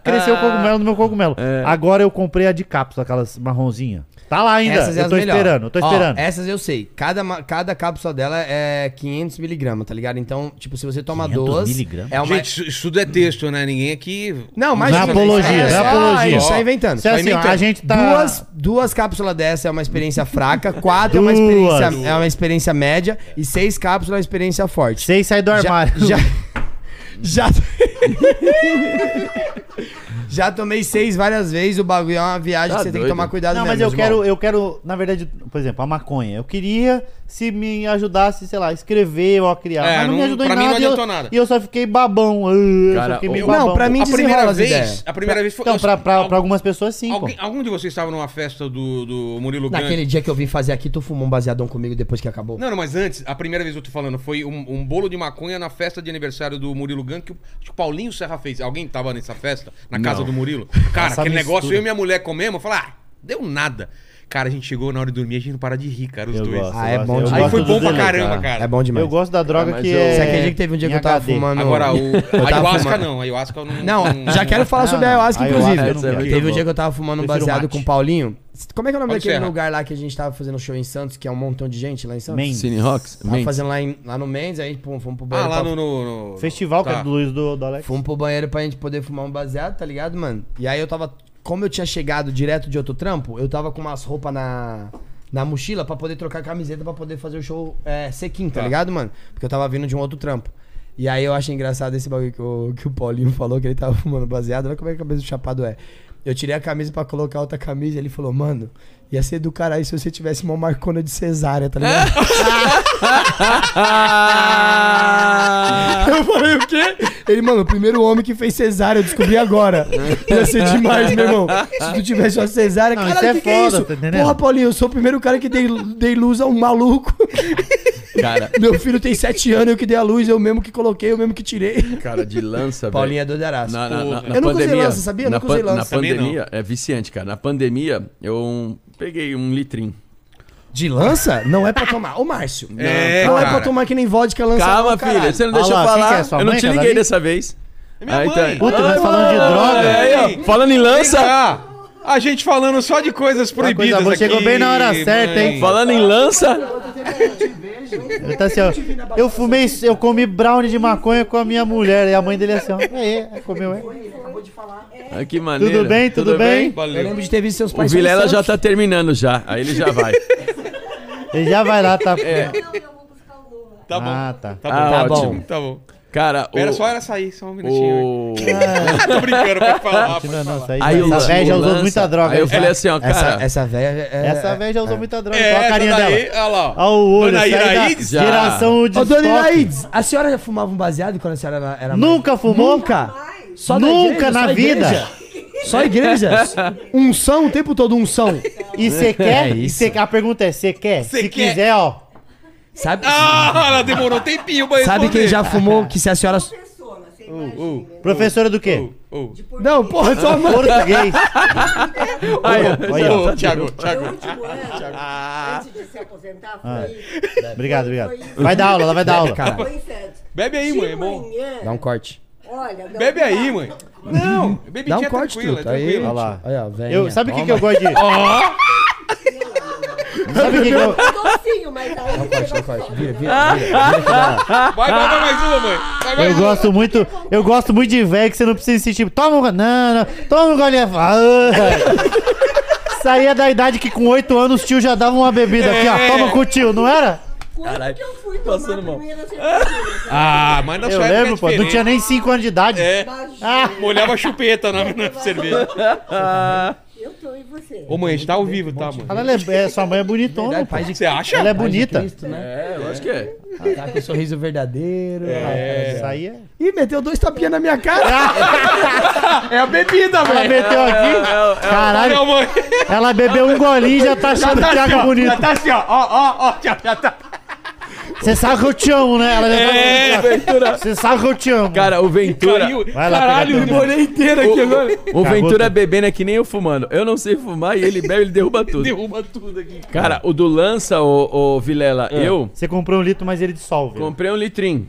Cresceu o cogumelo no meu cogumelo. É. Agora eu comprei a de cápsula, aquelas marronzinha. Tá lá ainda. Essas é eu tô melhor. esperando, eu tô Ó, esperando. essas eu sei. Cada, cada cápsula dela é 500 miligramas, tá ligado? Então, tipo, se você toma 500 duas... miligramas? É uma... Gente, isso, tudo é texto, né? Ninguém aqui. Não, mas... Não é apologia, é só- apologia. Isso, tá inventando. Isso é assim, ó, inventando. a gente tá. Duas, duas cápsulas dessa é uma experiência fraca, quatro é uma Duas. experiência, é uma experiência média e seis cápsulas é uma experiência forte. Seis sai do armário. Já, já, já, já tomei seis várias vezes, o bagulho é uma viagem Tá que você tem que doido. tomar cuidado Não, mesmo, mas eu quero, eu quero, na verdade, por exemplo, a maconha. Eu queria se me ajudasse, sei lá, a escrever ou a criar. É, mas não, me não- ajudou pra em mim não nada. e eu- adiantou nada. E eu só fiquei babão. ah, eu Cara, fiquei meio babão. Não, pra mim a primeira vez. A primeira vez foi. Então, eu- pra, pra, al- pra algumas pessoas, sim, alguém, pô. algum de vocês estava numa festa do, do Murilo Gun? Naquele dia que eu vim fazer aqui, tu fumou um baseadão comigo depois que acabou? Não, não, mas antes, a primeira vez que eu tô falando, foi um, um bolo de maconha na festa de aniversário do Murilo Gun, que o, acho que o Paulinho Serra fez. Alguém tava nessa festa? Na casa Não. do Murilo? Cara, Essa aquele mistura. negócio, eu e minha mulher comemos, eu falei, ah, deu nada. Cara, a gente chegou na hora de dormir, a gente não para de rir, cara, os Eu dois. gosto, Ah, é gosto. bom demais. Aí foi bom pra caramba, cara. cara. É bom demais. Eu gosto da droga Ah, mas que eu- é. Você acredita que teve um dia que eu tava HD. fumando... Agora, o ayahuasca não, ayahuasca eu não... Não, já quero falar Não, sobre a não. ayahuasca, Ayahuasca inclusive. não quero. Teve um dia que eu tava fumando um baseado com o Paulinho. Como é que é o nome Pode daquele serra. lugar lá que a gente tava fazendo show em Santos, que é um montão de gente lá em Santos? Mendes. Cine Rocks? Tava Mendes. fazendo lá, em- lá no Mendes, aí pum, fomos pro Ah, banheiro. lá pra- no... no, no- Festival, que Tá. é do Luiz do, do Alex. Fomos pro banheiro pra gente poder fumar um baseado, tá ligado, mano? E aí eu tava. Como eu tinha chegado direto de outro trampo, eu tava com umas roupas na. Na mochila pra poder trocar camiseta pra poder fazer o show é, sequinho, tá, Tá. ligado, mano? Porque eu tava vindo de um outro trampo. E aí eu achei engraçado esse bagulho que o, que o Paulinho falou, que ele tava fumando baseado. Olha como é que a cabeça do chapado é. Eu tirei a camisa pra colocar outra camisa e ele falou, mano, ia ser do caralho se você tivesse uma marcona de cesárea, tá ligado? Eu falei, o quê? Ele, mano, o primeiro homem que fez cesárea, eu descobri agora. Ia ser demais, meu irmão. Se tu tivesse uma cesárea, Não, caralho, isso é que que é foda, isso? tá? Porra, Paulinho, eu sou o primeiro cara que dei, dei luz a um maluco. Cara, Meu filho tem sete anos, eu que dei a luz, eu mesmo que coloquei, eu mesmo que tirei. cara, de lança, velho. Paulinho é doidaraço. Na, na, na, na Eu nunca usei lança, sabia? Eu Na, nunca usei na lança. Também pandemia, é viciante, cara. Na pandemia, eu peguei um litrinho. De lança? Não é pra tomar. Ô, Márcio. É, não é cara. pra tomar que nem vodka lança. Calma, não, caralho. filho, você não Olha lá, eu falar. é, sua eu não mãe te tá liguei dessa vez. minha Aí, mãe. então- Puta, nós falando de droga. Aí, ó, falando em lança, Ah, a gente falando só de coisas proibidas coisa boa, aqui. chegou bem na hora certa, hein? falando em lança, Ele tá assim, ó. Eu fumei, eu comi brownie de maconha com a minha mulher. E a mãe dele assim, ó. É, é, comeu, é. Ah, que maneiro. Tudo bem, tudo bem? Eu Valeu. lembro de ter visto seus O pais. Vilela já tá terminando já, aí ele já vai. Ele já vai lá, tá. Lula. Tá bom. Ah, tá. Tá bom. Ah, tá ótimo. bom. Tá bom. Cara, Pera o... só ela sair, só um minutinho. o... Ah, tô brincando, pode falar. Pode Não, não, falar. isso aí, essa velha já usou lança- muita droga. Aí eu falei assim, ó, cara... Essa, essa velha é. Essa é- velha já usou muita droga. É, Olha a carinha essa dela. daí, olha lá. Olha o olho. Dona aí da. Geração de Ô, dona. Iraídes, a senhora já fumava um baseado quando a senhora era, era Nunca fumou? Nunca? Só Nunca igreja, na só vida. Só igreja? Unção o tempo todo, unção. E você quer? É E isso. cê- a pergunta é, você quer? Cê Se quer? quiser, ó. Sabe, Ah, ela demorou um tempinho pra sabe responder. quem já fumou que se a senhora... Persona, você imagina. Professora do quê? Ô, ô. Não, porra, sua mãe... Português. Aí, ó. Thiago, Meu Thiago. último ano, antes de se aposentar, Ah. foi... Obrigado, obrigado. Vai dar aula, ela vai dar aula. Cara, Foi em Santos. Bebe aí, De mãe, é bom. manhã, dá um corte. Olha, não, Bebe aí, não. mãe. Não, bebidinha Dá um corte, tranquila, é. Aí, tranquila. Olha lá. Olha, ó, velhinha. Eu, sabe o que, que eu Toma. gosto de. Ó, Sabe o que, que eu. Docinho, mas aí... Dá um corte, dá um corte. Vira, vira, vira. Vira que dá. vai, vai, vai mais uma, mãe. Vai mais Eu uma. gosto muito, eu gosto muito de velho que você não precisa insistir. Toma um. go- Não, não. Toma um golinho. Ah. Saía da idade que com 8 anos o tio já dava uma bebida aqui, ó. É. Toma com o tio, não era? Quando que eu fui tomar passando a mal. primeira cerveja? Ah, mas na Eu sua época lembro, é pô. Não diferente. tinha nem 5 anos de idade. É, Ah, molhava a chupeta na, na cerveja. Eu tô e você. Ô, mãe, a gente tá ao vivo, tá, mãe? ela é, é- sua mãe é bonitona. Verdade, pô. pai de Você acha? Ela é bonita. Cristo, né? É, lógico que é. Tá com o sorriso verdadeiro. Isso aí é. Ih, meteu dois tapinhas na minha cara. É a bebida, Ela velho. meteu aqui. Caralho, mãe. ela bebeu um golinho e já tá achando o Tá assim, Thiago bonito. já tá assim, ó. Ó, ó, ó, já, já tá. Você sabe que eu te amo, né? Ela já É, falou, Você sabe que eu te amo. Cara, o Ventura. Caiu. Vai lá, Caralho, pega me molhei inteiro aqui agora. O Ventura bebendo é que nem eu fumando. Eu não sei fumar e ele bebe, ele derruba tudo. Derruba tudo aqui. Cara, o do Lança, o, o Vilela, eu Você comprou um litro, mas ele dissolve. comprei um litrinho.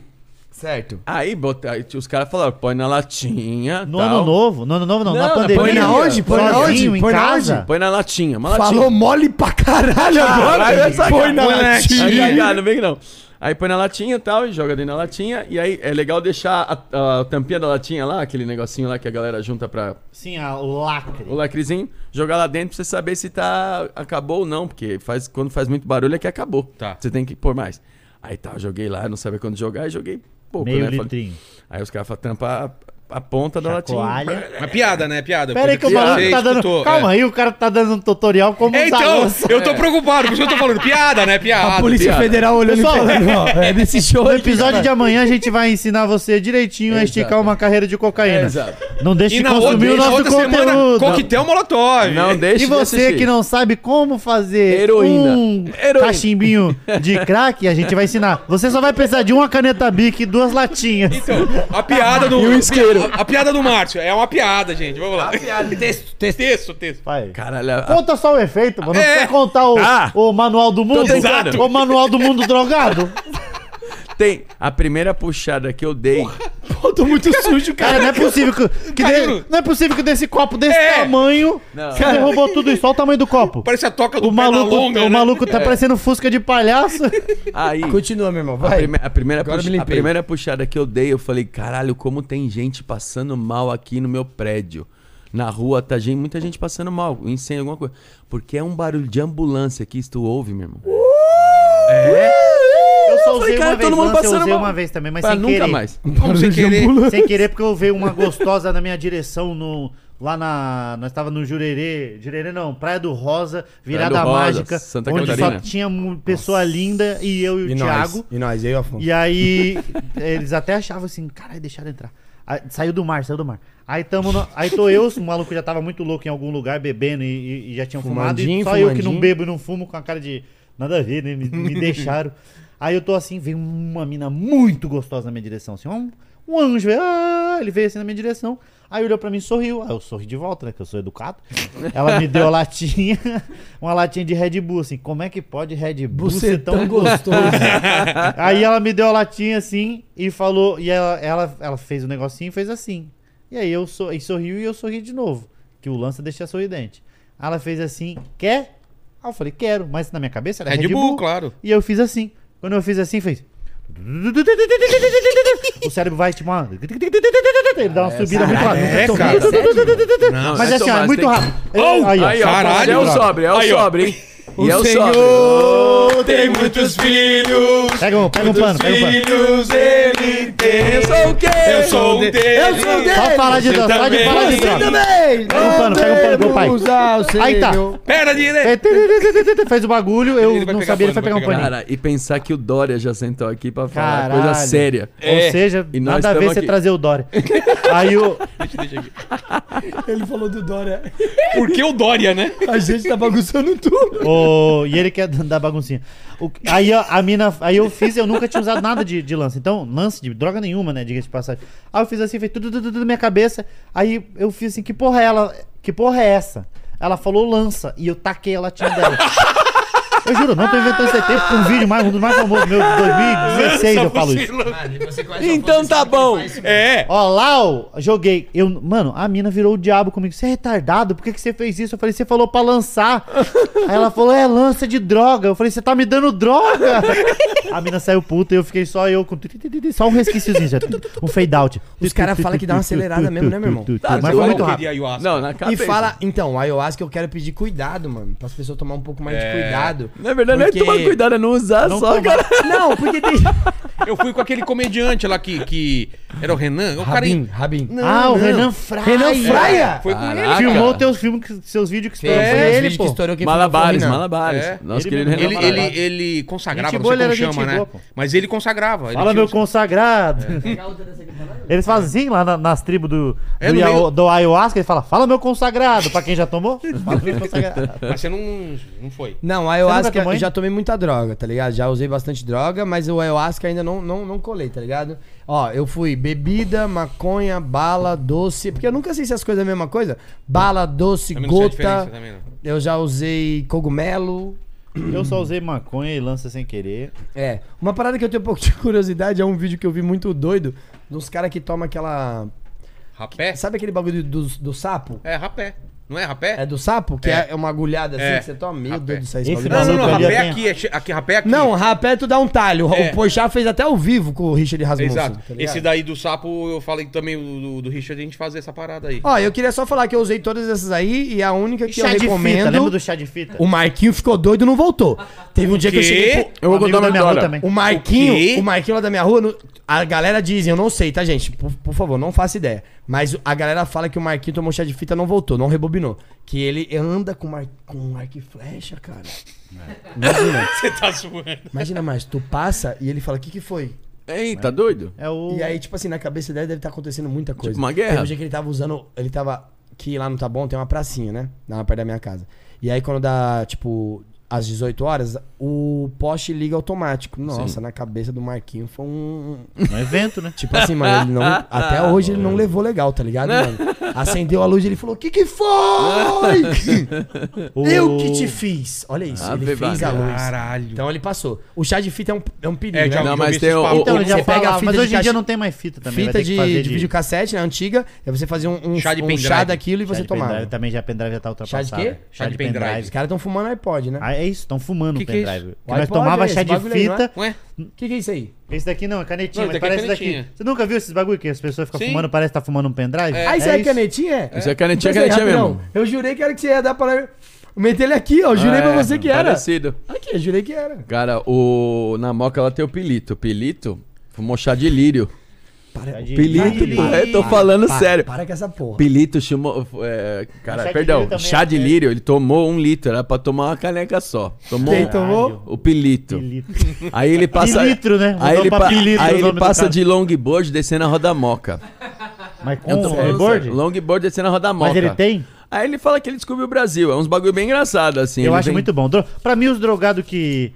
Certo. Aí, bota, aí os caras falaram, põe na latinha. No tal. ano novo? No ano novo não, Não, na na pandemia. Põe na onde? Põe na Sozinho, onde? em Põe na casa. Põe na latinha, uma latinha. Falou mole pra caralho agora. Caralho, essa Põe na cara. Aí, latinha. cagado, não vem que não. Aí põe na latinha e tal, e joga dentro da latinha. E aí é legal deixar a, a tampinha da latinha lá, aquele negocinho lá que a galera junta pra Sim, a- o lacre. o lacrezinho, jogar lá dentro pra você saber se tá acabou ou não, porque faz, quando faz muito barulho é que acabou. Tá. Você tem que pôr mais. Aí tá, joguei lá, não sabia quando jogar, e joguei pouco, Meio né? Litrinho. Aí os caras falam, tampa a, a ponta da latinha. Chacoalha. Mas piada, né? Piada. Pera aí que o maluco tá dando... escutou, Calma é. aí, o cara tá dando um tutorial como É, usar então, eu tô preocupado, por isso que eu tô falando. Piada, né? Piada. A Polícia piada. Federal olhando e Pessoal, falando, ó, é desse show No episódio de amanhã a gente vai ensinar você direitinho a esticar Exato. uma carreira de cocaína. Exato. Não deixe de consumir outra, o nosso outra semana, conteúdo. coquetel molotov. Não deixe E você de que não sabe como fazer Heroína. um Heroína. cachimbinho de crack, a gente vai ensinar. Você só vai precisar de uma caneta Bic e duas latinhas. Então, a piada do. E o isqueiro. A, a piada do Márcio. É uma piada, gente. Vamos lá. Piada, texto, texto. Texto, texto. Vai. Caralho, a- Conta só o efeito, mano. Não É. precisa contar o, Tá. o manual do mundo. tentando. O manual do mundo drogado. Tem a primeira puxada que eu dei. Pô, tô muito sujo, Cara, cara. não é possível que, que de- não é possível que desse copo desse É. tamanho Não. você derrubou tudo isso. Olha o tamanho do copo. Parece a toca do O maluco, longa, o né? maluco tá parecendo fusca de palhaço. Aí. Continua, meu irmão, A, vai. prime- a primeira Agora puxa- me a limpei. primeira puxada que eu dei, eu falei, caralho, como tem gente passando mal aqui no meu prédio. Na rua tá gente, muita gente passando mal, incêndio, alguma coisa. Porque é um barulho de ambulância que tu ouve, meu irmão. Eu só usei cara, uma vez, todo mundo lance, eu usei mal. uma vez também, mas Pra sem nunca querer. mais. Como sem querer. Sem querer, porque eu veio uma gostosa na minha direção no. Lá na. Nós tava no Jurerê. Jurerê não, Praia do Rosa, Virada do Rosa, Mágica. Santa onde Catarina. só tinha mu- pessoa linda e eu e o E Thiago. nós, e nós, eu e o Afonso. E aí, eles até achavam assim, caralho, deixaram entrar. Aí, saiu do mar, saiu do mar. Aí, tamo no- aí tô eu, o maluco já tava muito louco em algum lugar, bebendo e, e- e já tinham fumado. E Fumandinho, só eu que não bebo e não fumo com a cara de nada a ver, né? Me, me deixaram. Aí eu tô assim, veio uma mina muito gostosa na minha direção, assim, um, um anjo, veio, ah, ele veio assim na minha direção. Aí olhou pra mim e sorriu. Aí eu sorri de volta, né? Que eu sou educado. Ela me deu a latinha, uma latinha de Red Bull, assim. Como é que pode Red Bull ser tão gostoso? Aí ela me deu a latinha assim e falou. E ela, ela, ela fez o negocinho e fez assim. E aí eu sou, e sorriu e eu sorri de novo. Que o lança deixa sorridente. Ela fez assim, quer? Aí eu falei, quero, mas na minha cabeça era Red Red, Bull, Bull. claro. E eu fiz assim. Quando eu fiz assim, fez. O cérebro vai tipo uma. Ele dá uma subida muito rápida. É, cara. Mas é assim, ó, é muito rápido. Oh! Aí, ó. Caralho, é o sobre, é o sobre, hein? E é o Senhor sobre. tem muitos filhos. Pega um, pega um pano, pega um pano. Filhos ele tem. Eu sou o quê? Eu sou um deles. Eu sou um deles. Só falar de droga, só de falar de droga. também! Pega um pano, pega um pano, meu pai. O Aí tá. Perna direita. Fez o bagulho, eu não sabia, ele pano, foi pegar um paninho. Cara, e pensar que o Dória já sentou aqui pra falar Caralho. coisa séria. É. Ou seja, E nada a ver estamos você aqui. trazer o Dória. Aí o. Ele falou do Dória. Por que o Dória, né? A gente tá bagunçando tudo. E ele quer dar baguncinha. O- aí a, a mina. Aí eu fiz, eu nunca tinha usado nada de, de lance. Então, lance de droga nenhuma, né? Diga de passagem. Aí eu fiz assim, fez tudo, tudo, tudo na minha cabeça. Aí eu fiz assim, que porra é ela? Que porra é essa? Ela falou lança. E eu taquei a latinha dela. Eu juro, não tô inventando esse tempo com um vídeo mais, um dos mais famosos meu, de 2016 eu falo isso. Então tá bom. É. Ó, lá, ó, joguei. Eu, mano, a mina virou o diabo comigo. Você é retardado? Por que, que você fez isso? Eu falei, você falou pra lançar. Aí ela falou, é, lança de droga. Eu falei, você tá me dando droga. A mina saiu puta e eu fiquei só eu com. Só um resquíciozinho, já, um fade out. Os caras falam que dá uma acelerada mesmo, né, meu irmão? Tá, Mas foi muito rápido. ayahuasca. Não, na E cabeça. fala, então, o ayahuasca eu quero pedir cuidado, mano. Para as pessoas tomar um pouco mais de É. cuidado. Na verdade, Porque- é tomar cuidado, é não usar Não só, tomar. cara. Não, porque tem. Eu fui com aquele comediante lá que, que era o Renan. O cara. Rabin, Rabin. Não, ah, o não. Renan Fraia. Renan Fraia? Foi com ele. Filmou teus filmes, que- seus vídeos que estão É, ele, que pô. estourou quem filmou Malabares, o malabares. É. Nosso Ele querido. Ele, Renan ele, Malabares. ele consagrava, Gente não sei ele como chama, gente né? boa. Mas ele consagrava. Ele Fala meu os- consagrado. Eles fazem assim lá na- nas tribos do, É, do, Ia- meio- do ayahuasca, ele fala, fala meu consagrado, pra quem já tomou. Fala meu consagrado. Mas você não, não foi. Não, ayahuasca eu já tomei muita droga, tá ligado? Já usei bastante droga, mas o ayahuasca ainda não, não, não colei, tá ligado? Ó, eu fui bebida, maconha, bala, doce. Porque eu nunca sei se as coisas é a mesma coisa. Bala, doce, Também não sei a gota. diferença também, não. Eu já usei cogumelo. Eu só usei maconha e lança sem querer. É. Uma parada que eu tenho um pouco de curiosidade é um vídeo que eu vi muito doido dos caras que tomam aquela. Rapé? Sabe aquele bagulho do, do sapo? É, rapé. Não é rapé? É do sapo? Que É. é, uma agulhada assim É. que você toma. Meu Rapé. Deus do céu, Esse bagulho Não, não, não. maluco ali Rapé tem- aqui. É, che- aqui. Rapé aqui. Não, rapé tu dá um talho. É. O Pochá fez até ao vivo com o Richard Rasmussen. Exato. tá ligado? Esse daí do sapo, eu falei também do, do, do Richard a gente fazer essa parada aí. Ó, eu queria só falar que eu usei todas essas aí e a única que chá eu de fita, recomendo. lembra do chá de fita? O Marquinho ficou doido e não voltou. Teve um dia que eu quê? cheguei. pro- Eu vou contar da uma minha rua história. também. O O Marquinho, quê? o, Marquinho lá da minha rua, no- a galera diz, eu não sei, tá, gente? Por, por favor, não faço ideia. Mas a galera fala que o Marquinho tomou chá de fita e não voltou, não rebobinou. Que ele anda com, mar, com arco e flecha, cara. Imagina, Você tá zoando. imagina mais, tu passa e ele fala, o que que foi? Ei, tá doido? É o... E aí, tipo assim, na cabeça dele deve estar acontecendo muita coisa. uma guerra. Teve um dia que ele tava usando. Ele tava. Que lá no Tá Bom tem uma pracinha, né? Lá perto da minha casa. E aí, quando dá, tipo, às 18 horas, o poste liga automático. Nossa, na cabeça do Marquinho foi um. Um evento, né? Tipo assim, mano, ele não. Até hoje ele não levou legal, tá ligado, mano? Acendeu a luz e ele falou: O que que foi? O- Eu que te fiz. Olha isso, Ave ele fez a luz. Caralho. Então ele passou. O chá de fita é um, é um perigo, É, né? já- Não, mas tem o-. Então, ele já Você pega a fita mas de hoje em caixa- dia não tem mais fita também. vai Fita de, fazer de videocassete, né? Antiga. É você fazer um, um, Chá de um chá daquilo e Chá você de tomar. também, já pendrive já tá Chá ultrapassado. de quê? Chá de pendrive. Os caras estão fumando iPod, né? Ah, é isso, estão fumando Que o que é pendrive. isso? Que nós tomava é chá de é? fita. Ué? O que, que é isso aí? Esse daqui não, é canetinha, Não, mas daqui é parece daqui. canetinha. Você nunca viu esses bagulho que as pessoas ficam Sim. fumando, parece que tá fumando um pendrive? É. ah, isso aí é canetinha? Isso é canetinha, canetinha rapidão, mesmo. Eu jurei que era que você ia dar pra. Meter ele aqui, ó. Eu Jurei É, pra você que era. Parecido. Aqui, eu jurei que era. Cara, o... na moca ela tem o pilito. O pilito fumou chá de lírio. Para, Chá de- Pilito, de pô, eu tô falando para, sério. Para com essa porra. Pilito chamou. É, cara, Chá perdão. chá é- de lírio, ele tomou um litro. Era pra tomar uma caneca só. Tomou Quem tomou? o pilito. Pilito. Aí ele passa. Pilitro, né? Aí ele, pa- pilitro aí ele passa de longboard descendo a roda moca. Mas com Eu tô longboard? sério. Longboard descendo a roda moca. Mas ele tem? Aí ele fala que ele descobriu o Brasil. É uns bagulho bem engraçado, assim. Eu acho vem- muito bom. Dro- Pra mim, os drogados que,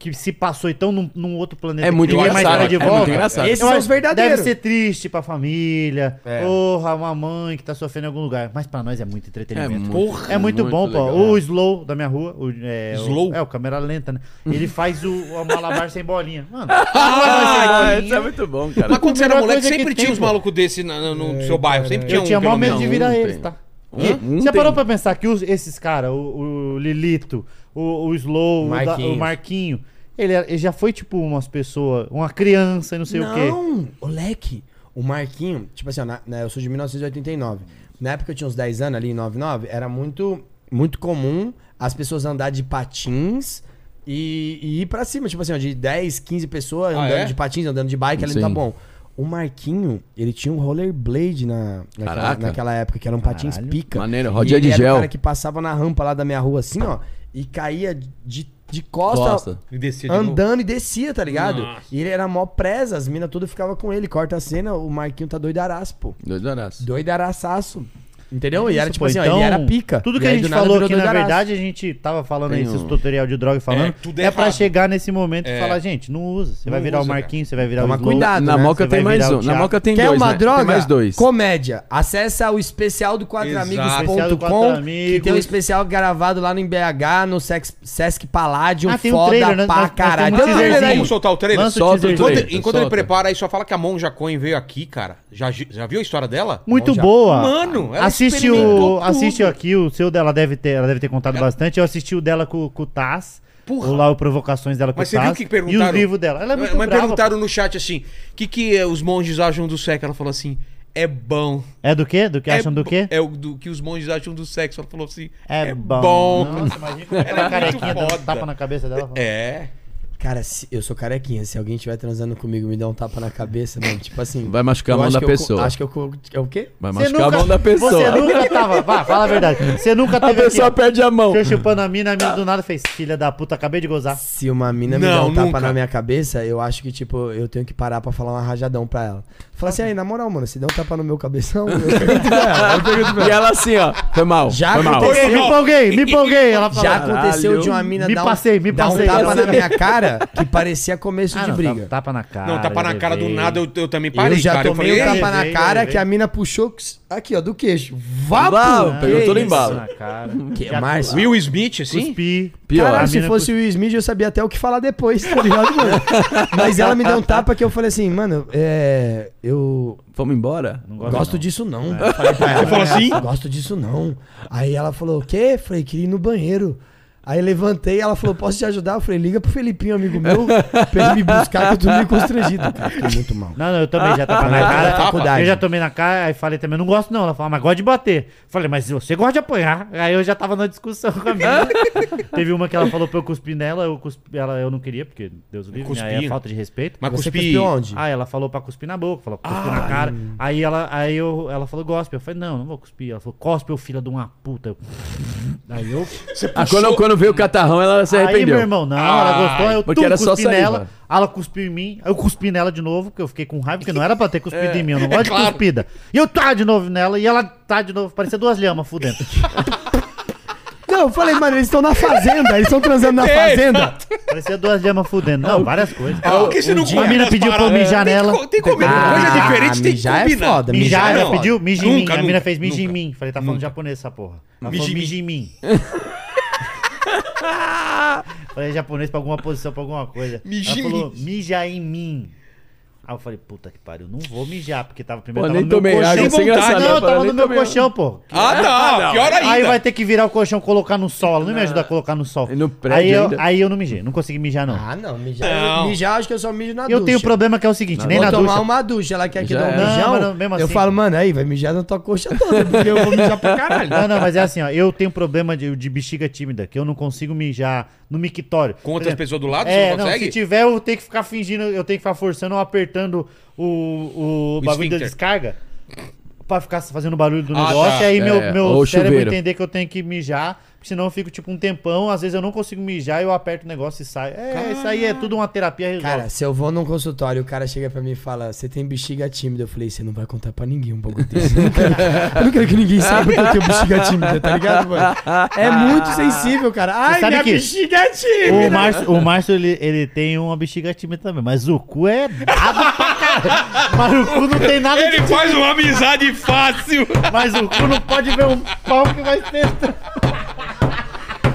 que se passou então num, num outro planeta É muito mais engraçado, traz de é volta. muito engraçado. Esses eu são acho- os verdadeiros. Deve ser triste pra família. É. Porra, uma mãe que tá sofrendo em algum lugar. Mas pra nós é muito É entretenimento. muito, Porra, É muito, bom, pô. legal. O Slow da minha rua. O, é, Slow? O, é, o câmera lenta, né? Ele faz o, o malabar sem bolinha. Mano, Ah, sem isso é muito bom, cara. Mas quando você era moleque, que sempre tem, tinha uns pô. malucos desse no, no seu bairro. Sempre tinha eu um. tinha pelo maior medo menos. de virar eles, tá? Você parou pra pensar que os- esses caras, o, o Lilito, o, o Slow, o, da- o Marquinho, ele, era- ele já foi tipo umas pessoas, uma criança e não sei o quê. Não, o leque. O Marquinho, tipo assim, ó, na- na- eu sou de 1989. Na época eu tinha uns 10 anos ali em 99, era muito, muito comum as pessoas andar de patins e, e ir pra cima. Tipo assim, ó, de 10, 15 pessoas Ah, andando é? de patins, andando de bike, ali Sim. tá bom. O Marquinho, ele tinha um rollerblade na, naquela, naquela época, que era um patins Caralho. pica. Maneiro, rodinha ele de era o gel. cara que passava na rampa lá da minha rua assim, ó, e caía de, de costa, Costa. E descia de novo. andando e descia, tá ligado? Nossa. E ele era mó presa, as minas todas ficavam com ele. Corta a cena, o Marquinho tá doidaraço, pô. Horas. Doidaraçaço. Entendeu? e Isso, era tipo pô, assim, ó, então, ele era pica. Tudo E que a gente falou aqui, na verdade, a gente tava falando aí, esses um- tutorial de droga falando. É, tudo É, é pra chegar nesse momento e É. falar, gente, não usa. Você Não vai virar usa, o Marquinho, você vai virar Toma o Slow. cuidado. Na né? moca tem mais um. Na moca tem Quer dois, uma né? droga? Tem mais dois. Comédia. Acessa o especial do Quatro quatroamigos.com Amigos. que tem um especial gravado lá no BH, no Sex- Sesc Palladium. Ah, tem um foda trailer, né? pra Nós- nós caralho. temos Tem um um trailer aí. Vamos soltar o trailer? Solta o trailer. enquanto ele prepara aí, só fala que a Monja Coin veio aqui, cara. Já, já viu a história dela? Muito boa. Mano, ela assiste o assiste aqui o seu dela deve ter ela deve ter contado bastante. Eu assisti o dela com, com o Taz. Porra. Lá o provocações dela com Mas o você Taz. viu o que perguntaram? E os livros dela. Ela é muito Mas brava, perguntaram no chat assim: o que, que eh, os monges acham do sexo? Ela falou assim: é bom. pô. É do quê? Do que acham é do bo- quê? É o do que os monges acham do sexo. Ela falou assim: É, é bom. bom. Nossa, imagina Ela é muito carequinha dando tapa na cabeça dela. É. Cara, se- eu sou carequinha. Se alguém estiver transando comigo e me der um tapa na cabeça, mano, tipo assim. Vai machucar a mão da eu pessoa. acho que eu. É o quê? Vai Você machucar a mão da pessoa. Você nunca tava. Vá, fala a verdade. Você nunca A teve pessoa aqui, perde a mão. eu chupando a mina, a mina do nada fez. Filha da puta, acabei de gozar. Se uma mina me Não, der um tapa nunca. na minha cabeça, eu acho que, tipo, eu tenho que parar pra falar uma rajadão pra ela. Falar assim, aí, na moral, mano, se der um tapa no meu cabeção, eu pergunto pra ela. Eu pergunto pra E ela. assim, ó. Foi mal. Já foi mal. aconteceu. Me empolguei, me empolguei. Ela falou. Já aconteceu de uma mina Me dar um, passei, me dar um tapa na minha cara que parecia começo Ah, de não, briga. tapa, tapa na cara. Não, tapa na cara do nada, eu, eu também parei, eu já cara. tomei eu um falei, tapa na cara que a mina puxou aqui, ó, do queixo. Vapo! Pegou todo embalo. Cara. Que Já Márcio? Will Smith, assim? Cuspi. Pior. Caralho, A se fosse o Will Smith, eu sabia até o que falar depois, tá ligado, mano? Mas ela me deu um tapa que eu falei assim, mano, é. Eu Vamos embora? Não gosto não. disso não. Pra ela. Você falou assim? Gosto disso não. Aí ela falou, o quê? Falei, queria ir no banheiro. Aí levantei, ela falou, posso te ajudar? Eu falei, liga pro Felipinho, amigo meu, pra ele me buscar, que eu tô meio constrangido. Cara, fiquei muito mal. Não, não, eu também já tapa Na cara. da faculdade. Eu já tomei na cara, aí falei também, não gosto não. Ela falou, mas gosta de bater. Falei, mas você gosta de apanhar. Aí eu já tava na discussão com a minha. Teve uma que ela falou pra eu cuspir nela, eu cuspi, ela eu não queria, porque Deus o livre, Cuspir. aí é falta de respeito. Mas Você cuspi... cuspiu onde? Ah, ela falou pra cuspir na boca, falou pra cuspir na cara. Aí ela, aí eu, ela falou, gospe. Eu falei, não, não vou cuspir. Ela falou, cospe, ô filho de uma puta. Eu- Aí eu. Ah, quando, quando veio o catarrão, ela se Aí, arrependeu. meu irmão, não, ela gostou, eu porque tum, era só cuspi saliva. nela, ela cuspiu em mim, eu cuspi nela de novo, porque eu fiquei com raiva, porque não era pra ter cuspido em mim, eu não gosto claro. de cuspida. E eu tá de novo nela, e ela tá de novo, parecia duas lhamas fudendo. Não, eu falei, mano, eles estão na fazenda, eles estão transando na É, fazenda. parecia duas lhamas fudendo. Não, várias coisas. Por que você não A combina mina pediu pra eu mijar Tem nela. Tem que comer Ah, coisa diferente, tem que mijar é combinar. foda, Mijar, mijar ela não. pediu, mija em Nunca, mim. A mina fez mija em mim. Falei, tá falando Nunca. japonês essa porra. Ela falou, mija em mim. Falei japonês pra alguma posição, pra alguma coisa. Mija Ela falou, mija em mim. Aí eu falei, puta que pariu, não vou mijar, porque tava primeiro Pô, tava nem no meu tomei colchão. água, sem vontade. engraçado. Não, falei, tava no meu tomei colchão, pô. Ah, tá. Pior ainda. Aí vai ter que virar o colchão, colocar no sol. Ela não me ajuda a colocar no sol. E no prédio aí, eu, ainda. aí eu não mijei, não consegui mijar, não. Ah, não, mijar, Não. mijar acho que eu só mijo na eu ducha. tenha um problema que é o seguinte, nem Vou na tomar ducha. uma ducha, ela quer que dê um é. Não, mijão. não, mesmo eu assim- falo, mano, aí vai mijar na tua coxa toda, porque eu vou mijar pra caralho. Não, não, mas é assim, ó. Eu tenho problema de, de bexiga tímida, que eu não consigo mijar no mictório. Com outras exemplo, pessoas do lado, É, você não não, consegue? se tiver, eu tenho que ficar fingindo, eu tenho que ficar forçando ou apertando o, o, O bagulho da esfíncter. descarga pra ficar fazendo barulho do Ah, negócio. tá. E aí meu, É, meu cérebro chuveiro. entender que eu tenho que mijar, senão eu fico tipo um tempão. Às vezes eu não consigo mijar, eu aperto o negócio e sai. É, isso aí é tudo uma terapia resolve. Cara, se eu vou num consultório e o cara chega pra mim e fala, você tem bexiga tímida, eu falei, você não vai contar pra ninguém um pouco desse. Eu não quero, eu não quero que ninguém saiba que eu tenho bexiga tímida, tá ligado, mano? É muito sensível, cara. Ai, sabe minha que- bexiga é tímida. O Márcio, o Márcio ele, ele tem uma bexiga tímida também, mas o cu é dado pra caralho. Mas o cu não tem nada Ele de faz uma amizade fácil. Mas o cu não pode ver um pau que vai ter.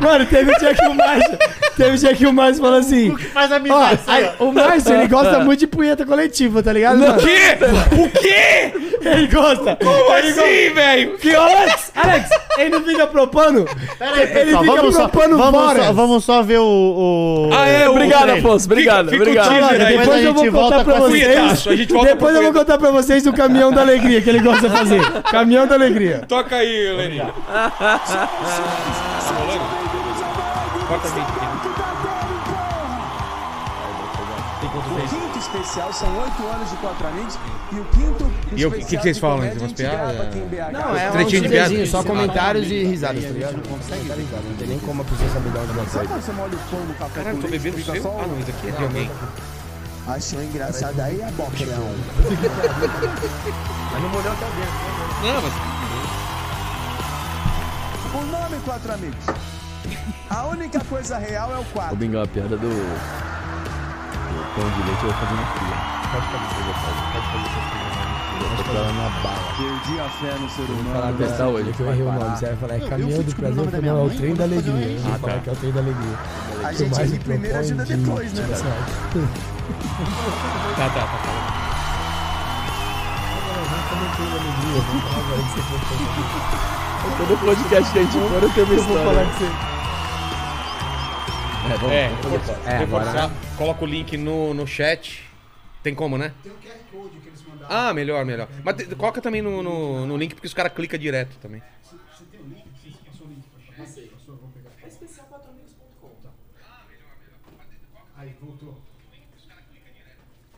Mano, teve um dia que o Márcio, teve um dia que o Márcio falou assim... Faz Ó, amizade. aí, o Márcio, ele gosta muito de punheta coletiva, tá ligado? O quê? O quê? Ele gosta. Como ele assim, velho? Que, Alex, Alex, ele não fica propondo? Pera aí, ele pessoal, fica vamos, só, propondo vamos, fora. só, vamos só ver o. o Ah, é, o Obrigado. Afonso. Obrigado, Fica- fica o obrigado. aí. Depois depois a eu vou gente contar volta pra vocês. punhetaço, a gente volta Depois eu vou contar pra vocês do caminhão da alegria que ele gosta de fazer. Caminhão da alegria. Toca aí, Leninho. Corta a gente aqui. O quinto especial são oito anos de Quatro Amigos e o quinto E o que- que vocês falam? Umas piadas? Não, é um Tretinho de piada? só comentários e risadas, tá ligado? Não tem nem como a pessoa saber de onde vai sair. quando você molha o pão no café Caralho, com tô bebendo o fica seu? só Ah, não, isso aqui é de alguém. Achou engraçado aí é boqueirão. Não, mas... O nome Quatro Amigos. A única coisa real é o Vou quadro. bingar a piada do, do pão de leite, eu vou fazer na fria. Pode fazer, pode fazer, pode fazer. Pode fazer na bala. Perdi a fé no ser humano. Falar testar hoje. Eu errei o nome, você vai falar, é caminhão do prazer, eu não, é o trem da alegria. Eu vou falar que é o trem da alegria. A Que gente mais ri me primeiro ajuda de- depois, né? Tá, tá, tá. tá. Todo podcast que a gente for, eu tenho uma história. É, vamos, É, vamos reforçar, É, agora- reforçar. Coloca o link no, no chat. Tem como, né? Tem o QR Code que eles mandaram. Ah, melhor, melhor. Mas te- coloca também no, no, no link, porque os caras clicam direto também.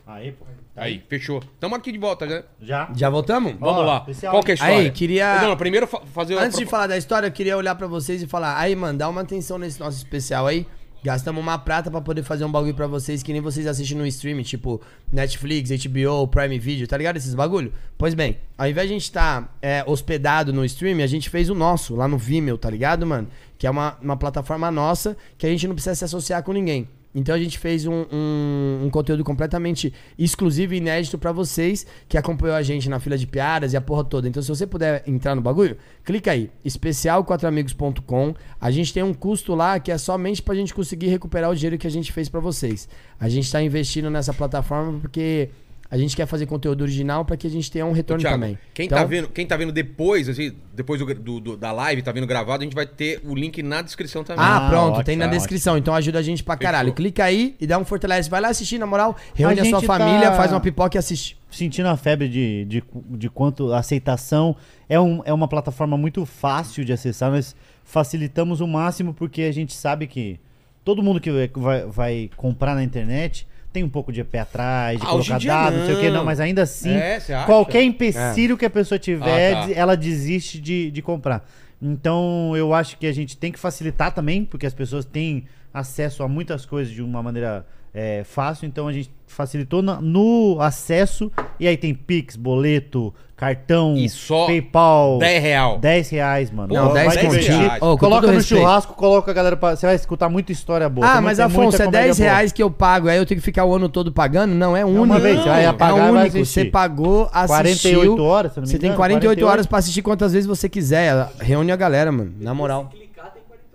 Aí, pô. Aí, fechou. Tamo aqui de volta, né? Já? Já voltamos? Vamos Ó, lá. especial. Qual que é a história? Aí, queria- Não, primeiro fa- fazer Antes de falar da história, eu queria olhar pra vocês e falar, aí, mano, dá uma atenção nesse nosso especial aí. Gastamos uma prata pra poder fazer um bagulho pra vocês que nem vocês assistem no streaming, tipo Netflix, HBO, Prime Video, tá ligado? Esses bagulho? Pois bem, ao invés de a gente estar hospedado no streaming, a gente fez o nosso lá no Vimeo, tá ligado, mano? Que é uma, uma plataforma nossa que a gente não precisa se associar com ninguém. Então a gente fez um, um- um conteúdo completamente exclusivo e inédito pra vocês que acompanhou a gente na fila de piadas e a porra toda. Então se você puder entrar no bagulho, clica aí, especial4amigos.com. A gente tem um custo lá que é somente pra gente conseguir recuperar o dinheiro que a gente fez pra vocês. A gente tá investindo nessa plataforma porque a gente quer fazer conteúdo original pra que a gente tenha um retorno Thiago, também. Quem, Então, tá vendo, quem tá vendo depois, assim, depois do, do- do- da live, tá vendo gravado, a gente vai ter o link na descrição também. Ah, Ah, pronto, ótimo, tem na ótimo. descrição. Então ajuda a gente pra caralho. Fechou. Clica aí e dá um fortalece. Vai lá assistir, na moral. Reúne A a, sua gente família, tá- faz uma pipoca e assiste. sentindo a febre de, de, de quanto a aceitação é, um, é uma plataforma muito fácil de acessar, nós facilitamos o máximo porque a gente sabe que todo mundo que vai, vai comprar na internet tem um pouco de pé atrás, de Ah, colocar dia dados, não sei o que, não. não, mas ainda assim, É, qualquer empecilho que a pessoa tiver, Ah, tá. ela desiste de, de comprar. Então eu acho que a gente tem que facilitar também, porque as pessoas têm acesso a muitas coisas de uma maneira é, fácil, então a gente facilitou na- no acesso, e aí tem Pix, boleto, cartão, E só PayPal. 10 real. 10 reais, mano. Não, Vai 10 divertir. reais. Ô, com coloca no respeito. churrasco, coloca a galera pra. Você vai escutar muita história boa. Ah, mas Afonso, é comédia 10 boa. reais que eu pago, aí eu tenho que ficar o ano todo pagando? Não, é único. uma vez, você vai é apagar vai único. Você pagou, assistiu. 48 horas, se não me Você tem engano, 48 48 horas pra assistir quantas vezes você quiser. Reúne a galera, mano. Na moral.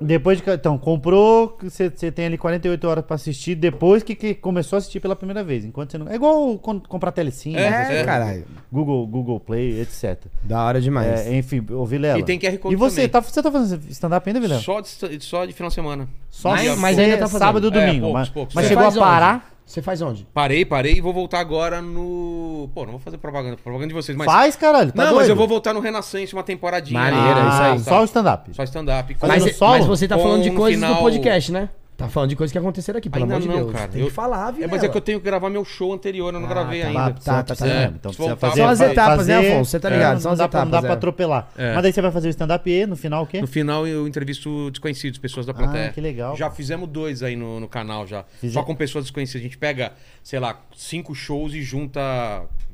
Depois de. Então, comprou, você, você tem ali 48 horas pra assistir, depois que, que começou a assistir pela primeira vez. Enquanto você não. É igual quando comprar telecine, É, É, caralho. Google, Google Play, etc. Da hora demais. É, enfim, ô Vilela. E tem QR Code E você, também. tá, você tá fazendo stand-up ainda, Vilela? Só de, só de final de semana. Só Mas- mas, mas ainda é tá fazendo. sábado e É, domingo. poucos, mas poucos. mas chegou a faz onde? Você faz onde? Parei, parei e vou voltar agora no. Pô, não vou fazer propaganda, propaganda de vocês, mas. Faz, caralho. Tá não, mas doido? eu vou voltar no Renascença uma temporadinha. Maneiro, é isso aí. Ah, Só o stand-up. Só stand-up. Mas, mas você tá falando de coisas final- do podcast, né? Tá falando de coisas que aconteceram aqui, pelo Ainda amor de não, Deus. cara. Tem Eu- que falar, É, viu? mas é que eu tenho que gravar meu show anterior, eu não gravei tá, ainda. tá, tá, tá, É, É, então precisa fazer, São as etapas, né, fazer- Afonso? Você tá É, ligado? não São as dá pra- etapas. Não dá pra é. atropelar. É. Mas daí você vai fazer o stand-up e no final o quê? No final eu entrevisto desconhecidos, pessoas da plateia. Ah, que legal. Já fizemos dois aí no, no canal já. Fize- Só com pessoas desconhecidas. A gente pega, sei lá, cinco shows e junta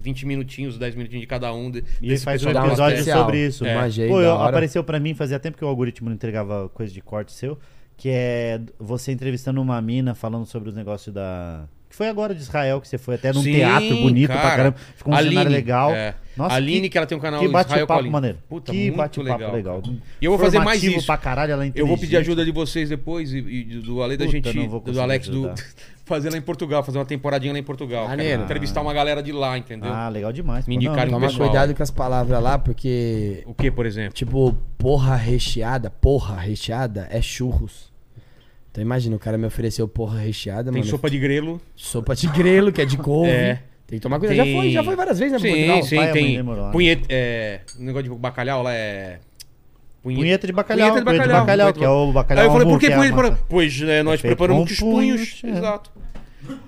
20 minutinhos, 10 minutinhos de cada um. De, E desse faz um episódio sobre isso. É. Pô, apareceu pra mim fazia tempo que o algoritmo não entregava coisa de corte seu, que é você entrevistando uma mina falando sobre os negócios da. Que foi agora de Israel, que você foi até num Sim, teatro bonito pra cara. caramba. Ficou um Aline, cenário legal. é. Nossa, Aline, que ela tem um canal que Israel bate-papo Colinho. maneiro. Puta, que muito bate-papo legal, legal. cara. E eu vou fazer mais isso. pra caralho, ela é Eu vou pedir ajuda de vocês depois e, e do Ale da Puta, gente, do Alex, do, ajudar. fazer lá em Portugal, fazer uma temporadinha lá em Portugal. Maneiro. Entrevistar uma galera de lá, entendeu? Ah, legal demais. Me indicaram Não, Toma pessoal. cuidado com as palavras lá, porque, O que, por exemplo? tipo, porra recheada, porra recheada é churros. Então imagina, o cara me ofereceu porra recheada, Tem mano. sopa de grelo. Sopa de grelo, que é de couve. É. Tem que tomar cuidado. Já Tem- foi, já foi várias vezes, né? pro Sim, Portugal? sim, tem. demorou lá. Punheta, é, o negócio de bacalhau lá é. Punheta de bacalhau. Punheta de punheta bacalhau. que é o bacalhau. Aí eu falei, por que é punheta? de bacalhau? Pois é, nós preparamos com os punhos. é. Exato.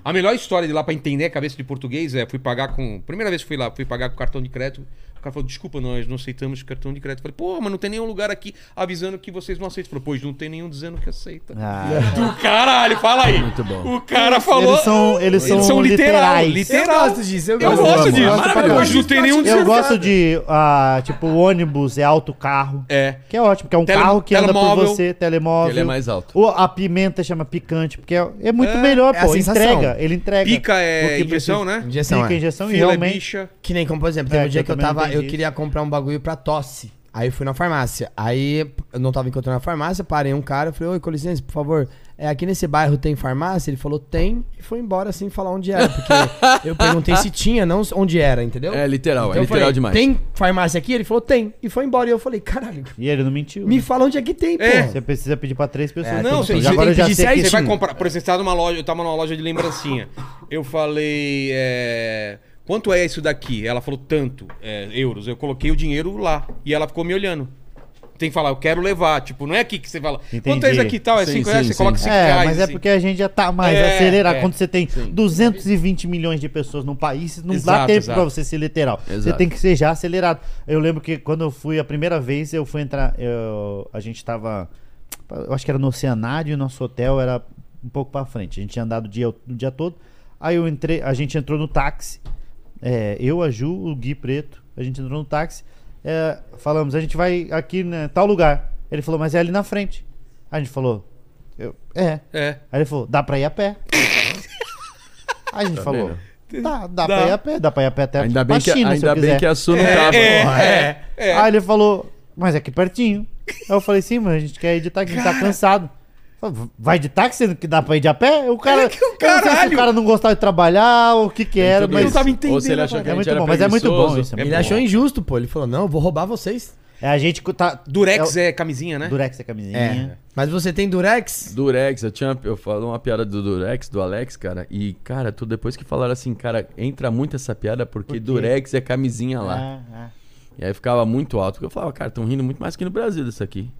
A melhor história de lá pra entender a cabeça de português é: fui pagar com. Primeira vez que fui lá, fui pagar com cartão de crédito. O cara falou: desculpa, nós não aceitamos cartão de crédito. Eu falei, pô, mas não tem nenhum lugar aqui avisando que vocês não aceitam. Ele falou, pois não tem nenhum dizendo que aceita. Ah, Do caralho, fala aí. Muito bom. O cara falou. Eles são, eles são, literal, literais. literal. Eu gosto disso, eu Eu gosto disso. gosto pra Mas não tem nenhum Eu gosto de, ah, tipo, o ônibus é autocarro. É. Que é ótimo, que é um Tele- carro que anda por você, telemóvel. Ele é mais alto. O- a pimenta chama picante, porque é, é muito É, melhor, é a pô. sensação. Entrega, ele entrega. Pica é injeção, precisa. né? Injeção, Pica, é. injeção e é realmente... bicha. Que nem como, por exemplo, teve É, um dia que eu eu tava. Eu queria comprar um bagulho pra tosse. Aí eu fui na farmácia. Aí eu não tava encontrando a farmácia, parei um cara, eu falei, oi, com licença, por favor. É, aqui nesse bairro tem farmácia? Ele falou, tem, e foi embora sem falar onde era. Porque eu perguntei se tinha, não onde era, entendeu? É literal, Então é literal falei, demais. Tem farmácia aqui? Ele falou, tem. E foi embora. E eu falei, caralho, E ele não mentiu. me fala onde é que tem, pô. É. Você precisa pedir pra três pessoas. É, Não, Tem você- agora eu já sei pedir que Você vai comprar. Por exemplo, você tá numa loja, eu tava numa loja de lembrancinha. Eu falei, é, quanto é isso daqui? Ela falou tanto, é, euros. Eu coloquei o dinheiro lá. E ela ficou me olhando. tem que falar, eu quero levar. Tipo, não é aqui que você fala. Entendi. Quanto é isso aqui e tal? É Sim, 5 sim, reais, você sim. coloca 5 É, reais. mas é assim. porque a gente já tá mais É, acelerado. é. Quando você tem 220 milhões de pessoas num país, não dá Exato, tempo exato. pra você ser literal. Você Exato. tem que ser já acelerado. Eu lembro que quando eu fui a primeira vez, eu fui entrar. eu- a gente tava. Eu acho que era no Oceanário e o nosso hotel era um pouco pra frente. A gente tinha andado o dia, o dia todo. Aí eu entrei, a gente entrou no táxi. É, eu, a Ju, o Gui Preto, a gente entrou no táxi. é, falamos, a gente vai aqui em tal lugar. Ele falou, mas é ali na frente. Aí a gente falou, eu, é. É. Aí ele falou, dá pra ir a pé. Aí a gente Tá falou, vendo? dá, dá, Dá. pra ir a pé, dá pra ir a pé até Ainda bem, que, China, se ainda eu bem quiser. que a Su não tava. É, é, é. Aí ele falou, mas é aqui pertinho. Aí eu falei, sim, mas a gente quer ir de táxi, a gente tá cansado. Vai de táxi, que dá pra ir de a pé? O cara, É que o eu não sei se o cara não gostava de trabalhar, ou o que que era, mas... isso. tava entendendo, Ou se ele achou que É a gente muito era bom, mas é muito bom isso. é Ele muito achou bom. injusto, pô. Ele falou, não, eu vou roubar vocês. É, a gente tá... Durex é, é, camisinha, né? Durex é camisinha. É. Mas você tem Durex? Durex, eu tinha. Eu falo uma piada do Durex, do Alex, cara. E, cara, tu depois que falaram assim, cara, entra muito essa piada porque Por? Durex é camisinha lá. É, é. E aí ficava muito alto. Porque eu falava, cara, tão rindo muito mais que no Brasil disso aqui.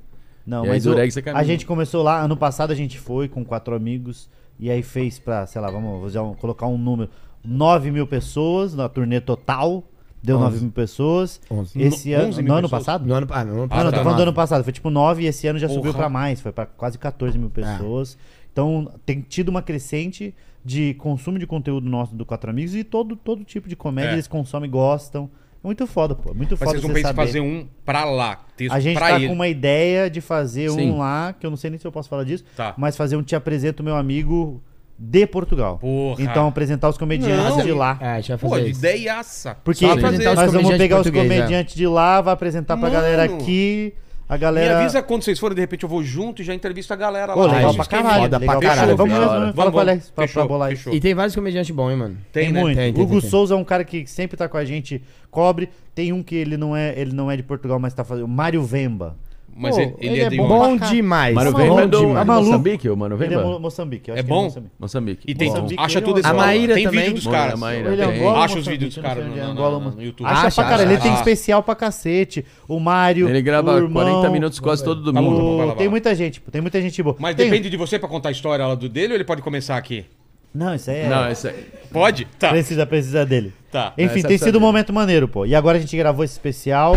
Não, E aí, mas o- é a gente começou lá, ano passado a gente foi com quatro amigos e aí fez pra, sei lá, vamos um- colocar um número, 9 mil pessoas na turnê total, deu 9 mil pessoas. Onze. Esse No- ano, 11 no mil ano pessoas? passado? No ano, ah, no ano Não, não, tá. tô falando do ano passado, foi tipo 9 e esse ano já Porra. subiu pra mais, foi pra quase 14 mil pessoas. Então tem tido uma crescente de consumo de conteúdo nosso do Quatro Amigos e todo, todo tipo de comédia É. eles consomem e gostam. É muito foda, pô. Muito Mas foda vocês não você pensam em saber. fazer um pra lá. Texto A gente pra tá ele. com uma ideia de fazer Sim. um lá, que eu não sei nem se eu posso falar disso, Tá. mas fazer um Te Apresento Meu Amigo de Portugal. Porra. Então apresentar os comediantes Não. de lá. É, a gente vai Pô, fazer de isso. ideiaça. Porque Só nós apresentar os vamos comediantes pegar os é. comediantes de lá, vai apresentar pra galera Mano. aqui, a Me galera... avisa quando vocês forem, de repente eu vou junto e já entrevisto a galera Pô, lá. legal pra caralho, Foda legal pra caralho. Vamos, da vamos, hora. vamos, pra, fechou, pra bolar fechou. E tem vários comediantes bons, hein, mano? Tem, né? muito. Tem, tem, Hugo tem. Souza é um cara que sempre tá com a gente, cobre. Tem um que ele não é, ele não é de Portugal, mas tá fazendo. Mário Vemba. Mas Pô, ele, ele ele é é de bom onde? Demais. Mano, Tá Vemba é do demais. Tá. Moçambique, o Mano Ele é? Mo- Moçambique. eu É bom? que Moçambique. Moçambique. E tem. Moçambique, acha tudo é esse A Maíra Tem também. vídeo dos Mano, caras. a Maíra Ele é Acha os vídeos dos caras é, no- no- Moçambique. no YouTube. Acha Acha, pra cara, ele acha, tem especial pra cacete. O Mário. Ele grava o irmão, 40 minutos quase todo Tá domingo. lá, vai Tem muita gente, pô, tem muita gente boa. Mas Tem- depende de você pra contar a história lá do dele ou ele pode começar aqui? Não, isso aí é. Não, esse é... Pode? Tá. Precisa, precisa dele. Tá. Enfim, tem sido um momento maneiro, pô. E agora a gente gravou esse especial.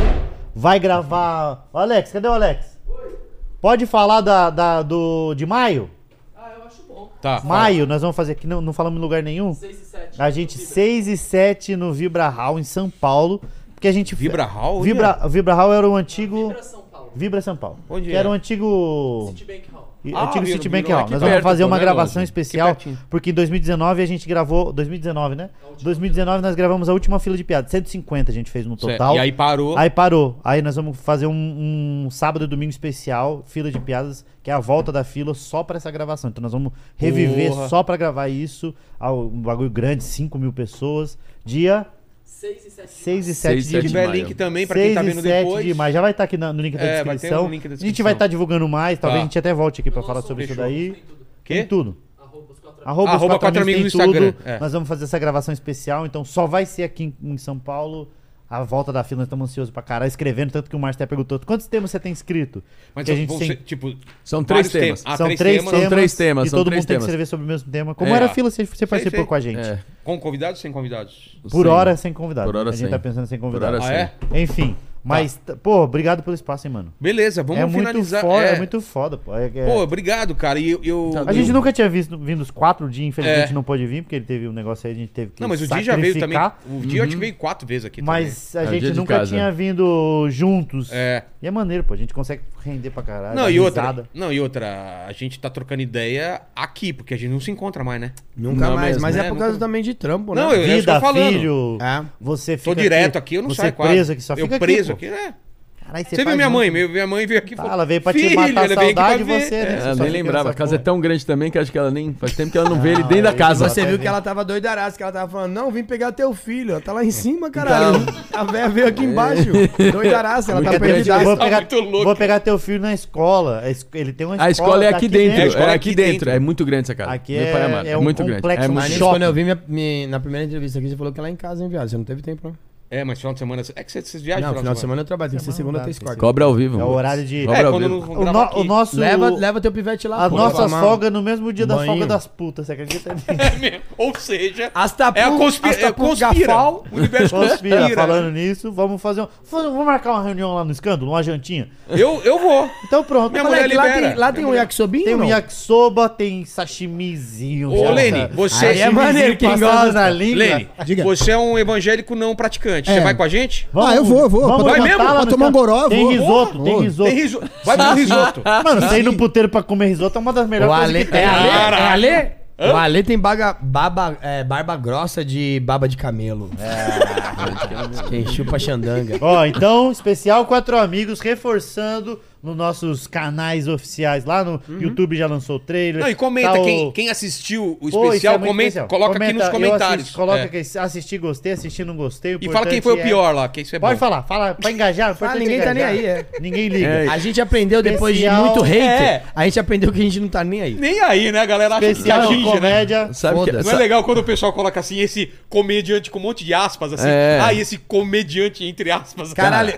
Vai gravar. Alex, cadê o Alex? Pode falar da, da- do, de maio? Tá. fala. Maio, nós vamos fazer aqui, não, não falamos em lugar nenhum. 6 e 7. A gente, 6 e 7 no Vibra Hall, em São Paulo. Porque a gente. Vibra Hall? Vibra, Vibra Hall era o antigo. Vibra São Paulo. Vibra São Paulo. Onde que é? era o antigo. E- Ah, antigo Citibank aqui Nós vamos fazer pô, uma não é gravação longe. especial, porque em 2019 a gente gravou. 2019, né? 2019 nós gravamos a última fila de piadas. 150 a gente fez no Certo. total. E aí parou. Aí parou. Aí nós vamos fazer um, um sábado e domingo especial, fila de piadas, que é a volta da fila só pra essa gravação. Então nós vamos reviver Porra. só pra gravar isso. Um bagulho grande, 5 mil pessoas. Dia 6 e 7 Seis e de sete Se de tiver maio. link também pra quem tá 6 e vendo 7 depois. de maio. Já vai estar aqui na- no link da É, vai ter um descrição. link da A gente descrição. vai estar divulgando mais, talvez Tá. a gente até volte aqui pra falar sobre isso Fechou. daí. Quê? Tem tudo. Arroba, Arroba os quatro quatro amigos amigos tem no Instagram, tudo. é. Nós vamos fazer essa gravação especial, então só vai ser aqui em, em São Paulo. A volta da fila, nós estamos ansiosos pra caralho, escrevendo, tanto que o Márcio até perguntou, quantos temas você tem escrito? Mas a gente vão tem- ser, tipo. São três temas. Ah, são três, três, temas. temas, São três temas, e são todo três mundo tem que temas. escrever sobre o mesmo tema. Como É. era a fila, você, você participou sei. com a gente. É. Com convidados ou sem convidados? Por Sim. hora sem convidado. Por hora a gente sem. tá pensando sem Por convidado. hora Ah, é? Enfim, mas, t- pô, obrigado pelo espaço, hein, mano. Beleza, vamos é muito finalizar. foda, é. é. muito foda, pô. É- é- Pô, obrigado, cara. E eu, eu- Tá a gente eu- nunca tinha visto, vindo os quatro dias, infelizmente É. não pôde vir, porque ele teve um negócio aí, a gente teve que Não, mas o Di já veio também. O Di eu te veio quatro vezes aqui Mas a É dia gente nunca tinha vindo juntos. também. É. E é maneiro, pô. A gente consegue render pra caralho. Não, e outra, não, e outra, a gente tá trocando ideia aqui, porque a gente não se encontra mais, né? Nunca Não mais. mesmo, mas né? é por causa Nunca- também de trampo, né? Não, eu- é isso que Vida, eu falando. filho. É. Você fica Tô direto aqui, eu não saio quase. preso aqui, só eu fica preso aqui. aqui, né? pô. Caralho, Você viu minha muito. mãe? Meu- Minha mãe veio aqui e falou. Ah, ela veio pra te "Filho, matar a ela veio aqui saudade pra de ver." você, né? É. Você Ela só nem lembrava. A casa é tão grande também que acho que ela nem. Faz tempo que ela não vê ele Não, dentro da casa. Você viu que ela tava doidaraça, que ela tava falando, não, vim pegar teu filho, ela tá lá em cima, caralho. A véia veio aqui embaixo. Doidaraça, ela tá Muito perdida. Vou Tá pegar, muito louco. vou pegar teu filho na escola. Es- Ele tem uma escola. A escola é tá aqui dentro. a escola É é aqui dentro. É muito grande essa casa. Aqui é- é É muito grande. É muito quando eu vi na primeira entrevista aqui, você falou que é lá em casa, hein, viado? Você não teve tempo, não? É, mas final de semana. É que vocês, viajam Não, final de semana eu trabalho, tem que ser segunda, que quarta. Cobra ao vivo. É o horário de. Cobra É, ao quando vivo. O, no- aqui. o nosso. Leva, leva teu pivete lá, a pô. nossa folga no mesmo dia da folga das putas, você acredita nisso? É mesmo. Ou seja, Astapu, é a conspira, é, conspira. O universo Conspira, conspira. falando nisso, vamos fazer um. Vamos marcar uma reunião lá no escândalo, uma jantinha. Eu, eu vou. Então pronto. Minha lá tem, lá tem um yakisobinho? Tem um yakisoba, tem sashimizinho. Ô, Lene, tá? você- é maneiro, quem gosta. na língua. Lene, Diga. você é um evangélico não praticante. Você É. vai com a gente? Ah, eu vou, eu vou. Vamos Vai mesmo? Pra tomar um goró, eu Tem risoto, Vou. tem risoto. Tem risoto. Vai pro risoto. Mano, você ir no puteiro pra comer risoto é uma das melhores Ale, coisas que tem. é Ale? É. Ale? O Ale tem baga, baba, é, barba grossa de baba de camelo. É. Quem chupa xandanga. Ó, então, especial Quatro Amigos, reforçando nos nossos canais oficiais. Lá no YouTube já lançou o trailer. Não, e comenta, Tá o- quem, quem assistiu o Pô, isso é especial, comenta, especial. coloca aqui Comenta, nos eu comentários. assisti- coloca É. que assisti, gostei, assisti, não gostei. o E fala quem foi o é- pior lá, que isso é Pode bom. falar, fala pra engajar. Ah, importante ninguém é tá nem engajar. aí, é. Ninguém liga. É. A gente aprendeu depois de Especial- muito hater. É. A gente aprendeu que a gente não tá nem aí. Nem aí, né? A galera acha que Especial de atinge, né? comédia. Sabe que. Não é legal quando o pessoal coloca assim, esse comediante com um monte de aspas, assim. É. Ah, esse comediante entre aspas. Caralho,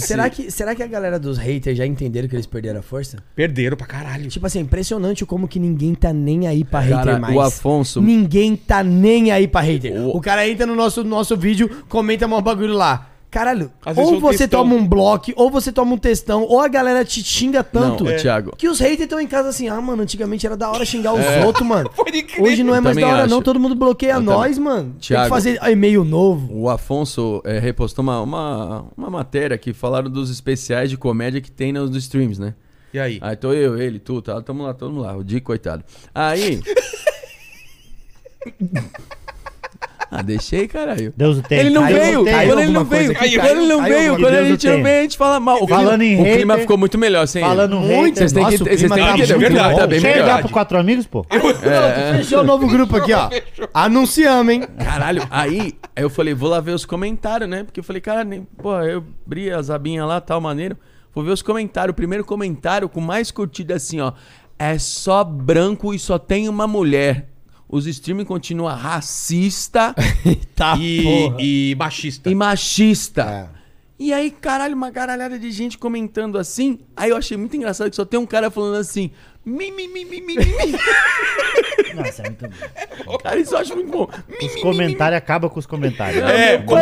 será, que, será que a galera dos haters já entenderam que eles perderam a força? Perderam pra caralho. Tipo assim, impressionante o como que ninguém tá nem aí pra Cara, hater mais. o Afonso- Ninguém tá nem aí pra hater. O- O, cara entra no nosso, nosso vídeo, comenta um bagulho lá. Caralho, ou um você textão. toma um bloco, ou você toma um textão, ou a galera te xinga tanto. Não, Thiago. Que os haters estão em casa assim, ah, mano, antigamente era da hora xingar os outros, mano. Hoje não é mais da também hora, acho. não. Todo mundo bloqueia Eu nós, mano. Tem Thiago. que fazer e-mail novo. O Afonso é, repostou uma, uma, uma matéria que falaram dos especiais de comédia que tem nos streams, né? E aí? Aí tô eu, ele, tu, tá, tamo lá, tamo lá, o Di, coitado. Aí. ah, deixei, caralho. Deus o tem. Ele não o veio, caiu quando ele não veio, aqui, quando ele não caiu veio, quando a gente não veio, a gente fala mal. O Falando clima, em o clima hater- ficou muito melhor sem Falando Muito, Vocês têm que, clima tá que entender, clima tá bem melhor. Chegar pro Quatro Amigos, pô. É, é. Fechou o novo grupo aqui, ó. Anunciamos, hein? Caralho, aí, aí eu falei, vou lá ver os comentários, né? Porque eu falei, cara, nem, pô, eu abri as abinhas lá, tal maneiro. Vou ver os comentários. O primeiro comentário com mais curtida assim, ó. É só branco e só tem uma mulher. Os streaming continua racista Tá, e, e machista. e machista. É. E aí, caralho, uma caralhada de gente comentando assim. Aí eu achei muito engraçado que só tem um cara falando assim. Mi, mi, mi, mi, mi, mi, mi. Nossa, é muito bom. Cara, isso eu acho muito bom. Mi, Os mi, mi, comentários acabam com os comentários. É, os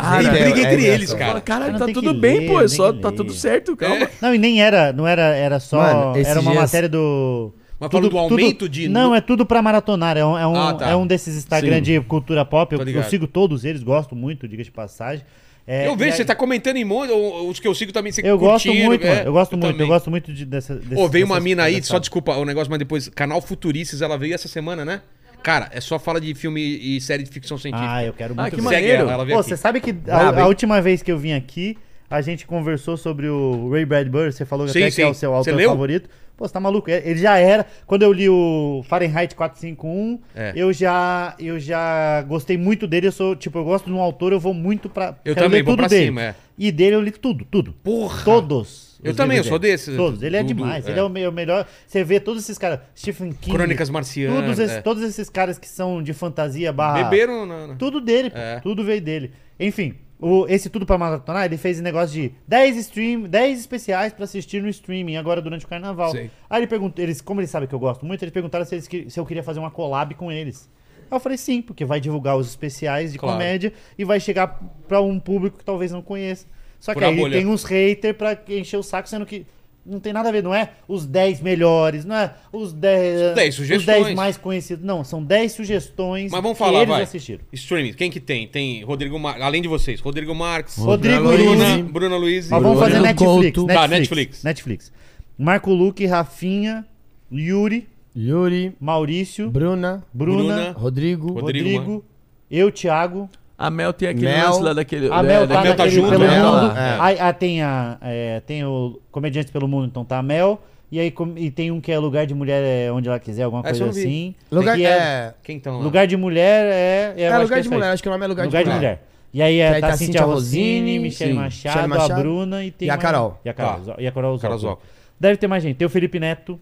Ah, briga é entre engraçado. eles, mi. cara. Fala, Caralho, tá tudo bem, ler, pô. É só, tá ler. tudo certo, calma. Não, e nem era, não era, era só. Mano, era uma dias- matéria do. Mas falando do aumento de- Não, é tudo pra maratonar. É um, é um, Ah, tá. é um desses Instagram Sim. de cultura pop. Eu, eu sigo todos eles, gosto muito, diga de passagem. É, eu vejo, aí- você tá comentando em monte, os que eu sigo também você Eu gosto muito, é, mano. Eu gosto muito, também. eu gosto muito de, dessa. desse- Ô, veio uma mina aí, só desculpa o negócio, mas depois, canal Futuristas, ela veio essa semana, né? Cara, é só fala de filme e série de ficção científica. Ah, eu quero Ah, muito que ver. Segue maneiro. ela, ela Pô, aqui. você sabe que a, a última vez que eu vim aqui, a gente conversou sobre o Ray Bradbury, você falou Sim, até que é sim. o seu autor favorito. Pô, você tá maluco? Ele já era. Quando eu li o Fahrenheit 451, É. eu já eu já gostei muito dele. Eu sou, tipo, eu gosto de um autor, eu vou muito pra. Eu também vou tudo pra dele. cima, é. E dele eu li tudo, tudo. Porra! Todos. Eu também, eu sou desses. Todos. Ele é Do- do- demais. é. Ele é o o melhor. Você vê todos esses caras. Stephen King. Crônicas Marcianas, Todos esses, é. todos esses caras que são de fantasia barra. Beberam na... na- Tudo dele, pô. É. Tudo veio dele. Enfim, o, esse tudo pra maratonar, ele fez negócio de 10 stream, 10 especiais pra assistir no streaming agora durante o carnaval. Sei. Aí ele perguntou, eles, como eles sabem que eu gosto muito, eles perguntaram se, eles se eu queria fazer uma collab com eles. Aí eu falei sim, porque vai divulgar os especiais de Claro. comédia e vai chegar pra um público que talvez não conheça. Só que a aí tem uns haters pra encher o saco, sendo que não tem nada a ver, não é os 10 melhores, não é os 10, 10 os sugestões. 10 mais conhecidos. Não, são 10 sugestões Mas vamos que falar, eles vai. assistiram. Streaming, quem que tem? Tem Rodrigo Marques, além de vocês, Rodrigo Marques, Rodrigo Bruna, Luiz. Bruna Luiz e Mas vamos fazer Netflix. Netflix. Tá, Netflix. Netflix. Marco Luque, Rafinha, Yuri, Yuri, Maurício, Bruna, Bruna, Bruna, Rodrigo. Rodrigo, Rodrigo, eu, Thiago. A Mel tem aquele Mel. lance lá daquele. A é, Mel tá daquele- Mel tá naquele junto, pelo né? mundo. É. Aí, ah, tem, a, é, tem o Comediantes pelo Mundo, então tá a Mel. E aí com- e tem um que é Lugar de Mulher é onde ela quiser, alguma coisa assim. Lugar, Que é, Quem estão lá? Lugar de Mulher é... é, é, lugar de aí. mulher, acho que o nome é lugar, Lugar de Mulher. E aí, é, aí tá tá a Cintia Michele sim, Machado, Machado. a Bruna e tem E a uma- Carol. E a Carol. Tá. E a Carol. Zócolo. Deve ter mais gente. Tem o Felipe Neto.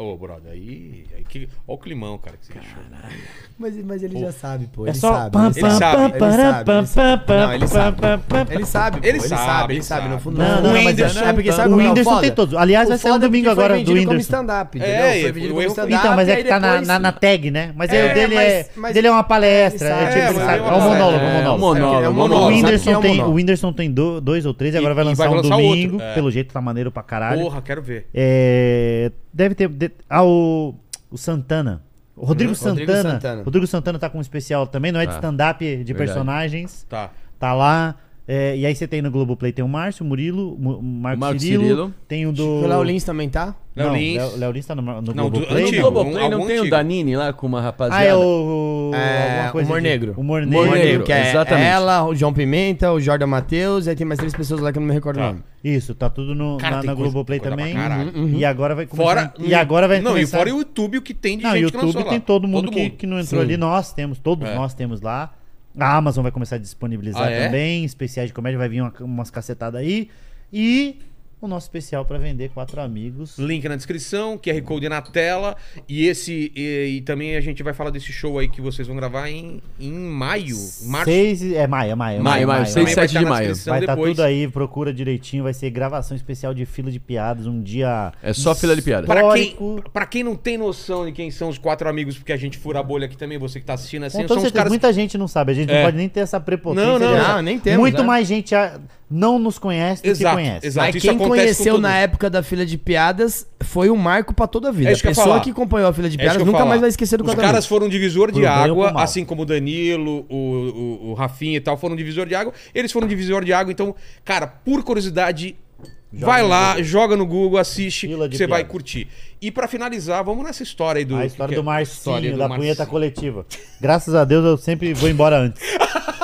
Ô, brother, aí. aí que... Olha o climão, cara, que você deixou. Mas, mas ele já sabe, pô. É Ele só. sabe. Ele Ele sabe, ele sabe, ele sabe. Não, ele sabe. Ele sabe, pô, Ele ele sabe, sabe, ele ele sabe. No fundo, Não, não, fundo, mas é, Whindersson- é porque sabe o é Whindersson foda? tem todos. Aliás, O vai no é domingo agora do como Whindersson. stand-up, entendeu? É, Foi vendido como stand-up. Então, mas e é que tá na, tag, né? Mas É, o dele é. mas- dele é uma palestra. Ele É, tipo, é, ele sabe, é é um monólogo, um É, É um O monólogo, monólogo. é Whindersson um o. Whindersson tem do- dois ou três, agora vai E lançar um domingo. outro, é. Pelo jeito tá maneiro pra caralho. Porra, quero ver. É, deve ter. Ah, o, o Santana. O Rodrigo, Hum, Rodrigo Santana. Santana. Rodrigo Santana tá com um especial também, não é de Tá. stand-up de Verdade. personagens. Tá. Tá lá. É, e aí você tem no Globoplay tem o Márcio, o Murilo, o Marco, Marco Cirilo, Cirilo. Tem o do. O Léo Lins também tá? Não, Léo Lins. Léo, Léo Lins tá no, no Não, do Globoplay. antigo. não. Globoplay algum não tem o antigo. Danini lá com uma rapaziada? Ah, é o. É, coisa Humor Negro. Humor Humor Negro. Negro. que é exatamente. ela, o João Pimenta, o Jordan Matheus, e aí tem mais três pessoas lá que eu não me recordo Tá. o nome. Isso, tá tudo no, Cara, na, na coisa- Globoplay coisa também. caralho. Uhum, E agora vai começar. Fora. e agora vai Não, começar. e fora o YouTube, o que tem de Não, gente YouTube que lançou lá. tem todo mundo, que, mundo. que não entrou Sim. ali. Nós temos, todos É. nós temos lá. A Amazon vai começar a disponibilizar Ah, é? também. Especiais de comédia, vai vir uma- umas cacetadas aí. E o nosso especial pra vender quatro amigos. Link na descrição, QR Code na tela. E esse. E, e também a gente vai falar desse show aí que vocês vão gravar em, em maio. Março. Seis, é maio, é maio. Maio, maio, Também seis, vai sete estar de na maio. Vai estar depois. tudo aí, procura direitinho. Vai ser gravação especial de fila de piadas. Um dia. É só fila de piada. Pra quem, pra quem não tem noção de quem são os quatro amigos, porque a gente fura a bolha aqui também, você que tá assistindo assim, Com toda são os caras. muita gente não sabe. A gente É. não pode nem ter essa prepotência. Não, não, não, achar. nem temos, Muito né? mais gente ah, não nos conhece do Exato, que conhece. exato. Mas isso quem conheceu na época da fila de piadas foi um marco pra toda a vida. É isso que a pessoa falar. que acompanhou a fila de É piadas que eu nunca falar. mais vai esquecer do Os caras foram divisor de ou água, assim como o Danilo, o, o, o Rafinha e tal, foram divisor de água. Eles foram divisor de água, então, cara, por curiosidade, vai no lá, joga no Google, assiste, você vai curtir. E pra finalizar, vamos nessa história aí do. A história que- do Marcinho, história do da Marcinho. punheta coletiva. Graças a Deus eu sempre vou embora antes.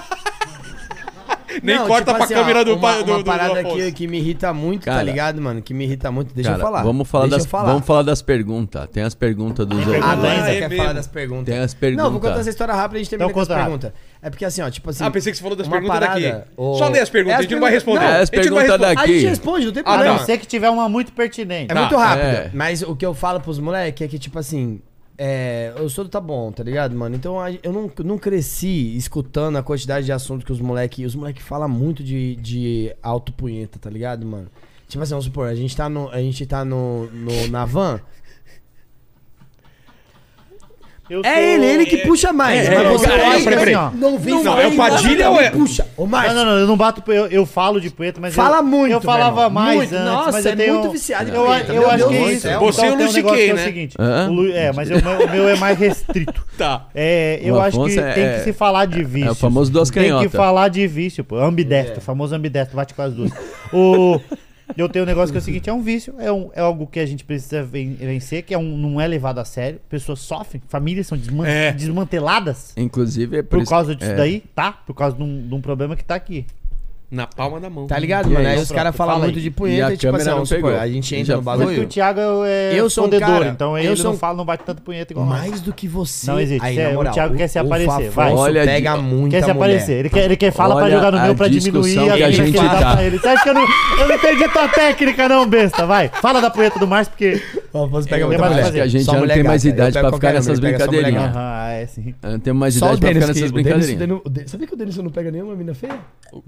Nem Não, corta tipo pra assim, ó, câmera do, uma, pai- do, uma do, do parada Afonso. que, que me irrita muito, tá Cara, ligado, mano? Que me irrita muito. Deixa Cara, eu falar. Vamos falar, Deixa das, eu falar. vamos falar das perguntas. Tem as perguntas dos Ah, não, Ah, você é quer mesmo. falar das perguntas. Tem as perguntas. Não, vou contar essa história rápida e a gente termina Então com as perguntas. É porque assim, ó, tipo assim... Ah, pensei que você falou das perguntas parada, daqui. o- Só lê as perguntas, É a gente não vai responder. É, as A gente não vai perguntas responder. daqui. A gente responde, não tem A problema. não ser que tiver uma muito pertinente. É muito rápido. É. Mas o que eu falo pros moleques é que, tipo assim, é, eu sou do tá bom, tá ligado, mano? Então eu não, não cresci escutando a quantidade de assuntos que os moleques. Os moleques falam muito de, de autopunheta, tá ligado, mano? Tipo assim, vamos supor, a gente tá no. A gente tá no, no- na van. Eu É sou- ele, ele que puxa mais. É, mas é, você cara, pode- peraí, peraí. Não vem Não, é o Padilha não, ou é- Puxa, ô Não, Márcio. não, não, eu não bato. Eu, eu falo de punheta, mas. Fala eu, muito, Eu falava mais muito. antes. Nossa, mas eu é tenho, muito viciado em Eu, punheta, eu meu acho Deus que é isso. Você Então, é o um que é né? o seguinte. Hã? o Lu- é, mas o meu, o meu é mais restrito. Tá. É, eu O acho que é- tem que se falar de vício. é o famoso duas Tem que canhotas. falar de vício, pô. Ambidestro, É. o famoso ambidestro, bate com as duas. o, eu tenho um negócio que é o seguinte: é um vício, é, um, é algo que a gente precisa ven- vencer, que é um, não é levado a sério. Pessoas sofrem, famílias são desman- É. desmanteladas Inclusive, é por, por isso- causa disso é. daí, tá? Por causa de um, de um problema que tá aqui. Na palma da mão. Tá ligado, E mano? aí? Aí os caras falam fala muito de E punheta a e, tipo assim, não pegou. a gente Já entra no foi. Porque bagulho. o Thiago é Eu sou um cara- então eu ele sou não fala, não bate tanto punheta igual nós. Mais do que você. Não existe. Aí, É, na o moral, Thiago quer se o aparecer, vai. Olha, pega muita Quer se aparecer. Ele quer, ele quer fala pra jogar no a meu pra diminuir que a gente gente dá pra ele. Você acha que eu não, eu não entendi tua técnica, não, besta? Vai. Fala da punheta do Márcio, porque. O Afonso pega Eu muita mulher. que a gente Só já não mulher tem mais. Eu idade pra ficar nessas brincadeirinhas. Aham, é sim. Eu não tenho mais idade o pra ficar que... nessas o brincadeirinhas. o o Sabia que o Denis não pega nenhuma mina feia?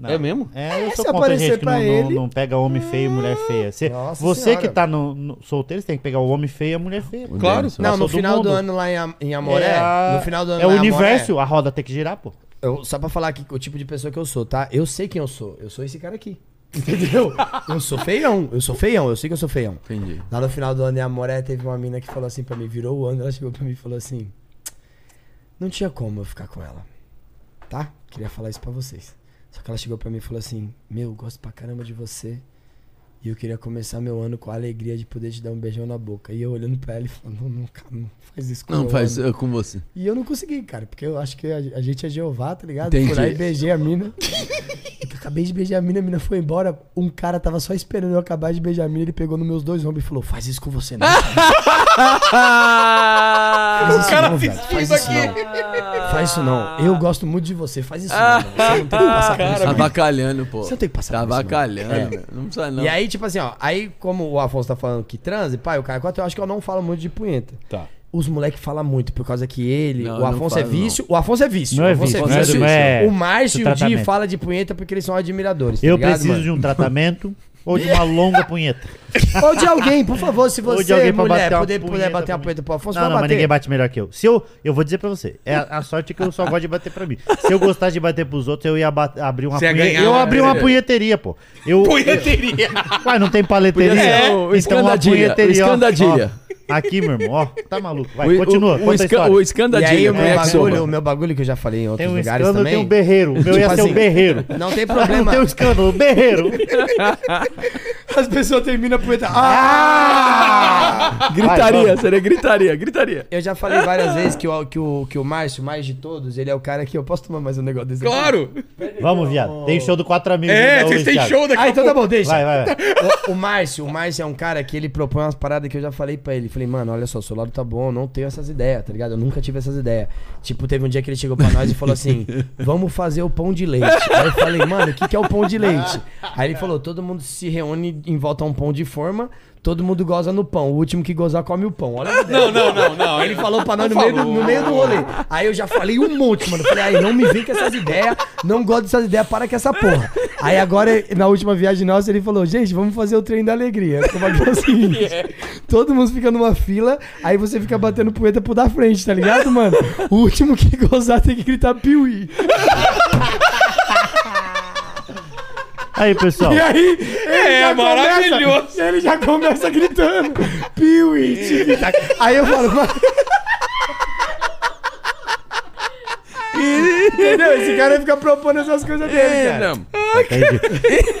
É mesmo? É, eu Se sou contra aparecer gente que não, pra não- ele- não pega homem feio e mulher feia. Você, Nossa você senhora. que tá no, no solteiro, você tem que pegar o homem feio e a mulher feia. Claro. Não, no final do ano lá em, em Amoré. É a- No final do ano É o em Amoré, universo, a roda tem que girar, pô. eu- só pra falar aqui o tipo de pessoa que eu sou, tá? Eu sei quem eu sou. Eu sou esse cara aqui. Entendeu? eu sou feião. Eu sou feião. Eu sei que eu sou feião. Entendi. Lá no final do ano em Amoré teve uma mina que falou assim pra mim, virou o ano, ela chegou pra mim e falou assim: Não tinha como eu ficar com ela. Tá? Queria falar isso pra vocês. Só que ela chegou pra mim e falou assim: Meu, gosto pra caramba de você. E eu queria começar meu ano com a alegria de poder te dar um beijão na boca. E eu olhando pra ela e falando: Não, não, não faz isso com Não faz ano." com você. E eu não consegui, cara, porque eu acho que a, a gente é Jeová, tá ligado? Entendi. Fui lá e beijei a mina. Eu acabei de beijar a mina, a mina foi embora. Um cara tava só esperando eu acabar de beijar a mina, ele pegou nos meus dois ombros e falou: Faz isso com você, não. cara." Faz isso cara não, se velho. Faz isso não. Faz isso não. Eu gosto muito de você. Faz isso não. mano. Você não tem que passar por isso. Tá avacalhando, pô. Você não tem que passar Tá por isso, não. avacalhando. É. velho. Não precisa não. E aí, tipo assim, ó. Aí, como o Afonso tá falando que transe, pai, o cara 4, eu acho que eu não falo muito de punheta. Tá. Os moleques falam muito, por causa que ele, Não, o não Afonso é falo, vício. O Afonso é vício. Não o é Afonso vício, não é, vício. não é O Márcio e do o Di tratamento. falam de punheta porque eles são admiradores. tá Eu ligado, preciso mano? de um tratamento ou de uma longa punheta. Ou de alguém, por favor, se você, mulher, bater puder, puder bater uma punheta pro Afonso, Não, não, mas ninguém bate melhor que eu. Se eu, eu vou dizer pra você, é a, a sorte é que eu só gosto de bater pra mim. Se eu gostasse de bater pros outros, eu ia bat- abrir uma punheta. ganhar Eu abri uma punheteria. pô. Eu, Punheteria. eu- Ué, não tem paleteria? O Então, uma punheteria, escandadilha. Aqui, meu irmão, ó. Tá maluco. Vai, O- continua. o, o, esca- o E escandadilha. aí, o meu é bagulho, o meu bagulho que eu já falei em outros Tem um lugares escândalo, também. tem um berreiro. O meu ia Tipo ser assim, o berreiro. Não tem Não problema. tem um escândalo, o berreiro. As pessoas terminam a punheta. Ah! Gritaria, Vai, seria gritaria, gritaria. Eu já falei várias vezes que o, que, o, que o Márcio, mais de todos, ele é o cara que eu posso tomar mais um negócio desse. aqui? Claro. Vamos, viado. Tem show do Quatro Amigos. É, vocês hoje, têm show daqui Ah, então tá bom, deixa. Vai, vai, vai. O, o Márcio, o Márcio é um cara que ele propõe umas paradas que eu já falei pra ele. Falei, mano, olha só, seu lado tá bom, eu não tenho essas ideias, tá ligado? Eu nunca tive essas ideias. Tipo, teve um dia que ele chegou pra nós e falou assim: vamos fazer o pão de leite. Aí eu falei, mano, o que, que é o pão de leite? Aí ele falou: todo mundo se reúne em volta a um pão de forma. Todo mundo goza no pão. O último que gozar come o pão. Olha. Não, não, não, não. Ele falou pra nós no meio, do, no meio do rolê. Aí eu já falei um monte, mano. Falei, aí não me vem com essas ideias, não gosto dessas ideias, para com essa porra. Aí agora, na última viagem nossa, ele falou, gente, vamos fazer o trem da alegria. O bagulho é o seguinte, todo mundo fica numa fila, aí você fica batendo poeta pro da frente, tá ligado, mano? O último que gozar tem que gritar piuí. Aí, pessoal. E aí, É, maravilhoso. Começa, ele já começa gritando, piuí. Aí eu falo, mano... Entendeu? Esse cara fica propondo essas coisas dele, É, cara. não. Entendi.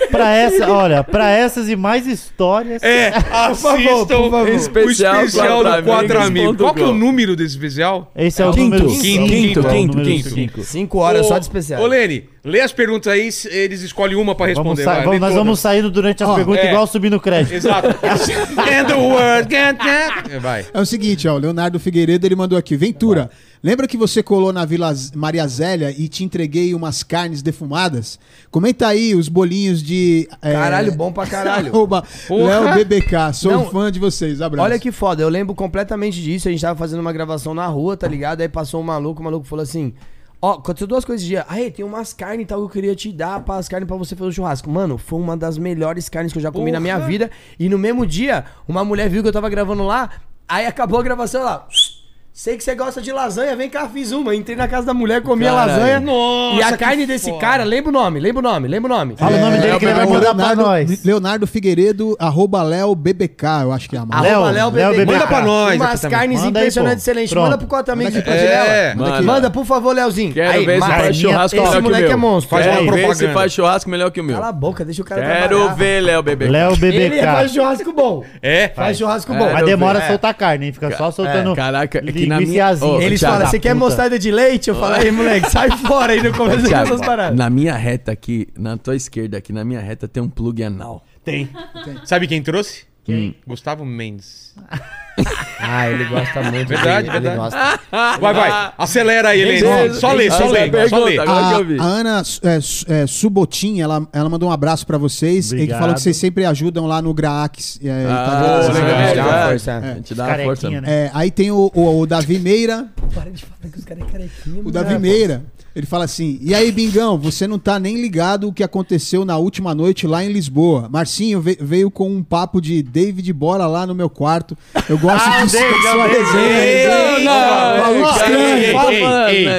pra essa, olha, pra essas e mais histórias. É, assistam por favor. o Especial especial do Amigos Qual que é o número desse especial? Esse é o Quinto, número quinto, quinto, é o quinto, quinto. cinco. Cinco horas Ô, só de especial. Ô, Lene, lê as perguntas aí, eles escolhem uma pra Vamos responder. sa- vai, vamos- nós vamos saindo durante as Ó, perguntas é. igual subindo crédito. Exato. And the world get that. Vai. É o seguinte, ó, o Leonardo Figueiredo ele mandou aqui. Ventura, lembra que você colou na Vila Maria Zélia e te entreguei umas carnes defumadas? Comenta aí os bolinhos de. é, Caralho, bom pra caralho. Léo BBK. Sou Não, fã de vocês. Abraço. Olha que foda, eu lembro completamente disso. A gente tava fazendo uma gravação na rua, tá ligado? Aí passou um maluco, o maluco falou assim: Ó, aconteceu duas coisas esse dia. Aí, tem umas carnes e tal que eu queria te dar para as carnes pra você fazer o churrasco. Mano, foi uma das melhores carnes que eu já comi na minha vida. E no mesmo dia, uma mulher viu que eu tava gravando lá, aí acabou a gravação lá. Sei que você gosta de lasanha, vem cá, fiz uma. Entrei na casa da mulher, comi a Caralho. lasanha. Nossa, e a carne desse foda. cara, lembra o nome, lembra o nome, lembra o nome. Fala o nome dele que ele vai mandar pra Leonardo, nós. Leonardo Figueiredo, arroba Léo BBK, eu acho que é a marca. Léo, Arroba Léo BBK. BBK. Manda pra nós Umas carnes Manda impressionantes, excelentes. Manda pro quatro amigos de Manda aqui. Pandilela. É, manda. Manda, por favor, Leozinho. Quero Aí, ver se faz churrasco esse melhor que o moleque meu. é monstro. Faz uma Quero ver se faz churrasco melhor que o meu. Cala a boca, deixa o cara Quero ver, Léo bebê. Léo Ele faz BBK. churrasco bom. É? Faz churrasco bom. Mas demora a soltar carne, hein? Fica só soltando. Caraca, é que na minha-. Ô, Eles falam, você quer mostarda de leite? Eu falo, aí, moleque, sai fora aí no começo Thiago, dessas paradas. na minha reta aqui, na tua esquerda aqui, na minha reta tem um plug anal. Tem. Sabe quem trouxe? Quem? Gustavo Mendes. Ah, ele gosta muito. Verdade, ele, verdade. Ele gosta. Vai, vai. Acelera aí, Helene. Só lê, só é lê, só lê. A, Ana é, é, Subotin, ela, ela mandou um abraço pra vocês e que Obrigado. falou que vocês sempre ajudam lá no Graax. É, Ah, tá legal. é, Dá uma é, força. A gente dá uma força. Né? É, aí tem o, o, o Davi Meira. Para de falar que os caras é carequinha. O Davi Meira, ele fala assim: E aí, Bingão, você não tá nem ligado o que aconteceu na última noite lá em Lisboa. Marcinho ve- veio com um papo de David, bora lá no meu quarto. Eu gosto Ah, de David, sua é o resenha.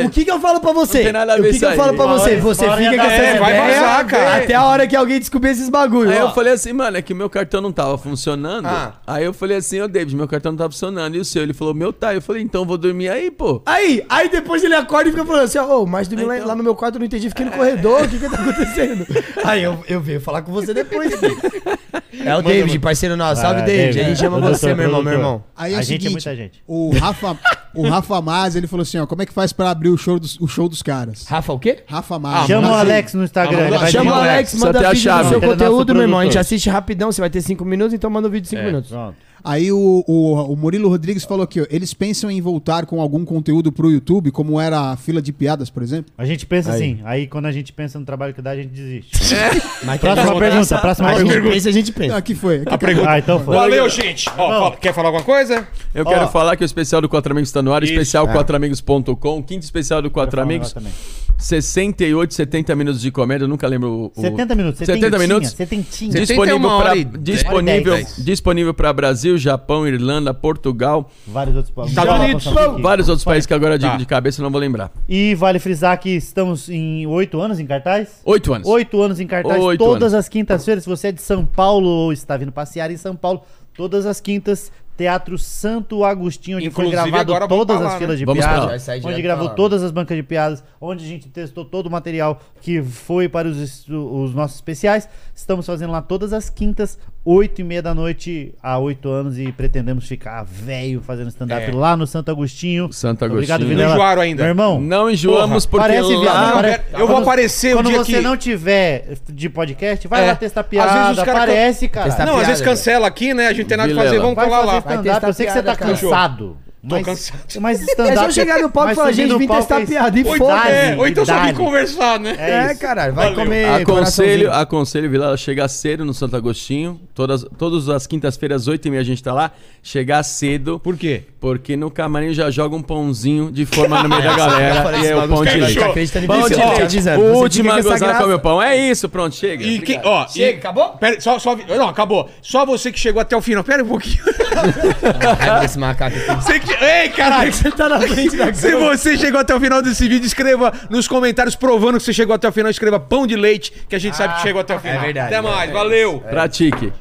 O que, que eu falo pra você? Não tem nada a o ver que, que eu falo pra você? Você fica com dar- essa É, vai ideia vazar, cara. até a hora que alguém descobrir esses bagulho. Aí ó. eu falei assim, mano, é que meu cartão não tava funcionando. Ah. Aí eu falei assim, ô David, meu cartão não tá funcionando. E o seu? Ele falou, meu tá. Eu falei, então vou dormir aí, pô. Aí, aí depois ele acorda e fica falando assim, ô, mas dormi lá, lá no meu quarto, eu não entendi, fiquei no corredor, o que que tá acontecendo? Aí eu, eu venho falar com você depois. É o David, parceiro nosso. Salve, Vai, David. A gente chama você, meu irmão, meu irmão. Aí é A gente é muita gente. O Rafa, o Rafa Mas, ele falou assim: ó, como é que faz pra abrir o show dos, o show dos caras? Rafa, o quê? Rafa Mas. Chama o. Alex no Instagram. Ah, Chama o Alex, manda vídeo do seu Ele é conteúdo, meu irmão. A gente assiste rapidão, você vai ter cinco minutos, então manda o vídeo de cinco É. minutos. Pronto. Aí o, o, o Murilo Rodrigues falou aqui, ó, eles pensam em voltar com algum conteúdo pro YouTube, como era a fila de piadas, por exemplo? A gente pensa Aí. assim, aí quando a gente pensa no trabalho que dá, a gente desiste. Mas Próxima pergunta, próxima a gente pergunta. pensa, a gente pensa. Que foi? Que A pergunta. Ah, então foi. Valeu, gente. Ó, fala- quer falar alguma coisa? Eu quero Ó. falar que o especial do Quatro Amigos está no ar, Isso. especial É. quatroamigos.com, quinto especial do Quatro Quero Amigos, negócio também. 68, 70 minutos de comédia, eu nunca lembro o... o- 70 minutos, 70 minutos? Setentinha. Setenta e Disponível para disponível, para Brasil, Japão, Irlanda, Portugal, Vários outros países. Estados Unidos. vários outros países que agora de, Tá. de cabeça eu não vou lembrar. E vale frisar que estamos em oito anos em cartaz. Oito anos. Oito anos em cartaz, Oito todas anos. as quintas-feiras. Se você é de São Paulo ou está vindo passear em São Paulo, todas as quintas, Teatro Santo Agostinho, onde Inclusive, foi gravado agora vamos todas pra lá, as né? filas de Vamos pra piadas, lá. Vai sair onde direto gravou pra lá. todas as bancas de piadas, onde a gente testou todo o material que foi para os, os nossos especiais. Estamos fazendo lá todas as quintas, oito e meia da noite, há oito anos, e pretendemos ficar velho fazendo stand-up É. lá no Santo Agostinho. Santo Obrigado, Agostinho. Vilela. Não enjoaram ainda. Meu irmão, Não enjoamos porque Parece, viado. lá... Pare- eu vou aparecer o Quando dia você que- não tiver de podcast, vai É. lá testar Às piada. vezes os cara- Aparece, cara. Testar não, piada, às vezes cancela aqui, né? A gente tem nada Vilela. fazer, vamos Vai colar lá. testar Eu sei que você tá piada, cara. cansado. Mas, cansado. Mas stand-up... É só chegar no palco e falar, gente, vim testar é- piada e foda. é, ou então só vim idade. conversar, né? É É, caralho, vai Valeu. comer Aconselho, aconselho Vilela a chegar cedo no Santo Agostinho. Todas, todas as quintas-feiras, 8 e meia, a gente tá lá. Chegar cedo, Por quê? porque no camarim já joga um pãozinho de forma no meio da Eu galera. falei e esse é o pão de leite. tá Pão de te leite. O último a com gozar come o pão. É isso, pronto, chega. E Obrigado. ó, e- Chega, acabou? Pera, só, só, não, acabou. Só você que chegou até o final. Pera um pouquinho. Desse macaco aqui. Você que, ei, caralho. Você tá na frente da Se você chegou até o final desse vídeo, escreva nos comentários provando que você chegou até o final. Escreva pão de leite, que a gente sabe que chegou até o final. verdade, Até mais, é, valeu. Pratique.